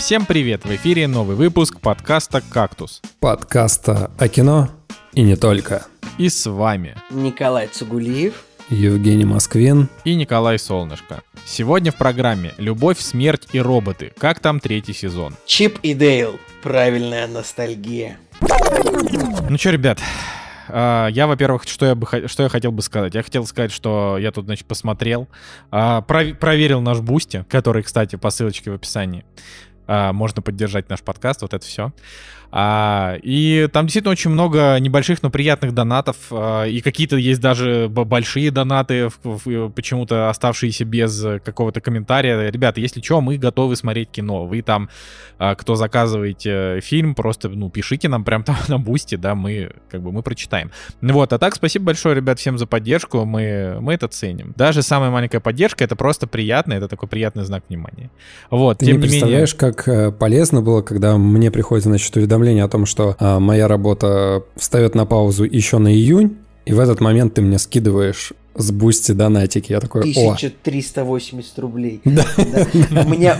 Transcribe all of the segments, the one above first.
Всем привет! В эфире новый выпуск подкаста «Кактус». Подкаста о кино и не только. И с вами Николай Цугулиев. Евгений Москвин. и Николай Солнышко. Сегодня в программе «Любовь, смерть и роботы». Как там третий сезон? Чип и Дейл. Правильная ностальгия. Ну что, ребят, а, я, во-первых, что я, бы, что я хотел бы сказать? Я хотел сказать, что я тут, значит, посмотрел, а, пров- проверил наш Бусти, который, кстати, по ссылочке в описании. А, Можно поддержать наш подкаст, вот это все. И там действительно очень много небольших, но приятных донатов. а, И какие-то есть даже большие донаты, почему-то оставшиеся без какого-то комментария. Ребята, если что, мы готовы смотреть кино. Вы там, а, кто заказываете фильм, просто, ну, пишите нам прям там на бусте, да, мы, как бы, мы прочитаем. Ну Вот, а так, спасибо большое, ребят, всем за поддержку, мы, мы это ценим. Даже самая маленькая поддержка, это просто приятно, это такой приятный знак внимания. Вот, Ты тем не не менее... представляешь, как э, полезно было, когда мне приходит, значит, уведомление о том, что а, моя работа встает на паузу еще на июнь, и в этот момент ты мне скидываешь с бусти донатики. Я такой, о, 1380 рублей. Да. Да. У меня,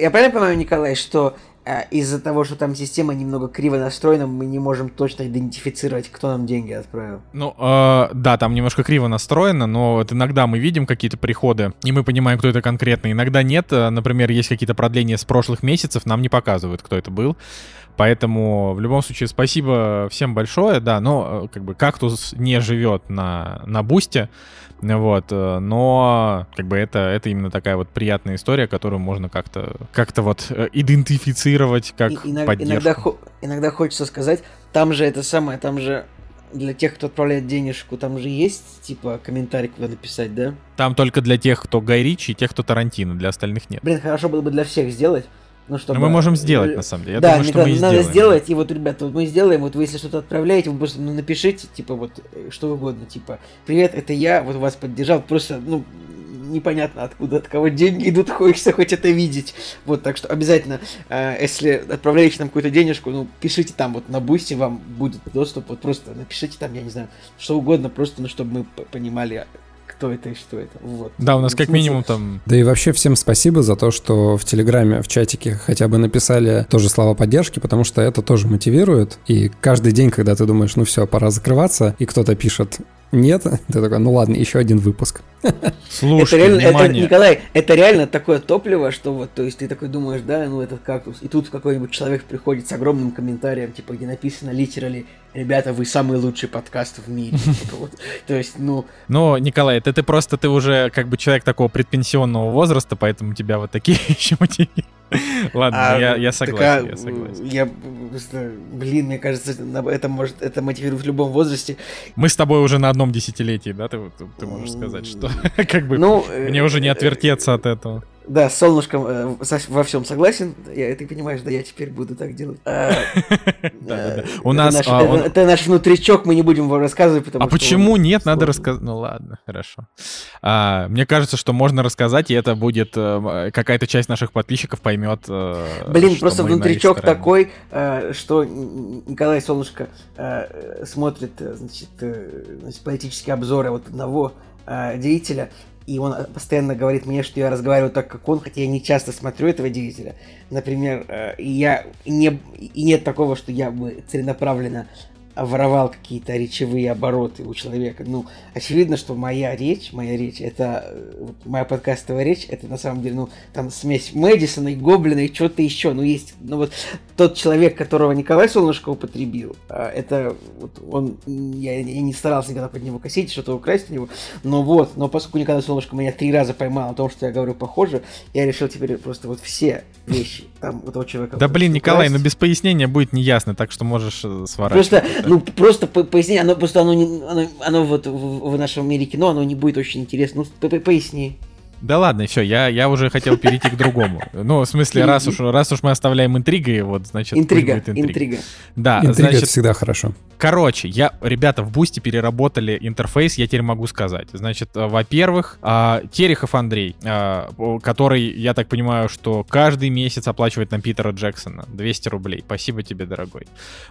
я правильно понимаю, Николай, что а, из-за того, что там система немного криво настроена, мы не можем точно идентифицировать, кто нам деньги отправил. Ну, э, да, там немножко криво настроено, но вот иногда мы видим какие-то приходы, и мы понимаем, кто это конкретно. Иногда нет. Э, Например, есть какие-то продления с прошлых месяцев, нам не показывают, кто это был. Поэтому, в любом случае, спасибо всем большое, да, но э, как бы кактус не живет на, на бусте, вот, э, но как бы это, это именно такая вот приятная история, которую можно как-то как вот э, идентифицировать как И- иног- поддержку. иногда, иногда хочется сказать, там же это самое, там же для тех, кто отправляет денежку, там же есть, типа, комментарий, куда написать, да? Там только для тех, кто Гай Ричи, и тех, кто Тарантино, для остальных нет. Блин, хорошо было бы для всех сделать. Ну, чтобы... Но мы можем сделать, на самом деле. Я да, думаю, что Николай, мы надо сделаем. сделать, и вот, ребята, вот мы сделаем, вот вы если что-то отправляете, вы просто ну, напишите, типа, вот, э, что угодно, типа, привет, это я, вот вас поддержал, просто, ну, непонятно, откуда, от кого деньги идут, хочется хоть это видеть. Вот, так что обязательно, э, если отправляете нам какую-то денежку, ну, пишите там, вот, на бусте вам будет доступ, вот, просто напишите там, я не знаю, что угодно, просто, ну, чтобы мы понимали, кто это и что это, вот. Да, у нас как минимум там... Да и вообще всем спасибо за то, что в Телеграме, в чатике хотя бы написали тоже слова поддержки, потому что это тоже мотивирует. И каждый день, когда ты думаешь, ну все, пора закрываться, и кто-то пишет нет, ты такой, ну ладно, еще один выпуск. Слушай, это реально, это. Николай, это реально такое топливо, что вот, то есть ты такой думаешь, да, ну этот кактус, и тут какой-нибудь человек приходит с огромным комментарием, типа, где написано литерали, ребята, вы самый лучший подкаст в мире. Типа. То есть, ну, Ну, Николай, это ты просто, ты уже как бы человек такого предпенсионного возраста, поэтому тебя вот такие еще мотивируют. Ладно, а, я, согласен, а, я согласен. я просто, блин, мне кажется, это может, это мотивирует в любом возрасте. Мы с тобой уже на одном десятилетии, да, ты можешь сказать, что как бы Ну, э, мне уже не э, отвертеться от этого. Да, с солнышком э, во всем согласен. Я, ты понимаешь, да, я теперь буду так делать. Э, У это нас, наш- это- наш внутричок, мы не будем его рассказывать, потому А что... почему нет? Надо рассказать. Ну ладно, хорошо. А, мне кажется, что можно рассказать, и это будет э, какая-то часть наших подписчиков поймет. э, Блин, что просто внутричок такой, э, что Николай Солнышко э, смотрит, э, э, значит, политические обзоры вот одного э, деятеля, и он постоянно говорит мне, что я разговариваю так, как он, хотя я не часто смотрю этого деятеля. Например, э, и я не и нет такого, что я бы целенаправленно воровал какие-то речевые обороты у человека. Ну, очевидно, что моя речь, моя речь, это э, вот моя подкастовая речь, это на самом деле, ну, там смесь Мэдисона и Гоблина и что-то еще. Ну, есть, ну, вот тот человек, которого Николай Солнышко употребил, а, это вот он, я, я не старался никогда под него косить, что-то украсть у него, но вот, но поскольку Николай Солнышко меня три раза поймал о том, что я говорю похоже, я решил теперь просто вот все вещи там у того человека. Да блин, Николай, ну украсть. без пояснения будет неясно, так что можешь э, сворачивать. Просто, ну, просто по- поясни, оно просто оно, не, оно, оно вот в, в нашем мире кино, оно не будет очень интересно. Ну, по- по- поясни. Да ладно, все, я, я уже хотел перейти к другому. Ну, в смысле, раз уж, раз уж мы оставляем интригой, вот, значит, Интрига, будет интрига. интрига. Да, Интрига это значит, всегда хорошо. Короче, я, ребята, в Boosty переработали интерфейс, я теперь могу сказать. Значит, э, во-первых, а, Терехов Андрей, а, который, я так понимаю, что каждый месяц оплачивает нам Питера Джексона. 200 рублей. Спасибо тебе, дорогой.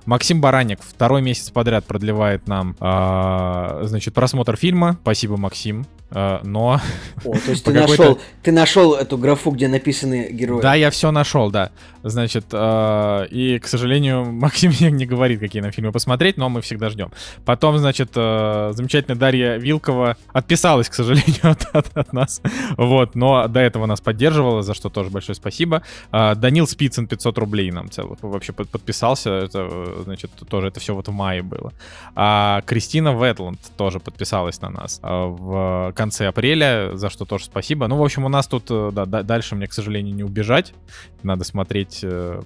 Максим Баранник второй месяц подряд продлевает нам, а, значит, просмотр фильма. Спасибо, Максим. Э, но... О, то есть ты нашел, ты нашел эту графу, где написаны герои. Да, я все нашел, да. Значит, э, и, к сожалению, Максим не говорит, какие нам фильмы посмотреть, но мы всегда ждем. Потом, значит, э, замечательная Дарья Вилкова отписалась, к сожалению, от, от, от нас. Вот, но до этого нас поддерживала, за что тоже большое спасибо. Э, Данил Спицын 500 рублей нам целых вообще под, подписался. Это, значит, тоже это все вот в мае было. А Кристина Ветланд тоже подписалась на нас в конце апреля, за что тоже спасибо. Ну, в общем, у нас тут, э, да, дальше мне, к сожалению, не убежать. Надо смотреть сказать, э,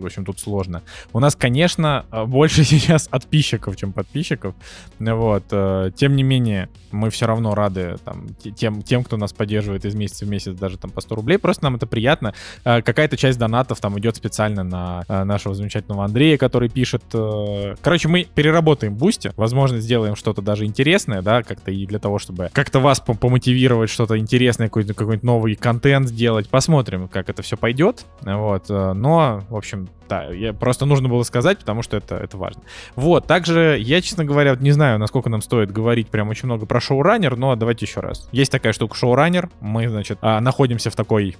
в общем, тут сложно. У нас, конечно, э, больше сейчас подписчиков, чем подписчиков. Вот. Э, тем не менее, мы все равно рады там, тем, тем, кто нас поддерживает из месяца в месяц, даже там по 100 рублей. Просто нам это приятно. Какая-то часть донатов там идет специально на нашего замечательного Андрея, который пишет. Короче, мы переработаем Boosty. Возможно, сделаем что-то даже интересное, да, как-то и для того, чтобы как-то вас помотивировать, что-то интересное, какой-то какой новый контент сделать. Посмотрим, как это все пойдет. Вот но, в общем, да, я, просто нужно было сказать, потому что это, это важно. Вот, также я, честно говоря, не знаю, насколько нам стоит говорить прям очень много про шоураннер, но давайте еще раз. Есть такая штука шоураннер, мы, значит, а, находимся в такой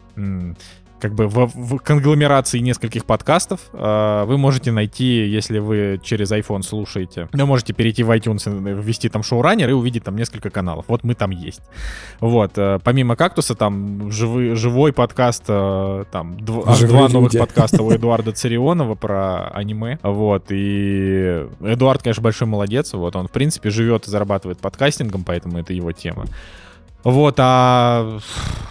как бы в, в конгломерации нескольких подкастов. Э, вы можете найти, если вы через iPhone слушаете, вы можете перейти в iTunes, ввести там шоураннер и увидеть там несколько каналов. Вот мы там есть. Вот. Э, помимо «Кактуса» там живы, живой подкаст, э, там дв, аж два новых подкаста у Эдуарда Царионова про аниме. Вот. И Эдуард, конечно, большой молодец. Вот. Он, в принципе, живет и зарабатывает подкастингом, поэтому это его тема. Вот, а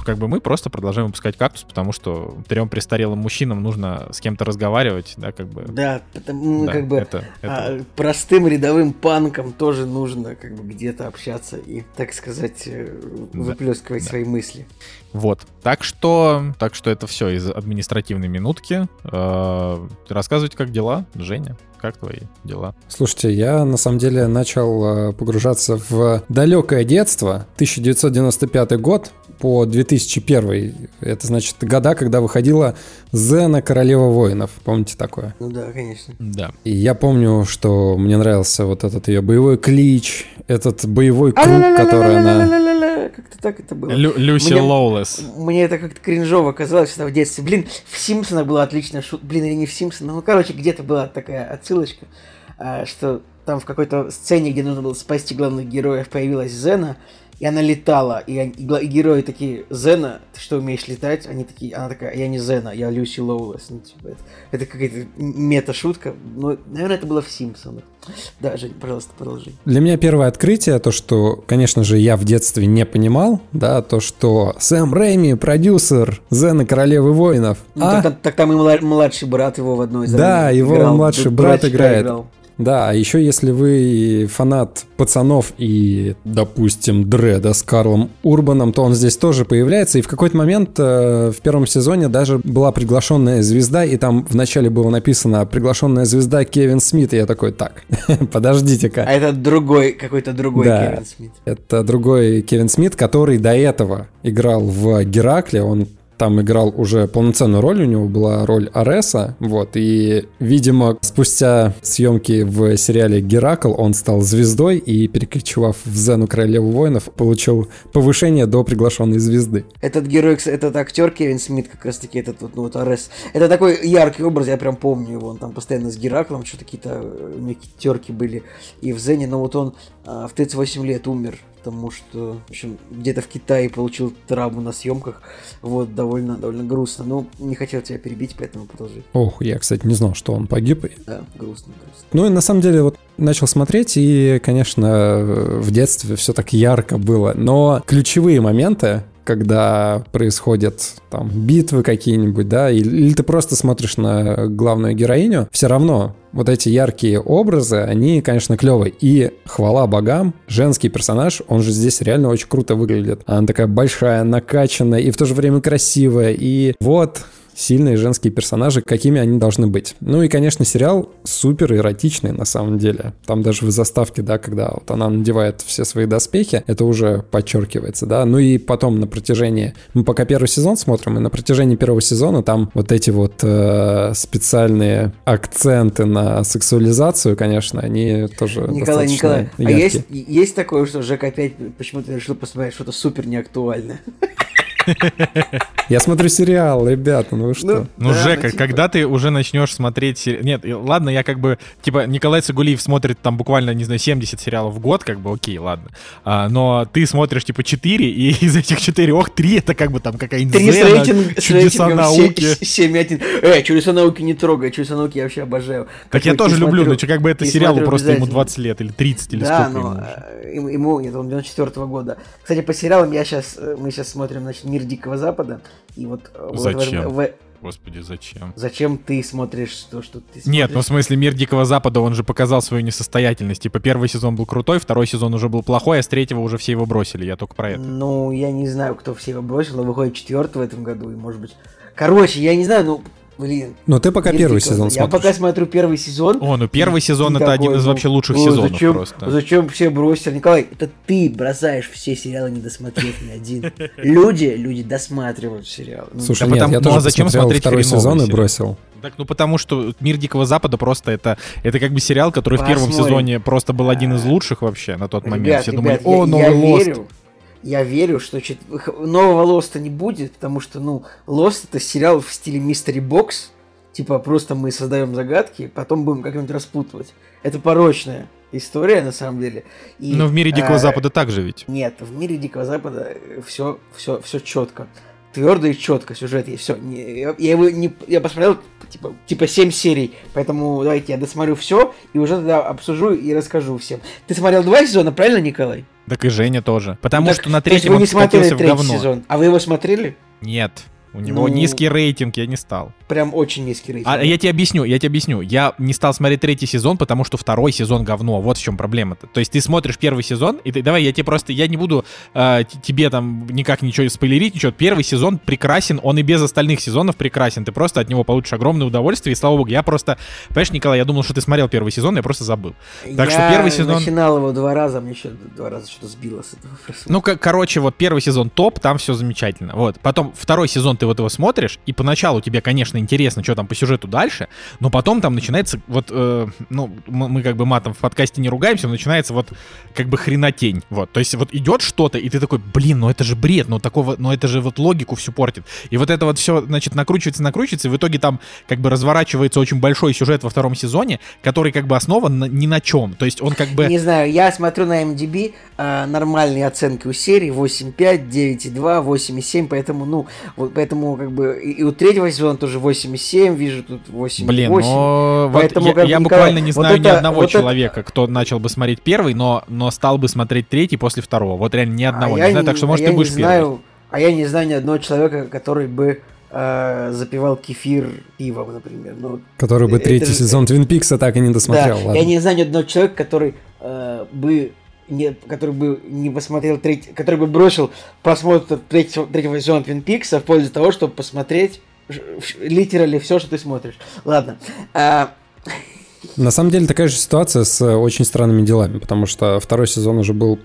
как бы мы просто продолжаем выпускать кактус, потому что трем престарелым мужчинам нужно с кем-то разговаривать, да, как бы. Да, потому, да, как бы это, это... А, простым рядовым панкам тоже нужно как бы где-то общаться и, так сказать, э, выплескивать да, свои да. мысли. Вот, так что, так что это все из административной минутки. Э, рассказывайте, как дела, Женя? Как твои дела? Слушайте, я на самом деле начал э, погружаться в далекое детство. 1995 год по 2001. Это значит года, когда выходила Зена Королева воинов. Помните такое? Ну да, конечно. Да. И я помню, что мне нравился вот этот ее боевой клич, этот боевой круг, который она как-то так это было. Лю Люси Лоулес. Мне это как-то кринжово казалось в детстве. Блин, в Симпсонах была отличная шутка. Блин, или не в Симпсонах. Ну, короче, где-то была такая отсылочка, а, что там в какой-то сцене, где нужно было спасти главных героев, появилась Зена, и она летала, и, и, и герои такие, Зена, ты что, умеешь летать? Они такие, она такая, я не Зена, я Люси Лоулес. Ну, типа, это, это какая-то мета-шутка, но, наверное, это было в Симпсонах. Да, Жень, пожалуйста, продолжи. Для меня первое открытие, то, что, конечно же, я в детстве не понимал, да, то, что Сэм Рэйми, продюсер Зена Королевы Воинов. Ну, а? так, так, там и младший брат его в одной из Да, его младший брат играет. Играл. Да, а еще если вы фанат пацанов и, допустим, Дреда с Карлом Урбаном, то он здесь тоже появляется. И в какой-то момент э, в первом сезоне даже была приглашенная звезда, и там вначале было написано «приглашенная звезда Кевин Смит». И я такой, так, подождите-ка. А это другой, какой-то другой да, Кевин Смит. Это другой Кевин Смит, который до этого играл в Геракле. Он там играл уже полноценную роль, у него была роль Ареса, вот, и, видимо, спустя съемки в сериале «Геракл» он стал звездой и, перекочевав в Зену Королеву Воинов, получил повышение до приглашенной звезды. Этот герой, этот актер Кевин Смит, как раз-таки этот вот, ну вот Арес, это такой яркий образ, я прям помню его, он там постоянно с Гераклом, что-то какие-то у него терки были и в Зене, но вот он а, в 38 лет умер потому что, в общем, где-то в Китае получил травму на съемках. Вот, довольно, довольно грустно. Но не хотел тебя перебить, поэтому продолжи. Ох, я, кстати, не знал, что он погиб. Да, грустно, грустно. Ну и на самом деле вот начал смотреть, и, конечно, в детстве все так ярко было. Но ключевые моменты, когда происходят там битвы какие-нибудь, да, или, или ты просто смотришь на главную героиню, все равно вот эти яркие образы, они, конечно, клевые. И хвала богам, женский персонаж, он же здесь реально очень круто выглядит. Она такая большая, накачанная и в то же время красивая. И вот сильные женские персонажи, какими они должны быть. Ну и, конечно, сериал супер эротичный на самом деле. Там даже в заставке, да, когда вот она надевает все свои доспехи, это уже подчеркивается, да. Ну и потом на протяжении, мы пока первый сезон смотрим, и на протяжении первого сезона там вот эти вот э, специальные акценты на сексуализацию, конечно, они тоже Николай, Николай, яркие. а есть, есть такое, что Жек опять почему-то решил посмотреть что-то супер неактуальное? Я смотрю сериал, ребята, ну вы что? Ну, Ну, да, Жека, ну, типа- когда ты уже начнешь смотреть сериал... Нет, ладно, я как бы... Типа, Николай Цигулиев смотрит там буквально, не знаю, 70 сериалов в год, как бы, окей, ладно. А, но ты смотришь, типа, 4, и из этих четырех три это как бы там какая-нибудь Три с, Зена, рейтинг, чудеса науки. 7-1. Э, чудеса науки не трогай, чудеса науки я вообще обожаю. Так я тоже люблю, но чё, как бы это сериалу просто ему обязательно. 20 лет, или 30, или да, сколько но ему э, ему, ему нет, он 94 года. Кстати, по сериалам я сейчас, мы сейчас смотрим, значит, «Мир Дикого Запада», и вот... э, вот Зачем? в- Господи, зачем? зачем ты смотришь то, что ты смотришь? Нет, ну в смысле, мир Дикого Запада, он же показал свою несостоятельность. Типа, первый сезон был крутой, второй сезон уже был плохой, а с третьего уже все его бросили. Я только про это. Ну, я не знаю, кто все его бросил, но выходит четвертый в этом году, и может быть... Короче, я не знаю, ну, блин. Ну ты пока «Мир первый Дикого сезон Запада». Я смотришь. пока смотрю первый сезон. О, ну первый сезон и это один такой, из ну, вообще лучших «О, сезонов зачем, просто. Зачем все бросили? Николай, это ты бросаешь все сериалы, не досмотрев ни один. Люди, люди досматривают сериалы. Ну, Слушай, нет, я ну, а тоже зачем смотреть второй сезон и бросил. Так, ну потому что Мир Дикого Запада просто это, это как бы сериал, который в первом сезоне просто был один из лучших вообще на тот момент. Ребят, Все ребят, думали, о, я, новый я Лост. верю, я верю, что чет- нового Лоста не будет, потому что, ну, Лост это сериал в стиле Мистери Бокс. Типа, просто мы создаем загадки, потом будем как-нибудь распутывать. Это порочная история, на самом деле. И, Но в мире Дикого а, Запада также ведь. Нет, в мире Дикого Запада все, все, все четко. Твердо и четко сюжет есть. Все. Я, я его не. Я посмотрел типа, типа 7 серий. Поэтому давайте я досмотрю все и уже тогда обсужу и расскажу всем. Ты смотрел два сезона, правильно, Николай? Так и Женя тоже. Потому Ну, так, что на третьем вы не смотрели третий сезон. А вы его смотрели? Нет. У него Ну, низкий рейтинг, я не стал. Прям очень низкий рейтинг. А я тебе объясню, я тебе объясню. Я не стал смотреть третий сезон, потому что второй сезон говно. Вот в чем проблема-то. То есть ты смотришь первый сезон, и ты, давай, я тебе просто, я не буду э, тебе там никак ничего спойлерить, ничего. Первый сезон прекрасен, он и без остальных сезонов прекрасен. Ты просто от него получишь огромное удовольствие, и слава богу. Я просто, понимаешь, Николай, я думал, что ты смотрел первый сезон, я просто забыл. Так что я первый сезон- начинал его два раза, мне еще два раза что-то сбило с этого просмотра. Ну, ко- короче, вот первый сезон топ, там все замечательно. Вот. Потом второй сезон ты вот его смотришь, и поначалу тебе, конечно, интересно, что там по сюжету дальше, но потом там начинается вот, э, ну, мы, мы как бы матом в подкасте не ругаемся, но начинается вот как бы хренотень. Вот. То есть вот идет что-то, и ты такой, блин, ну это же бред, ну такого, ну это же вот логику всю портит. И вот это вот все, значит, накручивается, накручивается, и в итоге там как бы разворачивается очень большой сюжет во втором сезоне, который как бы основан на- ни на чем. То есть он как бы... Не знаю, я смотрю на MDB, а, нормальные оценки у серии 8.5, 9.2, 8.7, поэтому, ну, вот поэтому как бы и, и у третьего сезона тоже 8.7, вижу тут 8.8. Блин, но вот Поэтому, я, как я бы, буквально не вот знаю ни это- одного вот это- человека, кто начал бы смотреть первый, но, но стал бы смотреть третий после второго. Вот реально ни одного. а не я знаю, так что, а может, я ты не будешь знаю, А я не знаю ни одного человека, который бы э, запивал кефир пивом, например. Ну, Который бы Это третий же- сезон Твин Пикса так и не досмотрел. да, ладно. я не знаю ни одного человека, который э, бы не, который бы не посмотрел третий, который бы бросил просмотр третьего, третьего сезона Твин Пикса в пользу того, чтобы посмотреть литерали все, что ты смотришь. Ладно. А, На самом деле такая же ситуация с э, очень странными делами, потому что второй сезон уже был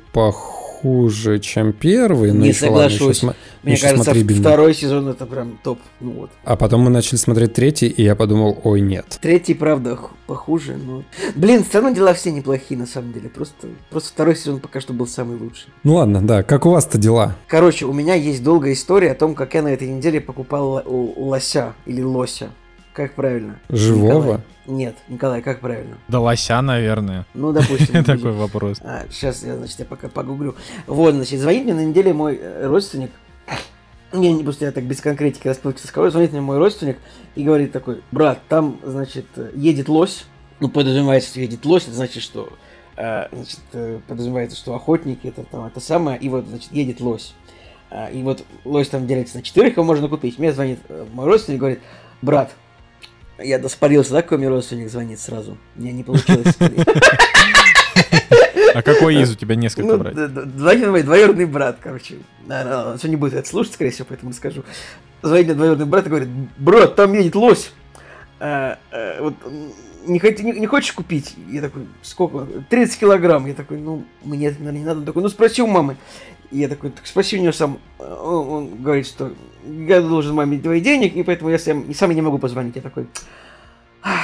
похуже, чем первый. но Не ладно, еще соглашусь. сма- мне еще кажется, смотрибельно. второй сезон это прям топ. Ну вот. А потом мы начали смотреть третий, и я подумал, ой, нет. Третий, правда, похуже, но... Блин, все равно дела все неплохие, на самом деле. Просто, просто второй сезон пока что был самый лучший. Ну ладно, да, как у вас-то дела? Короче, у меня есть долгая история о том, как я на этой неделе покупал л- лося или лося. Как правильно? Живого? Николай. Нет, Николай, как правильно? Да лося, наверное. Ну, допустим. Такой вопрос. сейчас я, значит, я пока погуглю. Вот, значит, звонит мне на неделе мой э, родственник. Не, не, просто я так без конкретики расплывчато скажу. Звонит мне мой родственник и говорит такой, брат, там, значит, едет лось. Ну, подразумевается, что едет лось, это значит, что э, значит, э, подразумевается, что охотники это там это самое, и вот, значит, едет лось. А, И вот лось там делится на четырех, его можно купить. Мне звонит мой родственник и говорит, брат, я доспорился, да, какой мне родственник звонит сразу? Мне не получилось. А какой из у тебя несколько Ну, брать? д- д- Звонит двоюродный брат, короче. Он сегодня не будет это слушать, скорее всего, поэтому скажу. звонит мне двоюродный брат и говорит, брат, там едет лось. А, а, вот, не, не, не хочешь купить? Я такой, сколько? 30 килограмм. Я такой, ну, мне это, наверное, не надо. Он такой, ну, спроси у мамы. Я такой, так спроси у нее сам. Он, он говорит, что я должен маме твои денег, и поэтому я сам, сам не могу позвонить. Я такой,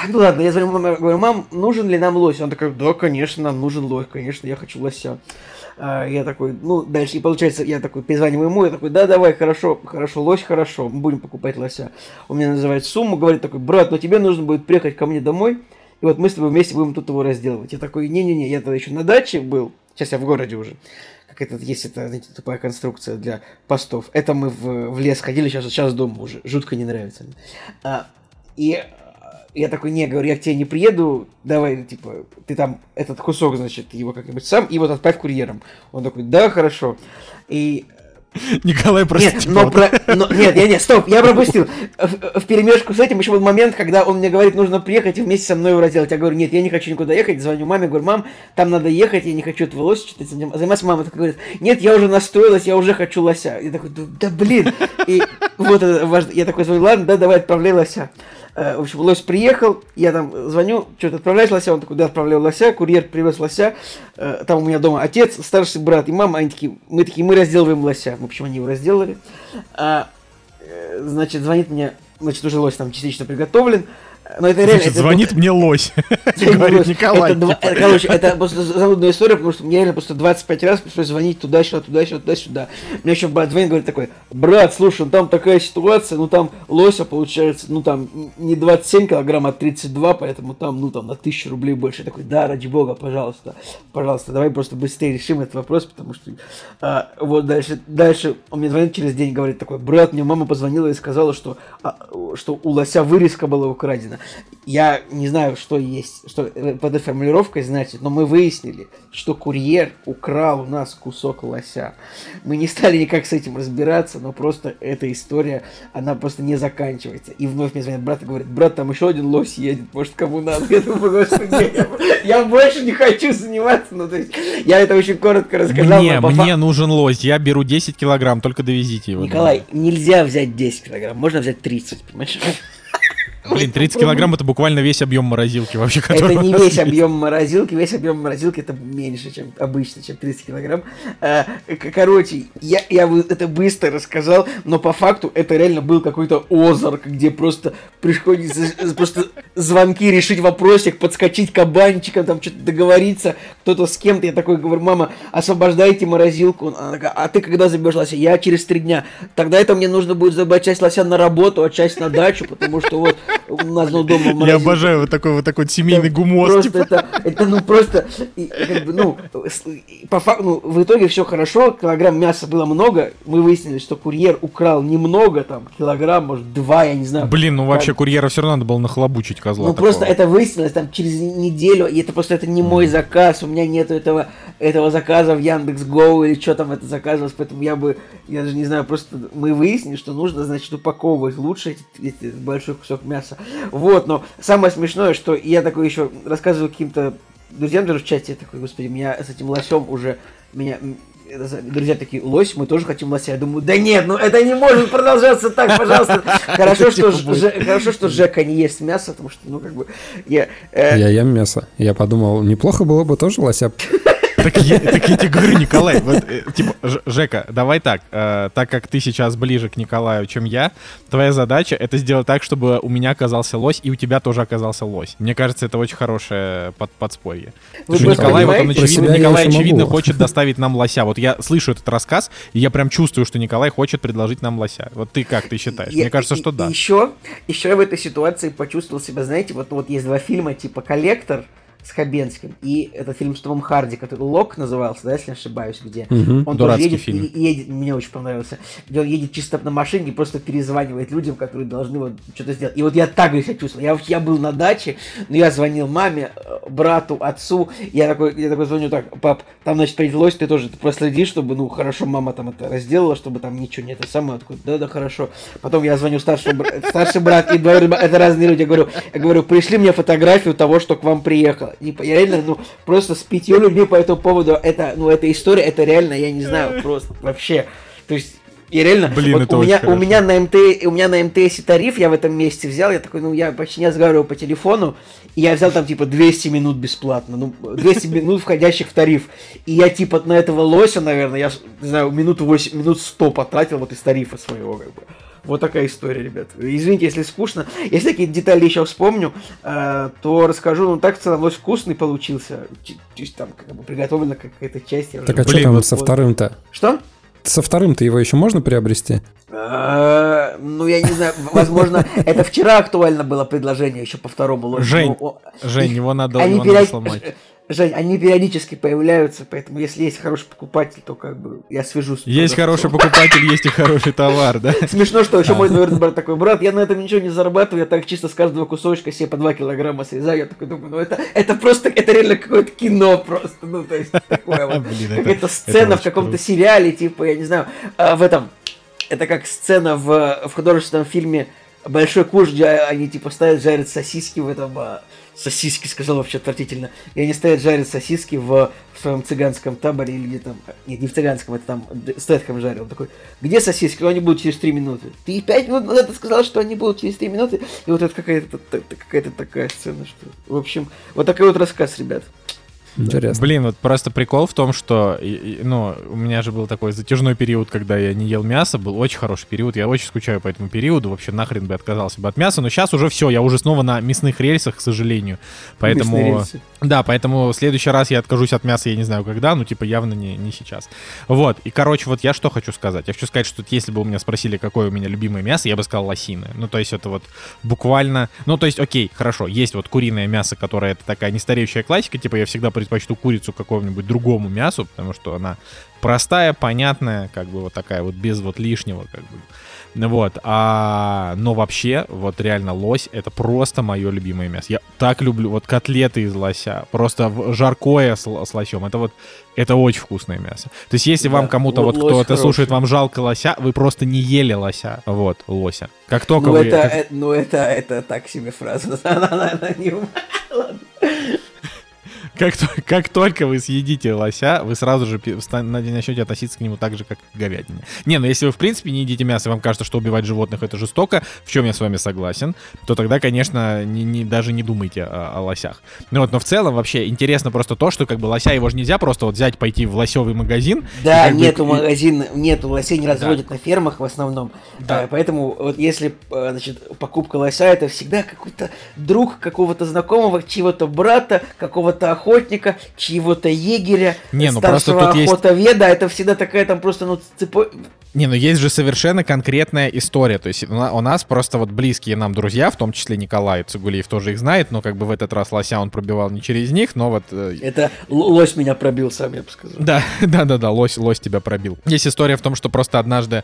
ну ладно, я звоню маме, говорю, мам, нужен ли нам лось? Он такой, да, конечно, нам нужен лось, конечно, я хочу лося. А, я такой, ну, дальше, и получается, я такой перезваниваю ему, я такой, да, давай, хорошо, хорошо, лось, хорошо, мы будем покупать лося. Он мне называет сумму, говорит такой, брат, но тебе нужно будет приехать ко мне домой, и вот мы с тобой вместе будем тут его разделывать. Я такой, не-не-не, я тогда еще на даче был, сейчас я в городе уже, как это, есть это, знаете, тупая конструкция для постов. Это мы в, в лес ходили, сейчас, сейчас дома уже, жутко не нравится. А, и я такой, не, говорю, я к тебе не приеду, давай, типа, ты там этот кусок, значит, его как-нибудь сам, и вот отправь курьером. Он такой, да, хорошо. И Николай, прости. Нет, но про... но, нет, я, нет, стоп, я пропустил. В, в перемешку с этим еще был момент, когда он мне говорит, нужно приехать и вместе со мной его разделать. Я говорю, нет, я не хочу никуда ехать. Звоню маме, говорю, мам, там надо ехать, я не хочу этого лося что-то заниматься. Мама такая говорит, нет, я уже настроилась, я уже хочу лося. Я такой, да блин. И вот это важно. Я такой звоню, ладно, да, давай отправляй лося. Э, в общем, лось приехал, я там звоню, что-то отправляешь лося, он такой, да, отправляю лося, курьер привез лося, э, там у меня дома отец, старший брат и мама, они такие, мы такие, мы разделываем лося. В общем, они его разделали. А, э, значит, звонит мне, значит, уже лось там частично приготовлен, но это реально... Значит, звонит мне лось. Говорит Николай. Короче, это просто занудная история, потому что мне реально просто 25 раз пришлось звонить туда-сюда, туда-сюда, туда-сюда. Мне еще брат звонит, говорит такой, брат, слушай, ну там такая ситуация, ну там лося получается, ну там не 27 килограмм, а 32, поэтому там, ну там на 1000 рублей больше. Я такой, да, ради бога, пожалуйста, пожалуйста, давай просто быстрее решим этот вопрос, потому что а, вот дальше, дальше он мне звонит через день, говорит такой, брат, мне мама позвонила и сказала, что, а, что у лося вырезка была украдена. Я не знаю, что есть, что под этой формулировкой значит, но мы выяснили, что курьер украл у нас кусок лося. Мы не стали никак с этим разбираться, но просто эта история, она просто не заканчивается. И вновь мне звонит брат и говорит, брат, там еще один лось едет, может, кому надо. Я думаю, господи, я больше не хочу заниматься. Ну, то есть, я это очень коротко рассказал. Мне, мне нужен лось, я беру 10 килограмм, только довезите его. Николай, нельзя взять 10 килограмм, можно взять 30, понимаешь? Блин, 30 килограмм это буквально весь объем морозилки вообще. Это не весь объем морозилки, весь объем морозилки это меньше, чем обычно, чем 30 килограмм. А, короче, я, я это быстро рассказал, но по факту это реально был какой-то озарк, где просто приходится просто звонки решить вопросик, подскочить кабанчиком, там что-то договориться, кто-то с кем-то. Я такой говорю, мама, освобождайте морозилку. Она такая, а ты когда заберешь лося? Я через три дня. Тогда это мне нужно будет забрать часть лося на работу, а часть на дачу, потому что вот у нас ну, дома Я обожаю вот такой вот такой семейный это гумоз. Просто типа. это, это ну просто, как бы, ну, по факту, ну, в итоге все хорошо, килограмм мяса было много, мы выяснили, что курьер украл немного, там, килограмм, может, два, я не знаю. Блин, ну вообще курьера все равно надо было нахлобучить козла. Ну такого. просто это выяснилось там через неделю, и это просто это не мой заказ, у меня нету этого, этого заказа в Яндекс или что там это заказывалось, поэтому я бы, я даже не знаю, просто мы выяснили, что нужно, значит, упаковывать лучше эти, эти большой кусок мяса. Вот, но самое смешное, что я такой еще рассказываю каким-то друзьям даже в чате, я такой, господи, меня с этим лосем уже, меня, друзья такие, лось, мы тоже хотим лося. Я думаю, да нет, ну это не может продолжаться так, пожалуйста. Хорошо, что, хорошо, что Жека не ест мясо, потому что, ну, как бы, я... Э, я ем мясо. Я подумал, неплохо было бы тоже лося так я, так я тебе говорю, Николай, вот, э, типа, Жека, давай так, э, так как ты сейчас ближе к Николаю, чем я, твоя задача это сделать так, чтобы у меня оказался лось и у тебя тоже оказался лось. Мне кажется, это очень хорошее под, подспорье. Вы Николай, вот он, очевидно, Николай, очевидно, хочет доставить нам лося. Вот я слышу этот рассказ, и я прям чувствую, что Николай хочет предложить нам лося. Вот ты как, ты считаешь? Я, Мне кажется, что да. Еще, еще я в этой ситуации почувствовал себя, знаете, вот, вот есть два фильма, типа «Коллектор», с Хабенским. И этот фильм с Томом Харди, который Лок назывался, да, если не ошибаюсь, где угу, он тоже едет, фильм. И, едет, мне очень понравился, где он едет чисто на машине и просто перезванивает людям, которые должны вот что-то сделать. И вот я так же себя чувствовал. Я, я был на даче, но я звонил маме, э, брату, отцу, я такой, я такой звоню так, пап, там, значит, приедет ты тоже ты проследи, чтобы, ну, хорошо, мама там это разделала, чтобы там ничего не это самое. Такой, да, да, хорошо. Потом я звоню старшему, старший брат и двоюродный это разные люди. Я говорю, я говорю, пришли мне фотографию того, что к вам приехало не, я реально, ну, просто с пятью людьми по этому поводу, это, ну, эта история, это реально, я не знаю, просто вообще, то есть, Я реально, Блин, вот это у, меня, у, меня на МТ, у меня на МТС тариф я в этом месяце взял, я такой, ну я почти не разговаривал по телефону, и я взял там типа 200 минут бесплатно, ну 200 минут входящих в тариф. И я типа на этого лося, наверное, я, не знаю, минуту 8, минут 100 потратил вот из тарифа своего как бы. Вот такая история, ребят. Извините, если скучно. Если какие-то детали еще вспомню, э, то расскажу. Ну, так в целом лось вкусный получился. Ч- То есть там как бы приготовлена какая-то часть. Так а что там вот- со вторым-то? Что? Со вторым-то его еще можно приобрести? Э, Ну, я не знаю, возможно, это вчера актуально было предложение еще по второму лоту. Жень, Жень, его надо, сломать. Жень, они периодически появляются, поэтому если есть хороший покупатель, то как бы я свяжусь. Есть хороший покупатель, есть и хороший товар, да? Смешно, что еще мой двоюродный брат такой, брат, я на этом ничего не зарабатываю, я так чисто с каждого кусочка себе по 2 килограмма срезаю. Я такой думаю, ну это, это просто, это реально какое-то кино просто, ну то есть такое вот. Какая-то сцена в каком-то сериале, типа, я не знаю, а, в этом, это как сцена в, в художественном фильме «Большой куш», где они типа ставят, жарят сосиски в этом, а, сосиски, сказал вообще отвратительно, и они ставят, жарят сосиски в, в своем цыганском таборе или где там, нет, не в цыганском, это там Стэтхэм жарил, Он такой, где сосиски? Ну, они будут через 3 минуты. Ты 5 минут назад ты сказал, что они будут через 3 минуты, и вот это какая-то, какая-то такая сцена, что, в общем, вот такой вот рассказ, ребят. Интересно. Блин, вот просто прикол в том, что, ну, у меня же был такой затяжной период, когда я не ел мясо, был очень хороший период, я очень скучаю по этому периоду, вообще нахрен бы отказался бы от мяса, но сейчас уже все, я уже снова на мясных рельсах, к сожалению, Мясные поэтому... рельсы. Да, поэтому в следующий раз я откажусь от мяса, я не знаю когда, ну, типа, явно не, не сейчас. Вот, и, короче, вот я что хочу сказать. Я хочу сказать, что если бы у меня спросили, какое у меня любимое мясо, я бы сказал лосиное. Ну, то есть это вот буквально... Ну, то есть, окей, хорошо, есть вот куриное мясо, которое это такая нестареющая классика, типа, я всегда предпочту курицу какому-нибудь другому мясу, потому что она простая, понятная, как бы вот такая вот без вот лишнего, как бы. Ну Вот, а, но вообще, вот реально лось это просто мое любимое мясо. Я так люблю вот котлеты из лося, просто жаркое с, с лосем. Это вот, это очень вкусное мясо. То есть, если Да, вам кому-то вот кто-то слушает, вам жалко лося, вы просто не ели лося. Вот, лося. Как только Ну вы... это, как- э, ну это, это так себе фраза. Она, она- она не ум- Ладно. Как, как только вы съедите лося, вы сразу же начнете относиться к нему так же, как к говядине. Не, ну если вы в принципе не едите мясо, и вам кажется, что убивать животных это жестоко, в чем я с вами согласен, то тогда, конечно, не, не- даже не думайте о, о лосях. Ну вот, но в целом вообще интересно просто то, что как бы лося его же нельзя просто вот взять, пойти в лосевый магазин. Да, бы- нету и- магазин, нету лосей, не разводят на фермах в основном. Да. А, поэтому вот если, э, значит, покупка лося, это всегда какой-то друг какого-то знакомого, чьего-то брата, какого-то охотника, чьего-то егеря, Не, ну просто старшего тут есть- охотоведа. Это всегда такая там просто, ну, цепо... Не, ну есть же совершенно конкретная история. То есть у на- у нас просто вот близкие нам друзья, в том числе Николай Цугулиев тоже их знает, но как бы в этот раз лося он пробивал не через них, но вот э, Это лось меня пробил сам, я бы сказал. Да, да, да, да, лось, лось тебя пробил. Есть история в том, что просто однажды,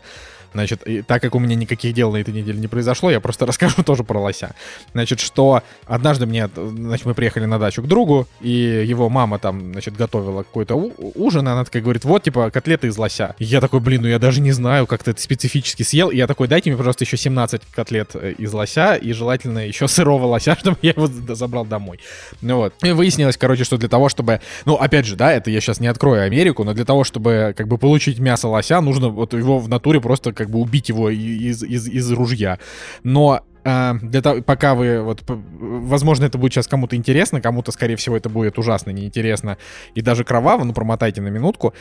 значит, и так как у меня никаких дел на этой неделе не произошло, я просто расскажу тоже про лося. Значит, что однажды мне, значит, мы приехали на дачу к другу, и его мама там, значит, готовила какой-то ужин, и она такая говорит, вот, типа, котлеты из лося. И я такой, блин, ну я даже не знаю, как ты это специфически съел. И я такой, дайте мне, пожалуйста, еще 17 котлет э, из лося, и желательно еще сырого лося, чтобы я его за- забрал домой. Ну вот. И выяснилось, короче, что для того, чтобы... Ну, опять же, да, это я сейчас не открою Америку, но для того, чтобы как бы получить мясо лося, нужно вот его в натуре просто как бы убить его из, из, из ружья. Но а, для того, пока вы вот, возможно, это будет сейчас кому-то интересно, кому-то, скорее всего, это будет ужасно неинтересно и даже кроваво, ну, промотайте на минутку.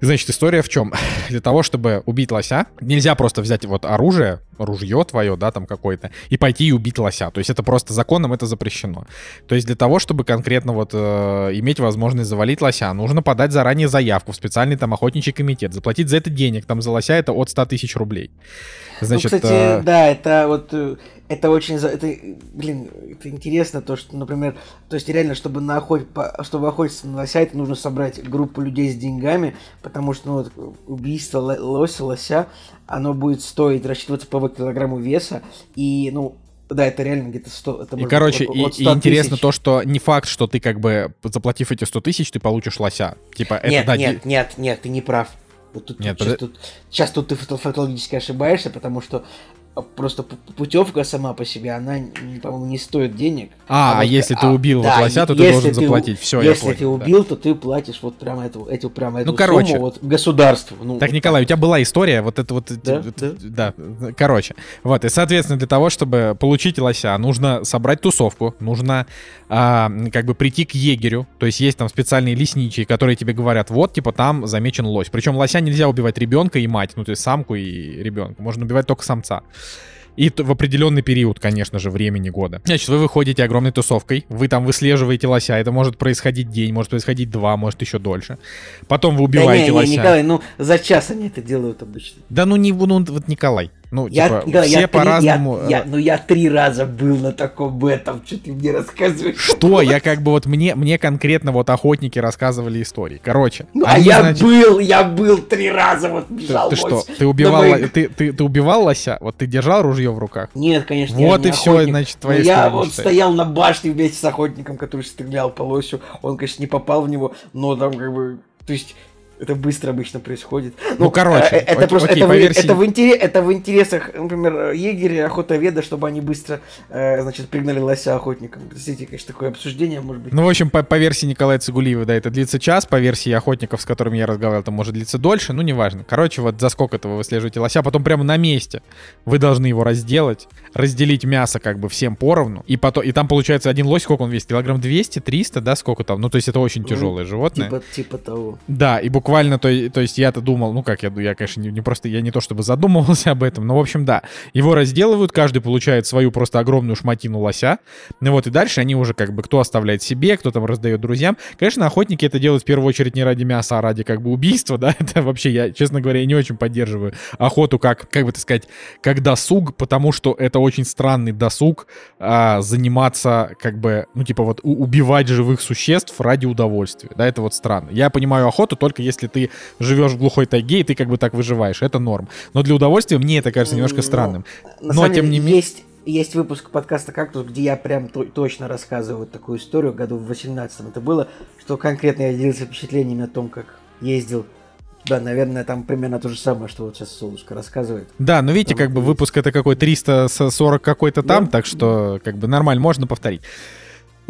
Значит, история в чем? Для того, чтобы убить лося, нельзя просто взять вот оружие, ружье твое, да, там какое-то, и пойти и убить лося. То есть это просто законом это запрещено. То есть для того, чтобы конкретно вот э, иметь возможность завалить лося, нужно подать заранее заявку в специальный там охотничий комитет, заплатить за это денег, там за лося это от 100 тысяч рублей. Значит, ну, кстати, э, да, это вот э, это очень, это, блин, это интересно то, что, например, то есть реально, чтобы на охоте, по- чтобы охотиться на лося, это нужно собрать группу людей с деньгами, потому что, ну, вот, убийство ло- лося, лося, оно будет стоить, рассчитываться по килограмму веса, и, ну, да, это реально где-то 100, это И, короче, быть и, от и 100 интересно тысяч. то, что не факт, что ты как бы, заплатив эти 100 тысяч, ты получишь лося. Типа, это Нет, да, нет, нет, нет, ты не прав. Вот тут, Нет, сейчас, подо- тут, сейчас тут ты фактологически ошибаешься, потому что просто путевка сама по себе, она, по-моему, не стоит денег. А, а, вот, если ты убил да, вот лося, то ты должен ты, заплатить. Все, Если я ты убил, да. то ты платишь вот прямо эту, эту прямо эту ну, короче, сумму вот государству. Ну, так, вот Николай, так. у тебя была история, вот это вот... Да, да. да, короче. Вот, и, соответственно, для того, чтобы получить лося, нужно собрать тусовку, нужно а, как бы прийти к егерю, то есть есть там специальные лесничие, которые тебе говорят, вот, типа, там замечен лось. Причем лося нельзя убивать ребенка и мать, ну, то есть самку и ребенка, можно убивать только самца. И в определенный период, конечно же, времени года. Значит, вы выходите огромной тусовкой, вы там выслеживаете лося, это может происходить день, может происходить два, может еще дольше. Потом вы убиваете да не, не, лося. Николай, ну за час они это делают обычно. Да ну не, ну вот Николай. Ну, я, типа, да, все по-разному. Я, я, ну, я три раза был на таком этом, что ты мне рассказываешь. Что? Я как бы вот мне, мне конкретно вот охотники рассказывали истории. Короче. Ну, а я значит... был, я был три раза, вот бежал. Ты, ты что, ты убивал, моих... ты, ты, ты убивал лося? Вот ты держал ружье в руках? Нет, конечно, Вот и все, значит, твоя ну, Я вот стоял на башне вместе с охотником, который стрелял по лосю. Он, конечно, не попал в него, но там как бы... То есть это быстро обычно происходит. Ну, ну короче, э, это просто окей, это, в, версии... это, в интерес, это в интересах, например, егеря, охотоведа, чтобы они быстро, э, значит, пригнали лося охотникам. Простите, конечно, такое обсуждение может быть. Ну, в общем, по, по версии Николая Цигулиева, да, это длится час, по версии охотников, с которыми я разговаривал, это может длиться дольше, ну, неважно. Короче, вот за сколько-то вы выслеживаете лося, потом прямо на месте вы должны его разделать, разделить мясо как бы всем поровну, и потом, и там получается один лось, сколько он весит, килограмм 200, 300, да, сколько там, ну, то есть это очень тяжелое ну, животное. Типа, типа того. Да, и буквально, то, то есть я-то думал, ну как, я, я конечно, не, не просто, я не то чтобы задумывался об этом, но, в общем, да. Его разделывают, каждый получает свою просто огромную шматину лося. Ну вот, и дальше они уже как бы, кто оставляет себе, кто там раздает друзьям. Конечно, охотники это делают в первую очередь не ради мяса, а ради как бы убийства, да. Это вообще, я, честно говоря, не очень поддерживаю охоту как, как бы так сказать, как досуг, потому что это очень странный досуг а, заниматься как бы, ну типа вот убивать живых существ ради удовольствия, да, это вот странно. Я понимаю охоту только если ты живешь в глухой тайге, и ты как бы так выживаешь. Это норм. Но для удовольствия мне это кажется немножко ну, странным. Но, Но тем не менее... Есть есть выпуск подкаста «Кактус», где я прям точно рассказываю такую историю, году в 18 это было, что конкретно я делился впечатлениями о том, как ездил да, наверное, там примерно то же самое, что вот сейчас Солнышко рассказывает. Да, но видите, там как бы выпуск это какой 340 какой-то там, да? так что как бы нормально, можно повторить.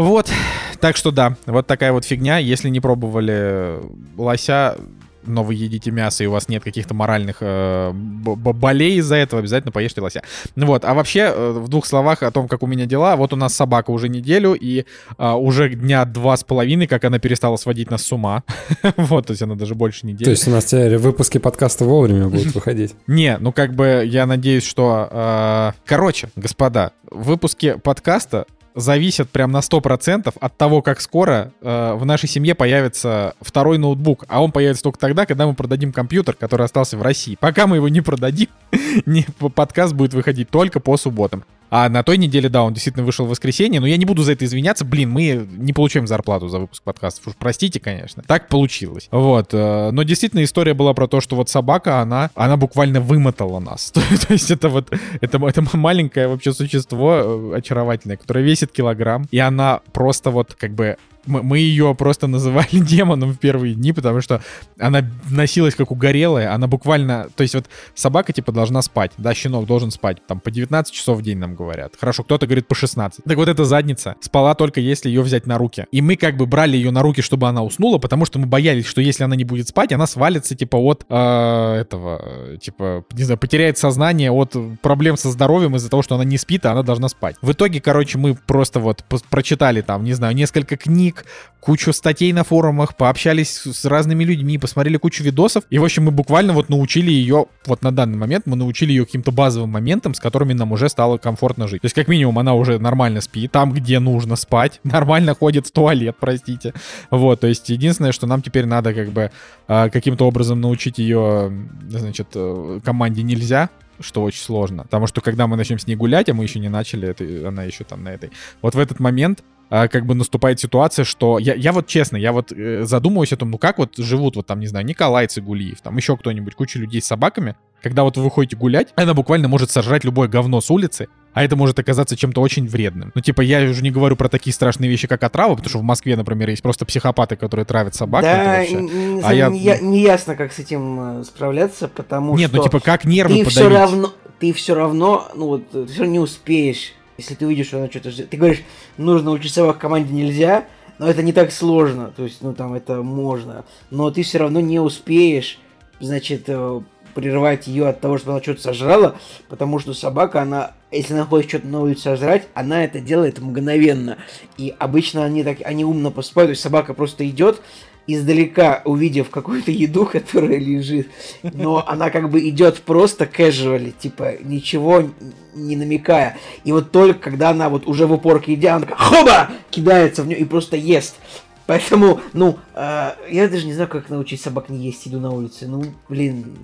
Вот, так что да, вот такая вот фигня. Если не пробовали лося, но вы едите мясо, и у вас нет каких-то моральных э, болей из-за этого, обязательно поешьте лося. Ну вот, а вообще, э, в двух словах о том, как у меня дела. Вот у нас собака уже неделю, и э, уже дня два с половиной, как она перестала сводить нас с ума. вот, то есть она даже больше недели. То есть у нас теперь выпуски подкаста вовремя будут выходить? Не, ну как бы я надеюсь, что... Э, короче, господа, выпуски подкаста зависят прям на 100% от того, как скоро э, в нашей семье появится второй ноутбук. А он появится только тогда, когда мы продадим компьютер, который остался в России. Пока мы его не продадим, подкаст будет выходить только по субботам. А на той неделе, да, он действительно вышел в воскресенье, но я не буду за это извиняться. Блин, мы не получаем зарплату за выпуск подкастов. Уж простите, конечно. Так получилось. Вот. Э, но действительно история была про то, что вот собака, она, она буквально вымотала нас. то есть это вот, это, это маленькое вообще существо э, очаровательное, которое весит килограмм, и она просто вот как бы мы ее просто называли демоном в первые дни, потому что она носилась как угорелая, она буквально, то есть вот собака типа должна спать, да, щенок должен спать, там по 19 часов в день нам говорят. Хорошо, кто-то говорит по 16. Так вот эта задница спала только если ее взять на руки. И мы как бы брали ее на руки, чтобы она уснула, потому что мы боялись, что если она не будет спать, она свалится типа от э, этого, типа, не знаю, потеряет сознание от проблем со здоровьем из-за того, что она не спит, а она должна спать. В итоге, короче, мы просто вот прочитали там, не знаю, несколько книг, кучу статей на форумах, пообщались с разными людьми, посмотрели кучу видосов. И, в общем, мы буквально вот научили ее, вот на данный момент мы научили ее каким-то базовым моментам, с которыми нам уже стало комфортно жить. То есть, как минимум, она уже нормально спит, там, где нужно спать, нормально ходит в туалет, простите. Вот, то есть, единственное, что нам теперь надо как бы а, каким-то образом научить ее, значит, э, команде нельзя, что очень сложно. Потому что когда мы начнем с ней гулять, а мы еще не начали, это, она еще там на этой. Вот в этот момент как бы наступает ситуация, что я, я вот честно, я вот э, задумываюсь о том, ну как вот живут вот там, не знаю, Николай Цигулиев, там еще кто-нибудь, куча людей с собаками, когда вот вы выходите гулять, она буквально может сожрать любое говно с улицы, а это может оказаться чем-то очень вредным. Ну, типа, я уже не говорю про такие страшные вещи, как отрава, потому что в Москве, например, есть просто психопаты, которые травят собак. Да, не, а я... не, не ясно, как с этим э, справляться, потому Нет, что... Нет, ну, типа, как нервы ты подавить? все равно ты все равно, ну вот, ты все равно не успеешь, если ты увидишь, что она что-то... Ты говоришь, нужно учить собак команде нельзя, но это не так сложно, то есть, ну там это можно, но ты все равно не успеешь, значит, э, прерывать ее от того, что она что-то сожрала, потому что собака, она, если она хочет что-то на улице сожрать, она это делает мгновенно. И обычно они так, они умно поступают, то есть собака просто идет, издалека увидев какую-то еду, которая лежит, но она как бы идет просто casually, типа ничего не намекая. И вот только когда она вот уже в упорке идя, она такая хоба! Кидается в нее и просто ест. Поэтому, ну, э, я даже не знаю, как научить собак не есть еду на улице. Ну, блин,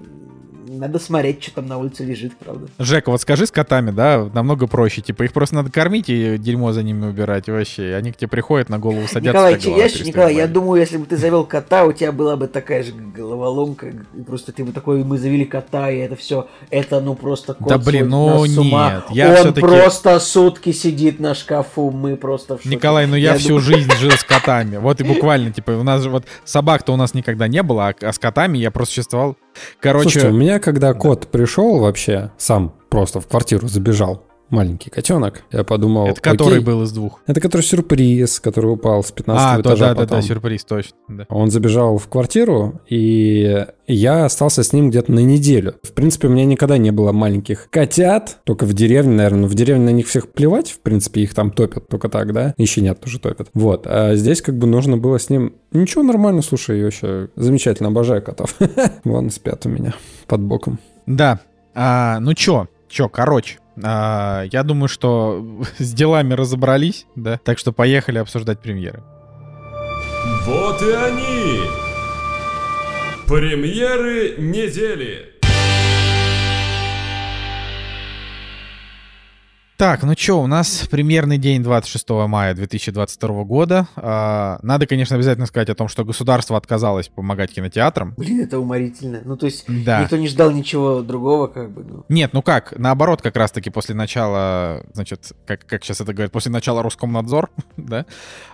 надо смотреть, что там на улице лежит, правда. Жека, вот скажи с котами, да, намного проще. Типа их просто надо кормить и дерьмо за ними убирать вообще. Они к тебе приходят, на голову садятся. Николай, я, Николай, я думаю, если бы ты завел кота, у тебя была бы такая же головоломка. Просто ты бы такой, мы завели кота, и это все, это ну просто кот Да блин, ну нет. Я Он просто сутки сидит на шкафу, мы просто в шоке. Николай, ну я, я всю думаю... жизнь жил с котами. Вот и буквально, типа, у нас же вот собак-то у нас никогда не было, а, а с котами я просто существовал Короче... Слушайте, у меня, когда да. кот пришел вообще, сам просто в квартиру забежал, маленький котенок. Я подумал, Это который окей, был из двух? Это который сюрприз, который упал с 15 а, этажа да, потом. да, да, сюрприз, точно. Да. Он забежал в квартиру, и я остался с ним где-то на неделю. В принципе, у меня никогда не было маленьких котят, только в деревне, наверное. В деревне на них всех плевать, в принципе, их там топят только так, да? И щенят тоже топят. Вот. А здесь как бы нужно было с ним... Ничего, нормально, слушай, я вообще замечательно обожаю котов. Вон спят у меня под боком. Да. А, ну чё, чё, короче, а, я думаю, что с делами разобрались, да? Так что поехали обсуждать премьеры. Вот и они! Премьеры недели! Так, ну что, у нас примерный день 26 мая 2022 года. А, надо, конечно, обязательно сказать о том, что государство отказалось помогать кинотеатрам. Блин, это уморительно. Ну, то есть, да. никто не ждал ничего другого, как бы. Ну. Нет, ну как, наоборот, как раз-таки после начала, значит, как, как сейчас это говорят, после начала Роскомнадзор, да,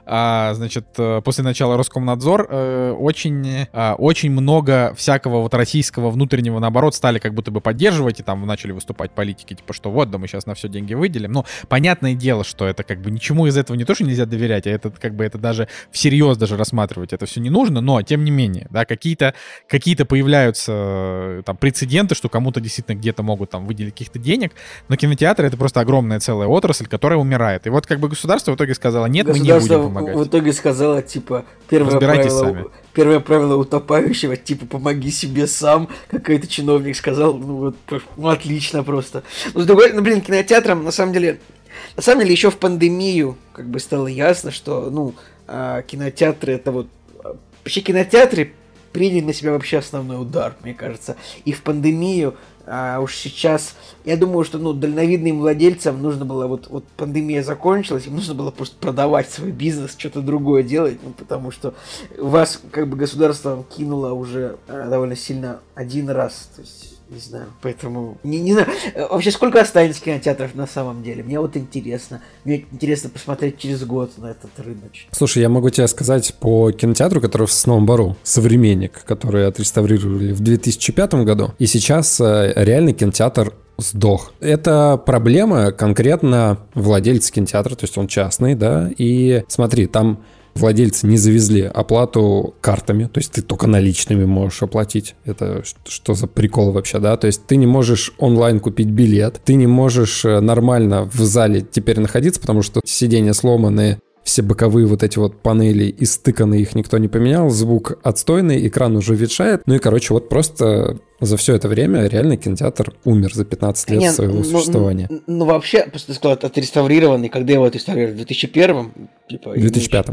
а, значит, э, после начала Роскомнадзор э, очень, а, очень много всякого вот российского внутреннего, наоборот, стали как будто бы поддерживать, и там начали выступать политики, типа, что вот, да мы сейчас на все деньги выйдем, выделим. Но понятное дело, что это как бы ничему из этого не то, что нельзя доверять, а это как бы это даже всерьез даже рассматривать это все не нужно, но тем не менее, да, какие-то какие появляются э, там прецеденты, что кому-то действительно где-то могут там выделить каких-то денег, но кинотеатры это просто огромная целая отрасль, которая умирает. И вот как бы государство в итоге сказало, нет, мы не будем помогать. в итоге сказала, типа, первое правило, сами. Первое правило утопающего, типа, помоги себе сам, какой-то чиновник сказал, ну вот, ну, отлично просто. Ну, с другой, ну, блин, кинотеатрам, на самом деле, на самом деле еще в пандемию как бы стало ясно, что, ну, э, кинотеатры это вот... Вообще кинотеатры приняли на себя вообще основной удар, мне кажется. И в пандемию а уж сейчас, я думаю, что ну, дальновидным владельцам нужно было, вот, вот пандемия закончилась, им нужно было просто продавать свой бизнес, что-то другое делать, ну, потому что вас как бы государство кинуло уже а, довольно сильно один раз. То есть не знаю, поэтому... Не, не знаю. Э, вообще, сколько останется кинотеатров на самом деле? Мне вот интересно. Мне интересно посмотреть через год на этот рынок. Слушай, я могу тебе сказать по кинотеатру, который в Сосновом Бару, «Современник», который отреставрировали в 2005 году. И сейчас э, реальный кинотеатр сдох. Это проблема конкретно владельца кинотеатра, то есть он частный, да, и смотри, там владельцы не завезли оплату картами, то есть ты только наличными можешь оплатить. Это что за прикол вообще, да? То есть ты не можешь онлайн купить билет, ты не можешь э, нормально в зале теперь находиться, потому что сиденья сломаны, все боковые вот эти вот панели истыканы, их никто не поменял, звук отстойный, экран уже ветшает. Ну и, короче, вот просто за все это время реально кинотеатр умер за 15 лет Нет, своего ну, существования. Ну, ну, вообще, просто ты сказал, отреставрированный, когда его отреставрировали? В 2001 типа, В 2005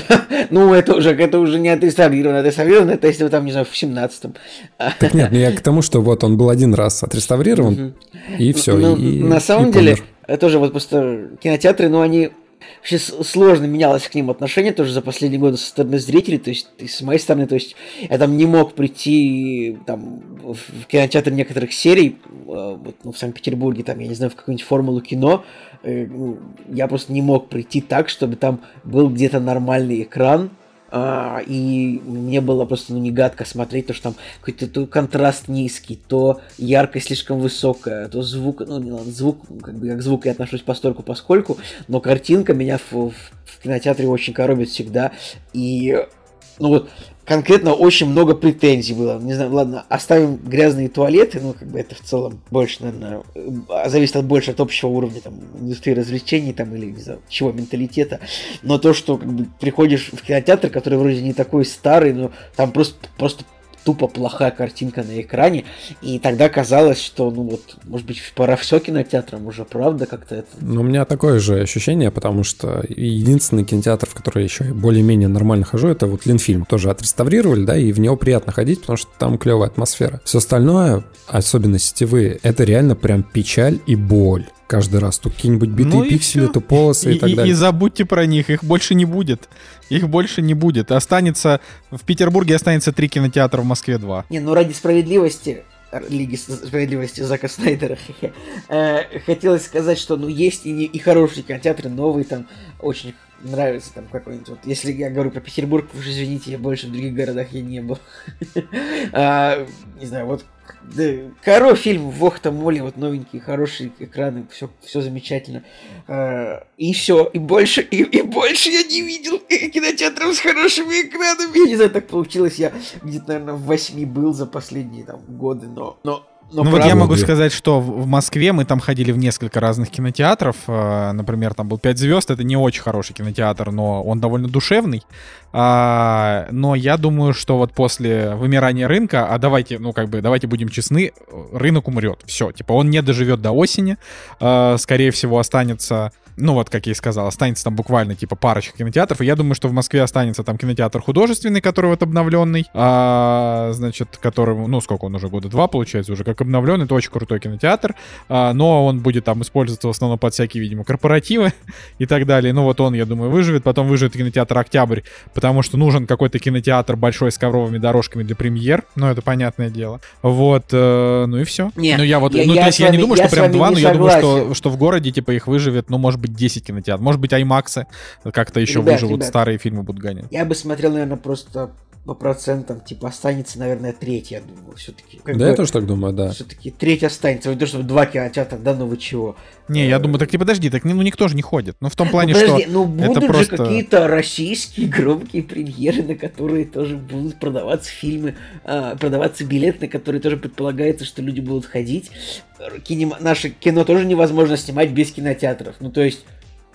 Ну, это уже, это уже не отреставрировано. Отреставрировано, это если вы там, не знаю, в 17-м. Так нет, ну я к тому, что вот он был один раз отреставрирован, и все. Ну, на самом деле, это тоже вот просто кинотеатры, ну, они вообще сложно менялось к ним отношение тоже за последние годы со стороны зрителей, то есть с моей стороны, то есть я там не мог прийти там в кинотеатр некоторых серий, э, вот, ну, в Санкт-Петербурге, там, я не знаю, в какую-нибудь формулу кино, э, ну, я просто не мог прийти так, чтобы там был где-то нормальный экран, А, и мне было просто ну, не гадко смотреть, то что там какой-то то контраст низкий, то яркость слишком высокая, то звук, ну не ладно, звук, как бы как звук я отношусь постольку поскольку, но картинка меня в, в, в кинотеатре очень коробит всегда. И ну вот конкретно очень много претензий было. Не знаю, ладно, оставим грязные туалеты, ну, как бы это в целом больше, наверное, э, зависит от больше от общего уровня там, индустрии развлечений там, или, не знаю, чего, менталитета. Но то, что как бы, приходишь в кинотеатр, который вроде не такой старый, но там просто, просто тупо плохая картинка на экране, и тогда казалось, что, ну вот, может быть, пора все кинотеатрам уже, правда, как-то это... Ну, у меня такое же ощущение, потому что единственный кинотеатр, в который еще более-менее нормально хожу, это вот Ленфильм. Тоже отреставрировали, да, и в него приятно ходить, потому что там клевая атмосфера. Все остальное, особенно сетевые, это реально прям печаль и боль каждый раз. То какие-нибудь битые ну пиксели, то полосы и, и так далее. И забудьте про них, их больше не будет. Их больше не будет. Останется... В Петербурге останется три кинотеатра, в Москве два. Не, ну ради справедливости, Лиги справедливости Зака Снайдера, э, хотелось сказать, что ну есть и, не, и хорошие кинотеатры, новые там, очень нравится там какой-нибудь. Вот, если я говорю про Петербург, уж извините, я больше в других городах я не был. а, не знаю, вот да, Каро фильм, Вох там Молли, вот новенькие, хорошие экраны, все, все замечательно. А, и все, и больше, и, и больше я не видел кинотеатров с хорошими экранами. Я не знаю, так получилось, я где-то, наверное, в восьми был за последние там годы, но, но но ну, ну вот я могу сказать, что в Москве мы там ходили в несколько разных кинотеатров. Э, например, там был 5 звезд. Это не очень хороший кинотеатр, но он довольно душевный. А, но я думаю, что вот после вымирания рынка, а давайте, ну как бы, давайте будем честны, рынок умрет. Все, типа он не доживет до осени. А, скорее всего, останется ну вот, как я и сказал, останется там буквально типа парочка кинотеатров. И я думаю, что в Москве останется там кинотеатр художественный, который вот обновленный, а, значит, который, ну сколько он уже, года два получается уже, как обновленный, это очень крутой кинотеатр, а, но он будет там использоваться в основном под всякие, видимо, корпоративы и так далее. Ну вот он, я думаю, выживет. Потом выживет кинотеатр Октябрь, потому что нужен какой-то кинотеатр большой с ковровыми дорожками для премьер, ну это понятное дело. Вот, э, ну и все. Нет, ну я вот, я, ну я то есть я не думаю, что прям два, но я думаю, что, что в городе типа их выживет, ну может быть быть 10 кинотеатров. Может быть, IMAX как-то еще ребят, выживут, ребят, старые фильмы будут гонять. Я бы смотрел, наверное, просто по процентам, типа, останется, наверное, треть, я думаю, все-таки. Да, бы, я тоже так думаю, да. Все-таки треть останется. Вот то, чтобы два кинотеатра, да, ну вы чего? Не, я думаю, так ты подожди, так ну никто же не ходит. Ну в том плане, ну, подожди, что ну будут это просто... же какие-то российские громкие премьеры, на которые тоже будут продаваться фильмы, э, продаваться билеты, на которые тоже предполагается, что люди будут ходить. Кинем... Наше кино тоже невозможно снимать без кинотеатров. Ну то есть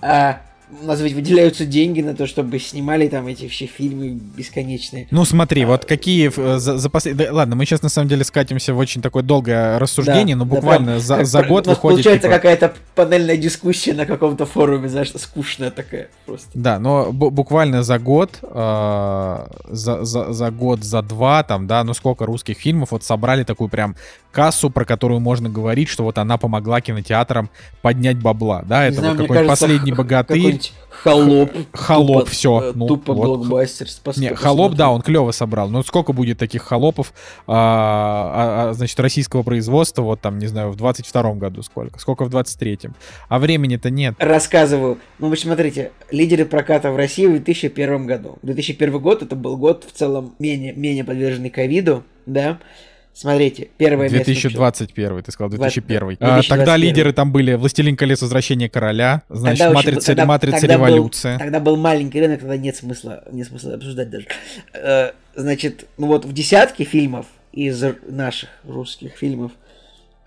а у нас ведь выделяются деньги на то, чтобы снимали там эти все фильмы бесконечные. Ну смотри, а, вот какие э, за, за послед... да, ладно, мы сейчас на самом деле скатимся в очень такое долгое рассуждение, да, но буквально да, за, как, за год у нас выходит... получается типа... какая-то панельная дискуссия на каком-то форуме, знаешь, скучная такая просто. Да, но буквально за год, э, за, за, за год, за два, там, да, ну сколько русских фильмов вот собрали такую прям кассу, про которую можно говорить, что вот она помогла кинотеатрам поднять бабла, да, это знаю, вот какой-то последний богатырь. Холоп. Холоп, тупо, все. Э, ну, тупо вот. блокбастер. Не, холоп, да, он клево собрал. Но сколько будет таких холопов, а, а, а, значит, российского производства, вот там, не знаю, в 22-м году сколько? Сколько в 23-м? А времени-то нет. Рассказываю. Ну, вы смотрите, лидеры проката в России в 2001 году. 2001 год это был год в целом менее, менее подверженный ковиду, да, Смотрите, первое 2021, место. ты сказал, 2001. 2021. А, тогда лидеры там были «Властелин колец. Возвращение короля», значит, тогда «Матрица, тогда, матрица тогда революция». Был, тогда был маленький рынок, тогда нет смысла, нет смысла обсуждать даже. Э, значит, ну вот в десятке фильмов из наших русских фильмов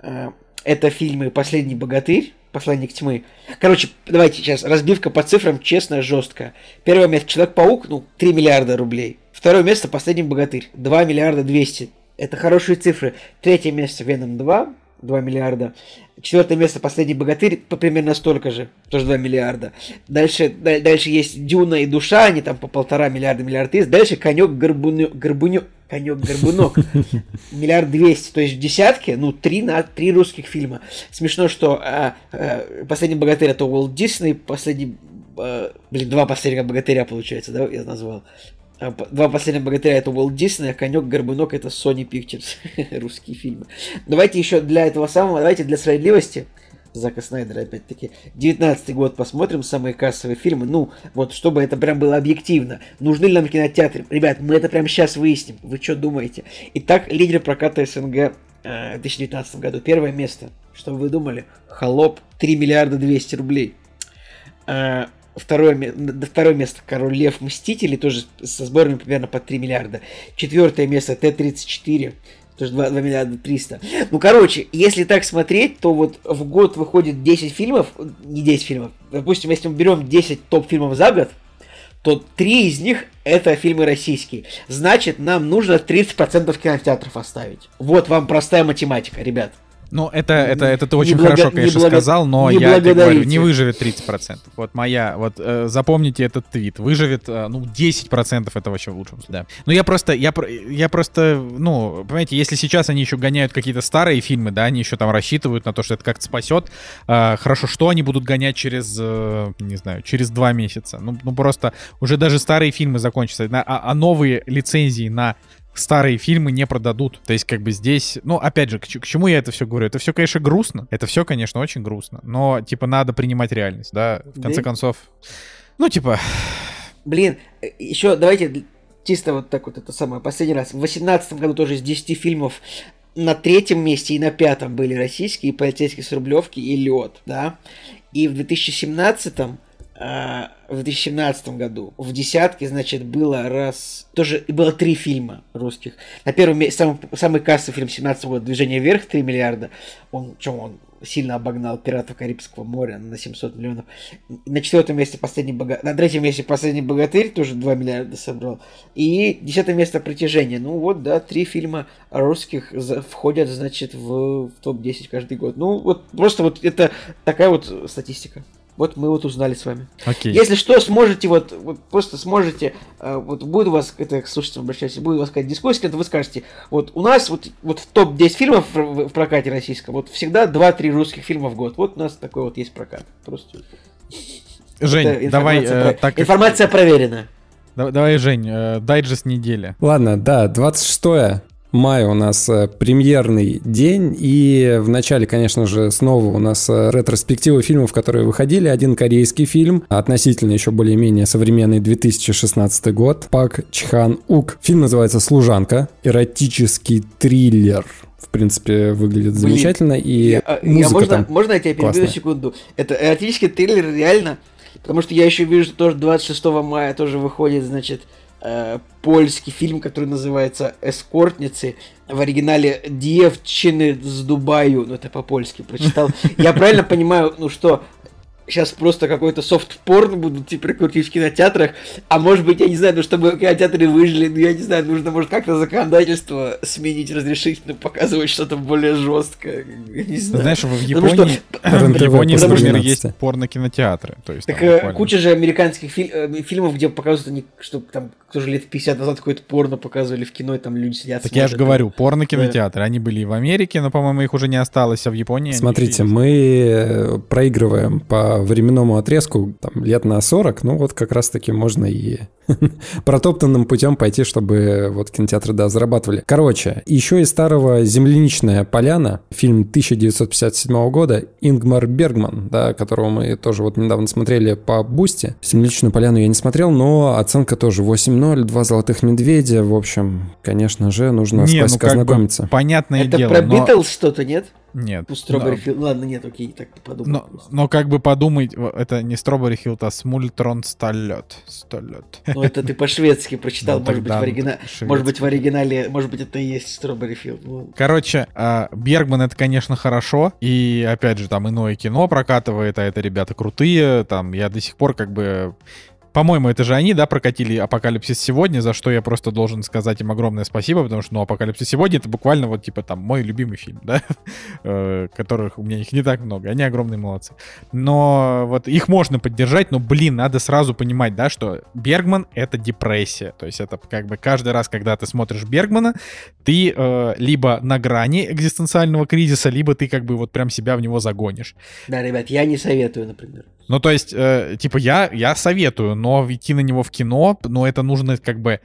э, это фильмы «Последний богатырь», «Посланник тьмы». Короче, давайте сейчас, разбивка по цифрам, честно, жестко. Первое место «Человек-паук», ну, 3 миллиарда рублей. Второе место «Последний богатырь», 2 миллиарда 200 это хорошие цифры. Третье место Веном 2, 2 миллиарда. Четвертое место Последний богатырь, по примерно столько же, тоже 2 миллиарда. Дальше, дальше есть Дюна и Душа, они там по полтора миллиарда, миллиард есть. Дальше Конек Горбуню, Горбуню, Конек Горбунок, миллиард двести. То есть в десятке, ну, три, на, три русских фильма. Смешно, что а, а, Последний богатырь это Уолт Дисней, последний а, блин, два последних богатыря получается, да, я назвал. А, два последних богатыря это Уолт Дисней, а конек Горбунок это Sony Pictures. Русские фильмы. Давайте еще для этого самого, давайте для справедливости Зака Снайдера, опять-таки. 19 год посмотрим, самые кассовые фильмы. Ну, вот, чтобы это прям было объективно. Нужны ли нам кинотеатры? Ребят, мы это прямо сейчас выясним. Вы что думаете? Итак, лидер проката СНГ э, в 2019 году. Первое место. Что вы думали? Холоп 3 миллиарда 200 рублей. Э, Второе, второе место Король Лев Мстители, тоже со сборами примерно по 3 миллиарда. Четвертое место Т-34, тоже 2, 2 миллиарда 300. Ну, короче, если так смотреть, то вот в год выходит 10 фильмов, не 10 фильмов, допустим, если мы берем 10 топ-фильмов за год, то 3 из них это фильмы российские. Значит, нам нужно 30% кинотеатров оставить. Вот вам простая математика, ребят. Ну, это, это, это ты очень благо- хорошо, не конечно, благо- сказал, но я тебе говорю, не выживет 30%. Вот моя, вот э, запомните этот твит. Выживет, э, ну, 10% это вообще в лучшем случае. Да. Ну, я просто, я, я просто, ну, понимаете, если сейчас они еще гоняют какие-то старые фильмы, да, они еще там рассчитывают на то, что это как-то спасет, э, хорошо, что они будут гонять через, э, не знаю, через два месяца? Ну, ну, просто уже даже старые фильмы закончатся, а, а новые лицензии на старые фильмы не продадут. То есть, как бы здесь, ну, опять же, к, к чему я это все говорю? Это все, конечно, грустно. Это все, конечно, очень грустно. Но, типа, надо принимать реальность, да. В конце Да. концов, ну, типа, Блин, еще давайте чисто вот так вот это самое, последний раз. В 2018 году тоже из 10 фильмов на третьем месте и на пятом были российские «Полицейский с Рублевки» и «Лед», да. И в 2017 а, в 2017 году в десятке, значит, было раз... Тоже было три фильма русских. На первом месте самый, самый кассовый фильм 17 года «Движение вверх» 3 миллиарда. Он, что он сильно обогнал «Пиратов Карибского моря» на 700 миллионов. На четвертом месте последний бога... На третьем месте последний богатырь тоже 2 миллиарда собрал. И десятое место притяжение. Ну вот, да, три фильма русских за- входят, значит, в, в топ-10 каждый год. Ну, вот просто вот это такая вот статистика. Вот мы вот узнали с вами. окей. Если что, сможете, вот, вот просто сможете, э, вот будет у вас, это к слушателям обращаюсь, будет у вас какая-то дискуссия, когда вы скажете, вот у нас вот, вот в топ-10 фильмов в, в- в прокате российском, вот всегда 2-3 русских фильма в год. Вот у нас такой вот есть прокат. Просто Жень, давай, э, про- так как- информация проверена. да- давай, Жень, э, дайджест недели. Ладно, да, 26 мая у нас э, премьерный день, и в начале, конечно же, снова у нас э, ретроспектива фильмов, которые выходили. Один корейский фильм, относительно еще более-менее современный 2016 год, Пак Чхан Ук. Фильм называется «Служанка», эротический триллер. В принципе, выглядит Блин, замечательно, и Я, я музыка можно, там можно я тебя перебью классная. секунду? Это эротический триллер реально, потому что я еще вижу, что тоже 26 мая тоже выходит, значит, э, польский фильм, который называется «Эскортницы». В оригинале «Девчины с Дубаю». Ну, это по-польски прочитал. Я правильно понимаю, ну что, сейчас просто какой-то софт-порн будут теперь крутить в кинотеатрах, а может быть, я не знаю, ну, чтобы кинотеатры выжили, ну, я не знаю, нужно, может, как-то законодательство сменить, разрешить, ну, показывать что-то более жесткое, я не знаю. Знаешь, в Потому что- Японии, в Японии, например, 12. есть порно-кинотеатры. То есть, Так там э, буквально- куча же американских филь- э, фильмов, где показывают они, что там тоже лет 50 назад какое-то порно показывали в кино, и там люди сидят. Так я же смотрят. говорю, порно-кинотеатры. Они были и в Америке, но, по-моему, их уже не осталось, а в Японии они Смотрите, мы э, проигрываем по временному отрезку там, лет на 40, ну вот как раз-таки можно и протоптанным путем пойти, чтобы вот кинотеатры, да, зарабатывали. Короче, еще из старого «Земляничная поляна», фильм 1957 года, Ингмар Бергман, да, которого мы тоже вот недавно смотрели по Boosty. «Земляничную поляну» я не смотрел, но оценка тоже 8.0, два золотых медведя, в общем, конечно же, нужно с Не, ну классикой бы, ознакомиться. понятное Это дело, про но... Битлз что-то, нет? Нет. Ну, Strawberry но- Field. Ладно, нет, окей, так подумал. Но, но как бы подумать, это не Strawberry Field, а Смультрон Сталет. Сталет. Ну, это ты по-шведски прочитал, Ну, может быть, в оригинале. шведский. Может быть, в оригинале, может быть, это и есть Strawberry Field. Ну, Короче, а, Бергман это, конечно, хорошо. И опять же, там иное кино прокатывает, а это ребята крутые. Там я до сих пор как бы. По-моему, это же они, да, прокатили «Апокалипсис сегодня», за что я просто должен сказать им огромное спасибо, потому что, ну, «Апокалипсис сегодня» — это буквально вот, типа, там, мой любимый фильм, да, э, которых у меня их не так много, они огромные молодцы. Но вот их можно поддержать, но, блин, надо сразу понимать, да, что Бергман — это депрессия, то есть это как бы каждый раз, когда ты смотришь Бергмана, ты э, либо на грани экзистенциального кризиса, либо ты как бы вот прям себя в него загонишь. да, ребят, я не советую, например. Ну, то есть, э, типа, я, я советую, но идти на него в кино, но это нужно как бы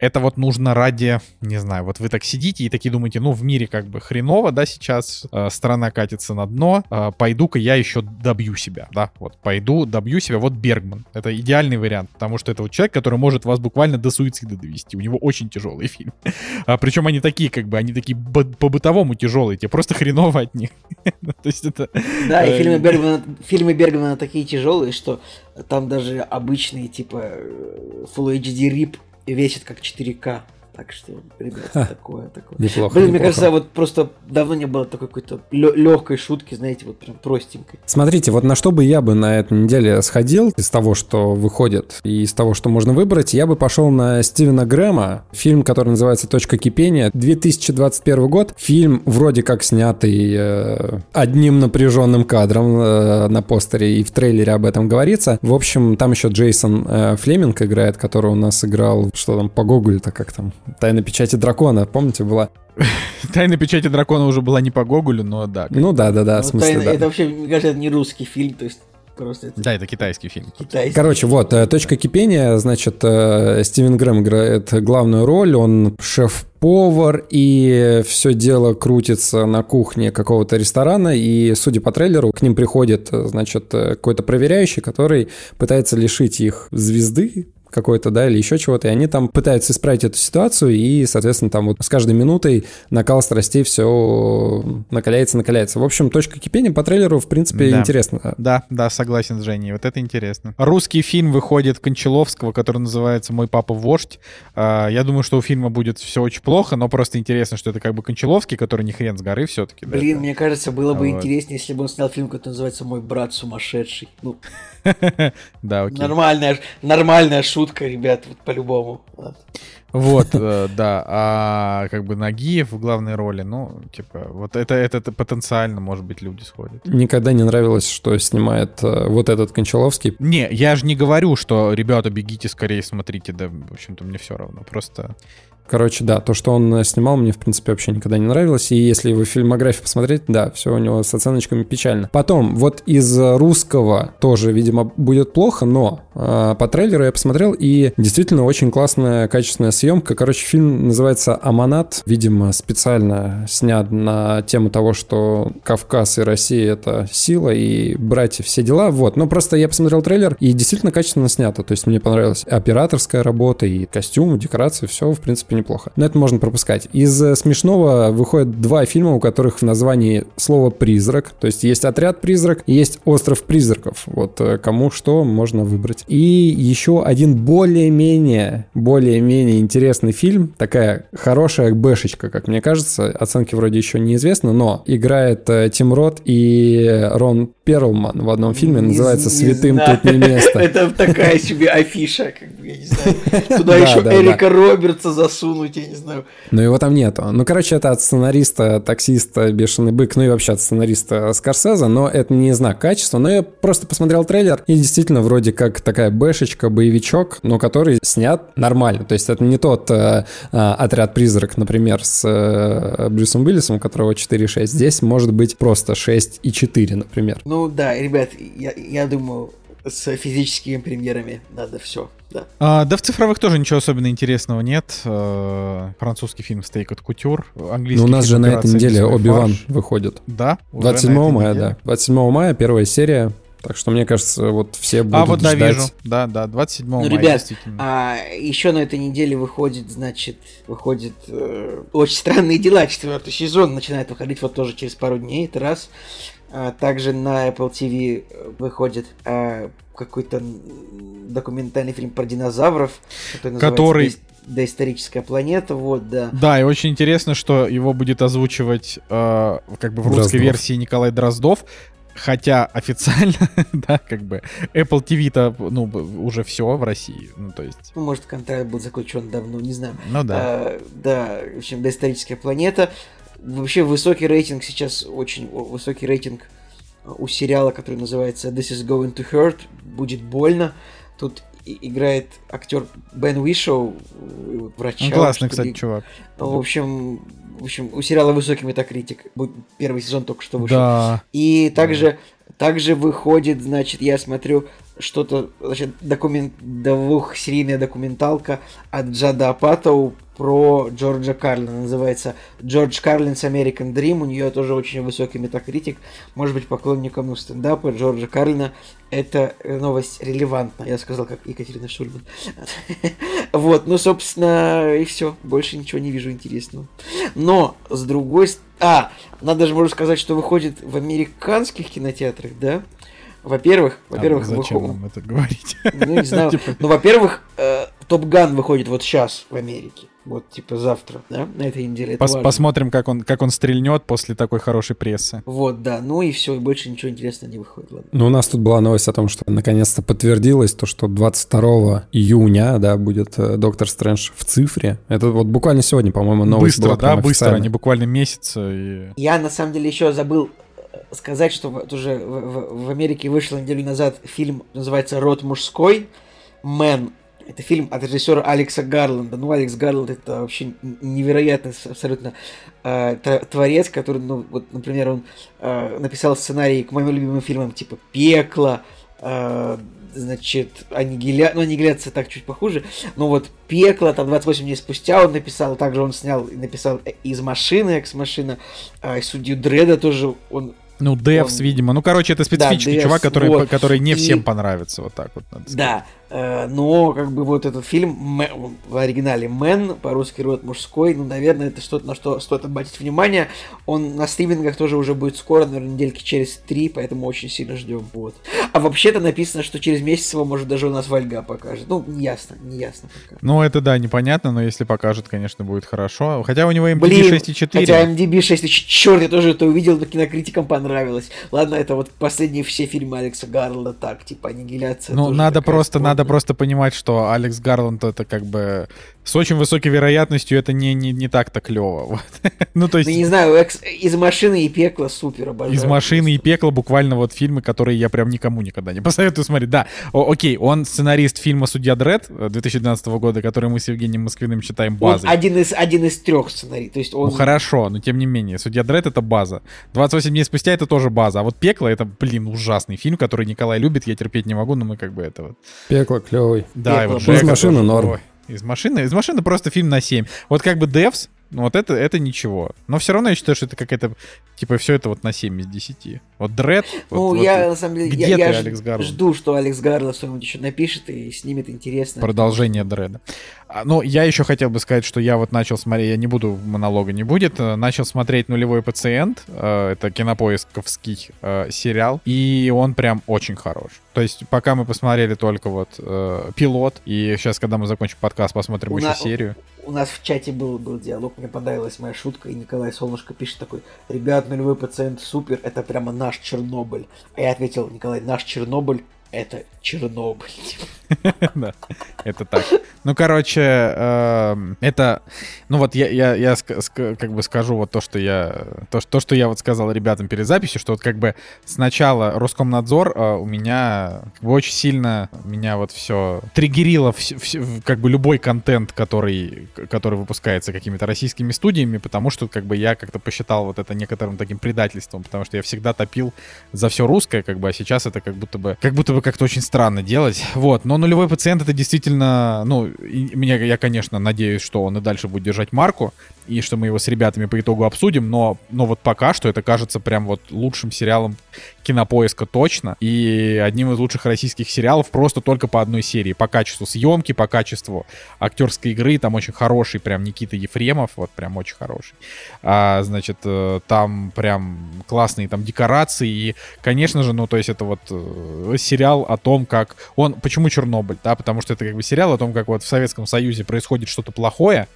это вот нужно ради, не знаю, вот вы так сидите и такие думаете, ну, в мире как бы хреново, да, сейчас, э, страна катится на дно, э, пойду-ка я еще добью себя, да, вот, пойду, добью себя, вот Бергман, это идеальный вариант, потому что это вот человек, который может вас буквально до суицида довести, у него очень тяжелый фильм, а, причем они такие, как бы, они такие по-бытовому тяжелые, тебе просто хреново от них, то есть это... Да, и фильмы Бергмана, фильмы Бергмана такие тяжелые, что там даже обычные, типа, Full HD RIP весит как 4К. Так что, ребята, такое, такое. Неплохо, Блин, мне неплохо. кажется, вот просто давно не было такой какой-то легкой шутки, знаете, вот прям простенькой. Смотрите, вот на что бы я бы на этой неделе сходил из того, что выходит, и из того, что можно выбрать, я бы пошел на Стивена Грэма, фильм, который называется «Точка кипения», 2021 год, фильм вроде как снятый э, одним напряженным кадром э, на постере, и в трейлере об этом говорится. В общем, там еще Джейсон э, Флеминг играет, который у нас играл, что там, по Гоголю-то как там, «Тайна печати дракона», помните, была? Тайна печати дракона уже была не по Гоголю, но да. Ну да, да, да, Ну, в смысле, «Тайна» да. Это вообще, мне кажется, это не русский фильм, то есть просто это Да, это китайский фильм. китайский. Короче, вот, э, точка кипения, значит, э, Стивен Грэм играет главную роль, он шеф-повар, и все дело крутится на кухне какого-то ресторана, и, судя по трейлеру, к ним приходит, э, значит, какой-то проверяющий, который пытается лишить их звезды, какой-то, да, или еще чего-то, и они там пытаются исправить эту ситуацию, и, соответственно, там вот с каждой минутой накал страстей все накаляется, накаляется. В общем, точка кипения по трейлеру, в принципе, Да. интересно. Да, да, согласен с Женей. Вот это интересно. Русский фильм выходит Кончаловского, который называется «Мой папа вождь». А, Я думаю, что у фильма будет все очень плохо, но просто интересно, что это как бы Кончаловский, который не хрен с горы все-таки. Блин, мне кажется, было бы Вот. интереснее, если бы он снял фильм, который называется «Мой брат сумасшедший». Ну, Да, окей. нормальная, нормальная шутка, ребят, вот по-любому. Вот, э, да. А как бы Нагиев в главной роли, ну, типа, вот это, это, это потенциально, может быть, люди сходят. Никогда не нравилось, что снимает э, вот этот Кончаловский. Не, я же не говорю, что, ребята, бегите скорее, смотрите, да, в общем-то, мне все равно. Просто Короче, да, то, что он э, снимал, мне, в принципе, вообще никогда не нравилось. И если его фильмографию посмотреть, да, все у него с оценочками печально. Потом, вот из э, русского тоже, видимо, будет плохо, но э, по трейлеру я посмотрел, и действительно очень классная, качественная съемка. Короче, фильм называется «Аманат». Видимо, специально снят на тему того, что Кавказ и Россия — это сила, и братья все дела. Вот, но просто я посмотрел трейлер, и действительно качественно снято. То есть мне понравилась операторская работа, и костюмы, декорации, все, в принципе, неплохо. Но это можно пропускать. Из э, смешного выходят два фильма, у которых в названии слово «призрак». То есть есть «Отряд призрак» и есть «Остров призраков». Вот э, кому что можно выбрать. И еще один более-менее, более-менее интересный фильм. Такая хорошая бэшечка, как мне кажется. Оценки вроде еще неизвестны, но играет э, Тим Рот и Рон Перлман в одном фильме. Не Называется не «Святым знаю. тут не место». Это такая себе афиша, как бы, я не знаю. Туда Да, еще. Эрика Робертса засунуть, я не знаю. Но его там нету. Ну, короче, это от сценариста, таксиста, бешеный бык, ну и вообще от сценариста Скорсезе, но это не знак качества. Но я просто посмотрел трейлер, и действительно вроде как такая бэшечка, боевичок, но который снят нормально. То есть это не тот э, э, отряд призрак, например, с э, Брюсом Уиллисом, у которого 4,6. Здесь может быть просто 6 и 4, например. Ну да, ребят, я, я думаю, с физическими премьерами надо все, да. А, да в цифровых тоже ничего особенно интересного нет. Э, Французский фильм «Стейк от кутюр», английский Но Ну, у нас же на этой «Операция неделе «Мясной Оби-Ван фарш». выходит. Да? уже 27 на этой мая, неделе. да. 27 мая, первая серия. Так что, мне кажется, вот все будут А вот да, ждать. вижу. Да, да, 27 Ну, мая, ребят, действительно. А еще на этой неделе выходит, значит, выходит э, очень странные дела. Четвертый сезон начинает выходить вот тоже через пару дней. Это раз. А также на Apple TV выходит э, какой-то документальный фильм про динозавров, который, называется Который- «Доис- Доисторическая планета. Вот, да. Да, и очень интересно, что его будет озвучивать э, как бы в русской Дроздов. версии Николай Дроздов. Хотя официально, да, как бы Apple TV-то, ну, уже все в России. Ну, то есть, Ну, может, контракт был заключен давно, не знаю. ну да. А, да, в общем, доисторическая планета. Вообще высокий рейтинг сейчас, очень высокий рейтинг а, у сериала, который называется This is Going to Hurt, будет больно. Тут играет актер Бен Уишоу, врача. Ну, классный, ли. кстати, чувак. В общем, в общем, у сериала высокий метакритик. Первый сезон только что вышел. Да. И также Также выходит, значит, я смотрю что-то, значит, документ, двухсерийная документалка от Джада Апатоу про Джорджа Карлина. Называется Джордж Карлин's American Dream. У нее тоже очень высокий метакритик. Может быть, поклонникам стендапа Джорджа Карлина эта новость релевантна. Я сказал, как Екатерина Шульман. Вот, ну, собственно, и все. Больше ничего не вижу интересного. Но, с другой стороны... А, надо же, можно сказать, что выходит в американских кинотеатрах, да? Во-первых, во-первых, а зачем выход- нам это говорить? ну, не знаю. Типа, Ну, во-первых, э, Топ Ган выходит вот сейчас в Америке. Вот, типа, завтра, да, на этой неделе. Это пос-. Посмотрим, как он, как он стрельнет после такой хорошей прессы. Вот, да. Ну и все, и больше ничего интересного не выходит. Ладно. Ну, у нас тут была новость о том, что наконец-то подтвердилось то, что 22 июня, да, будет э, Доктор Стрэндж в цифре. Это вот буквально сегодня, по-моему, новость быстро, была да, быстро, официально. они буквально месяц. И... Я, на самом деле, еще забыл э, сказать, что вот уже в, в- Америке вышел неделю назад фильм, называется «Род мужской», «Мэн». Это фильм от режиссера Алекса Гарланда. Ну, Алекс Гарланд это вообще невероятный абсолютно э, творец, который, ну, вот, например, он э, написал сценарий к моим любимым фильмам типа «Пекло», э, значит, аннигиля... ну, аннигиляция так чуть похуже, но вот «Пекло», там 28 дней спустя он написал, также он снял и написал «Из машины», «Экс-машина», э, «Судью Дреда» тоже он Ну, Devs, Он- видимо. Ну, короче, это специфический Devs, чувак, который, вот. который не И- всем понравится. Вот так вот надо сказать. Да, но как бы вот этот фильм в оригинале Men, по-русски род мужской, ну, наверное, это что-то, на что стоит обратить внимание. Он на стримингах тоже уже будет скоро, наверное, недельки через три, поэтому очень сильно ждем. Вот. А вообще-то написано, что через месяц его, может, даже у нас Вольга покажет. Ну, не ясно, не ясно пока. Ну, это да, непонятно, но если покажет, конечно, будет хорошо. Хотя у него IMDb Блин, 6,4. хотя MDB 6, черт, я тоже это увидел, но кинокритикам понравилось. Ладно, это вот последние все фильмы Алекса Гарлда, так, типа, аннигиляция. Ну, надо просто, надо спорная. просто понимать, что Алекс Гарланд это как бы с очень высокой вероятностью это не, не, не так-то клево. Вот. ну, то есть Ну, не знаю, экс- из машины и пекла супер обожаю. из машины и пекла буквально вот фильмы, которые я прям никому никогда не посоветую смотреть. Да, о- окей, он сценарист фильма «Судья Дред» э, 2012 года, который мы с Евгением Москвиным считаем Он базой. один из, один из трех сценарий. То есть он... Ну хорошо, но тем не менее, Судья Дред это база. 28 дней спустя это тоже база. А вот Пекло это, блин, ужасный фильм, который Николай любит, я терпеть не могу, но мы как бы это вот. Пекло клевый. Да, и Пекло вот было. Из Жека машины норм. Ой, Из машины? Из машины просто фильм на 7. Вот как бы ну вот это, это ничего. Но все равно я считаю, что это какая-то, типа, все это вот на 7 из 10. Вот Дред. Ну, вот- я, вот на самом деле, где я, ты, я Алекс Гарланд? жду, что Алекс Гарланд что-нибудь еще напишет и снимет интересно. Продолжение Дреда. А, Ну, я еще хотел бы сказать, что я вот начал смотреть, я не буду, монолога не будет, э, начал смотреть «Нулевой пациент», э, это кинопоисковский э, сериал, и он прям очень хорош. То есть, пока мы посмотрели только вот э, пилот, и сейчас, когда мы закончим подкаст, посмотрим У еще на- серию. У нас в чате был, был диалог, мне понравилась моя шутка, и Николай Солнышко пишет такой, ребят, нулевой пациент супер, это прямо наш Чернобыль. А я ответил, Николай, наш Чернобыль это Чернобыль. Да, это так. Ну, короче, эм, это... Ну, вот я, я, я как бы скажу вот то, что я... То, то, что я вот сказал ребятам перед записью, что вот как бы сначала Роскомнадзор э, у меня очень сильно меня вот все триггерило вс- вс- как бы любой контент, который, который выпускается какими-то российскими студиями, потому что как бы я как-то посчитал вот это некоторым таким предательством, потому что я всегда топил за все русское, как бы, а сейчас это как будто бы, как будто бы как-то очень странно делать. Вот, но нулевой пациент это действительно, ну, меня, я, конечно, надеюсь, что он и дальше будет держать марку, и что мы его с ребятами по итогу обсудим, но, но вот пока что это кажется прям вот лучшим сериалом кинопоиска точно, и одним из лучших российских сериалов просто только по одной серии, по качеству съемки, по качеству актерской игры, там очень хороший прям Никита Ефремов, вот прям очень хороший. А, значит, э, там прям классные там декорации, и, конечно же, ну, то есть это вот э, сериал о том, как он, почему Чернобыль, да, потому что это как бы сериал о том, как вот в Советском Союзе происходит что-то плохое,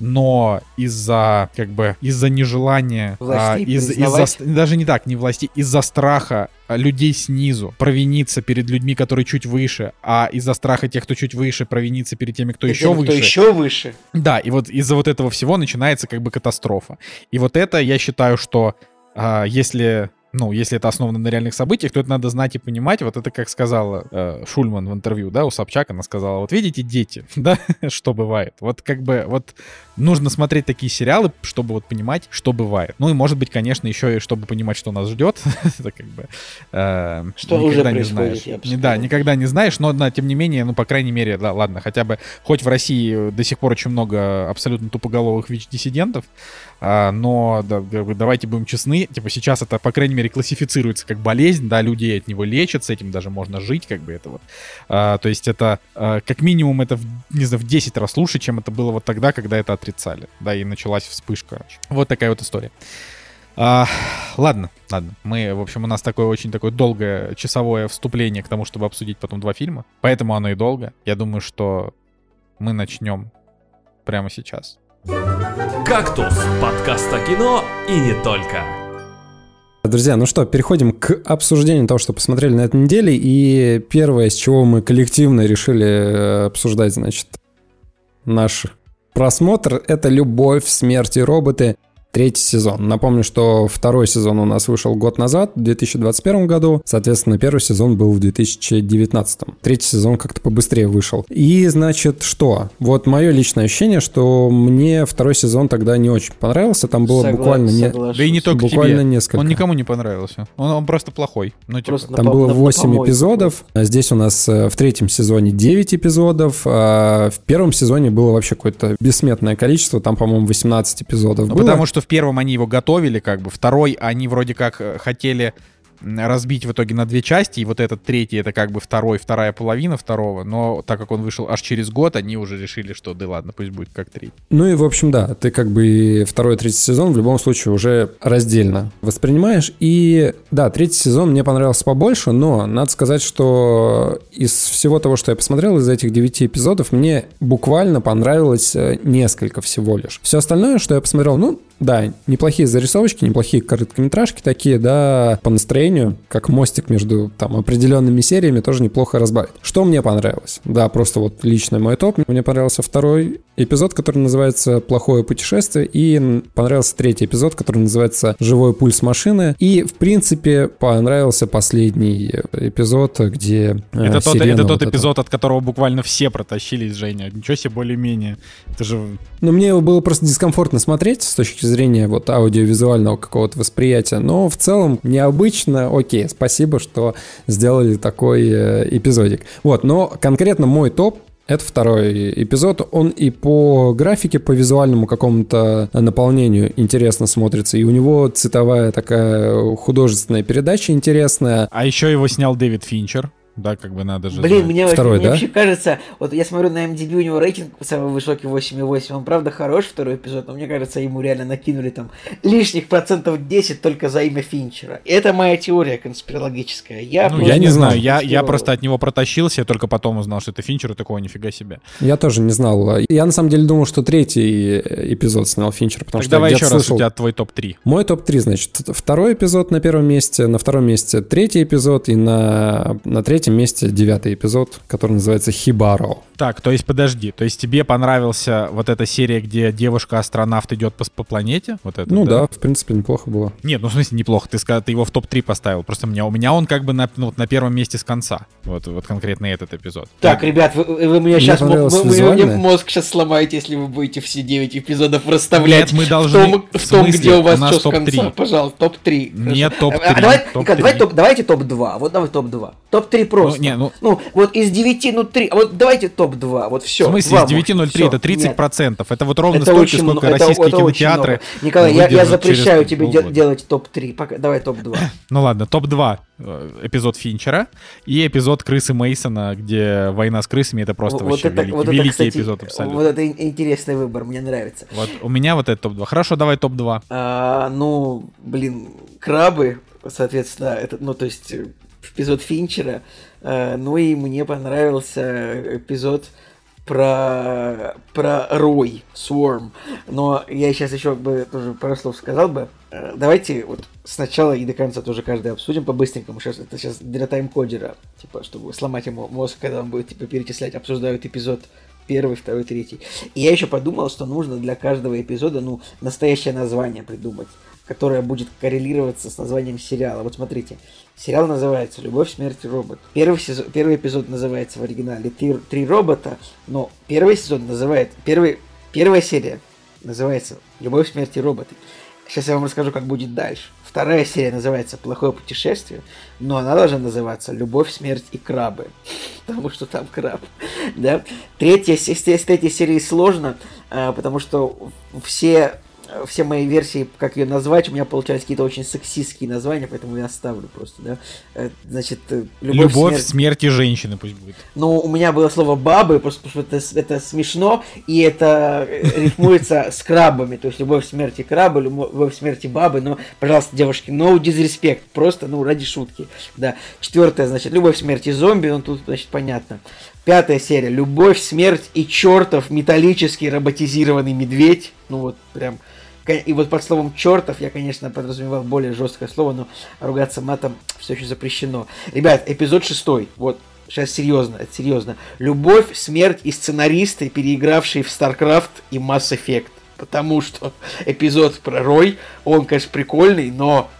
но из-за как бы из-за нежелания а, из, из-за даже не так не власти из-за страха а, людей снизу провиниться перед людьми которые чуть выше а из-за страха тех кто чуть выше провиниться перед теми кто И еще тем, выше Кто еще выше. да, и вот из-за вот этого всего начинается как бы катастрофа. И вот это, я считаю, что а, если, ну, если это основано на реальных событиях, то это надо знать и понимать. Вот это, как сказала э, Шульман в интервью, да, у Собчак, она сказала, вот видите, дети, да, что бывает. Вот как бы, вот нужно смотреть такие сериалы, чтобы вот понимать, что бывает. Ну и может быть, конечно, еще и чтобы понимать, что нас ждет. Это как бы... э, Что никогда уже не происходит, знаешь. я Да, никогда не знаешь, но да, тем не менее, ну, по крайней мере, да, ладно, хотя бы, хоть в России до сих пор очень много абсолютно тупоголовых ВИЧ-диссидентов, а, но да, давайте будем честны, типа сейчас это, по крайней мере, классифицируется как болезнь, да, люди от него лечат, с этим даже можно жить, как бы это вот. А, то есть это а, как минимум это, в, не знаю, в 10 раз лучше, чем это было вот тогда, когда это отрицали, да, и началась вспышка. Вот такая вот история. А, ладно, ладно. Мы, в общем, у нас такое очень такое долгое часовое вступление к тому, чтобы обсудить потом два фильма. Поэтому оно и долго. Я думаю, что мы начнем прямо сейчас. «Кактус» — подкаст о кино и не только. Друзья, ну что, переходим к обсуждению того, что посмотрели на этой неделе. И первое, с чего мы коллективно решили э, обсуждать, значит, наш просмотр, это «Любовь, смерть и роботы». Третий сезон. Напомню, что второй сезон у нас вышел год назад, в 2021 году. Соответственно, первый сезон был в 2019. Третий сезон как-то побыстрее вышел. И, значит, что? Вот мое личное ощущение, что мне второй сезон тогда не очень понравился. Там было Согла- буквально не... Да и не только Буквально тебе. несколько. Он никому не понравился. Он, он просто плохой. Ну, типа, Просто на Там пом- было на- на 8 помойку. эпизодов. А Здесь у нас э, в третьем сезоне 9 эпизодов. А в первом сезоне было вообще какое-то бессметное количество. Там, по-моему, 18 эпизодов Ну, было. потому что в первом они его готовили, как бы. Второй они вроде как э, хотели разбить в итоге на две части, и вот этот третий это как бы второй, вторая половина второго, но так как он вышел аж через год, они уже решили, что да ладно, пусть будет как третий. Ну и, в общем, да, ты как бы второй и третий сезон в любом случае уже раздельно воспринимаешь. И да, третий сезон мне понравился побольше, но надо сказать, что из всего того, что я посмотрел, из этих девяти эпизодов, мне буквально понравилось э, несколько всего лишь. Все остальное, что я посмотрел, ну, да, неплохие зарисовочки, неплохие короткометражки такие, да, по настроению, как мостик между там определенными сериями, тоже неплохо разбавить. Что мне понравилось? Да, просто вот лично мой топ. Мне понравился второй эпизод, который называется «Плохое путешествие», и понравился третий эпизод, который называется «Живой пульс машины», и, в принципе, понравился последний эпизод, где э, это тот, это вот тот эта. эпизод, от которого буквально все протащились, Женя. Ничего себе более-менее. Это же... Ну, мне его было просто дискомфортно смотреть с точки зрения вот аудиовизуального какого-то восприятия, но в целом необычно, окей, спасибо, что сделали такой э, эпизодик. Вот, но конкретно мой топ это второй эпизод. Он и по графике, по визуальному какому-то наполнению интересно смотрится. И у него цветовая такая художественная передача интересная. А еще его снял Дэвид Финчер. Да, как бы надо же... Блин, знать. мне, Второй, мне да? вообще кажется, вот я смотрю на MDB, у него рейтинг самый высокий 8,8. Он правда хорош, второй эпизод, но мне кажется, ему реально накинули там лишних процентов 10 только за имя Финчера. Это моя теория конспирологическая. Я, Ну, я не знаю, я, я просто от него протащился, я только потом узнал, что это Финчер, и такого нифига себе. Я тоже не знал. Я на самом деле думал, что третий эпизод снял Финчер, потому Так что давай я еще раз, слышал- у тебя твой топ-3. Мой топ-3, значит, второй эпизод на первом месте, на втором месте третий эпизод и на, на третьем месте девятый эпизод, который называется Хибаро. Так, то есть подожди, то есть тебе понравился вот эта серия, где девушка-астронавт идет по, по планете? Вот это, Ну да, в принципе, неплохо было. Нет, ну в смысле неплохо, ты, сказал, ты его в топ-3 поставил. Просто у меня, у меня он как бы на, ну, вот на первом месте с конца. Вот, вот конкретно этот эпизод. Так, ребят, вы, вы мне Мне сейчас вы, мне мозг сейчас сломаете, если вы будете все 9 эпизодов расставлять. Нет, мы в должны- том, в в том смысле? где у вас У нас что с конца, пожалуйста, топ-3. Нет, Хорошо. топ-три, А, давай. Николай, давай топ, давайте топ-2. Вот давай топ-2. Топ-3 просто. не, ну- ну, вот из 9, ну 3. Вот давайте топ-2. Вот все. в смысле, из 9.03 это 30%. Это вот ровно это столько, очень сколько много. Это- российские это очень кинотеатры. Николай, я, я запрещаю тебе полгода. делать топ-3. Пока, давай топ-2. Ну ладно, топ-2 э, эпизод Финчера и эпизод Крысы Мейсона, где война с крысами это просто Вот вообще это- великий, вот это, великий кстати, эпизод абсолютно. Вот это ин- интересный выбор, мне нравится. Вот у меня вот это топ-2. Хорошо, давай топ-2. А, ну, блин, крабы, соответственно, это, ну, то есть э, эпизод Финчера. А, ну и мне понравился эпизод про, про Рой, Swarm. Но я сейчас еще бы тоже пару слов сказал бы. Э, Давайте вот сначала и до конца тоже каждый обсудим по-быстренькому. Сейчас, это сейчас для тайм-кодера, типа, чтобы сломать ему мозг, когда он будет типа, перечислять, обсуждают эпизод первый, второй, третий. И я еще подумал, что нужно для каждого эпизода, ну, настоящее название придумать, которое будет коррелироваться с названием сериала. Вот смотрите, сериал называется «Любовь, смерть и робот». Первый, сезон, первый эпизод называется в оригинале «Три, «Три робота», но первый сезон называет, первый, первая серия называется «Любовь, смерть и роботы». Сейчас я вам расскажу, как будет дальше. Вторая серия называется «Плохое путешествие», но она должна называться «Любовь, смерть и крабы», потому что там краб. Да? Третья, с третьей серии сложно, а, потому что все все мои версии, как ее назвать, у меня получаются какие-то очень сексистские названия, поэтому я оставлю просто, да. Э, значит, э, любовь, любовь смерть... смерти женщины пусть будет. Ну, у меня было слово бабы, просто потому что это, это смешно, и это э, рифмуется с крабами, то есть любовь смерти крабы, любовь смерти бабы, но, пожалуйста, девушки, no disrespect, просто, ну, ради шутки, да. Четвертое, значит, любовь смерти зомби, ну, тут, значит, понятно. Пятая серия. Любовь, смерть и чертов металлический роботизированный медведь. Ну вот прям и вот под словом чертов я, конечно, подразумевал более жесткое слово, но ругаться матом все еще запрещено. Ребят, эпизод шестой. Вот Сейчас серьезно, это серьезно. Любовь, смерть и сценаристы, переигравшие в StarCraft и Mass Effect. Потому что эпизод про Рой, он, конечно, прикольный, но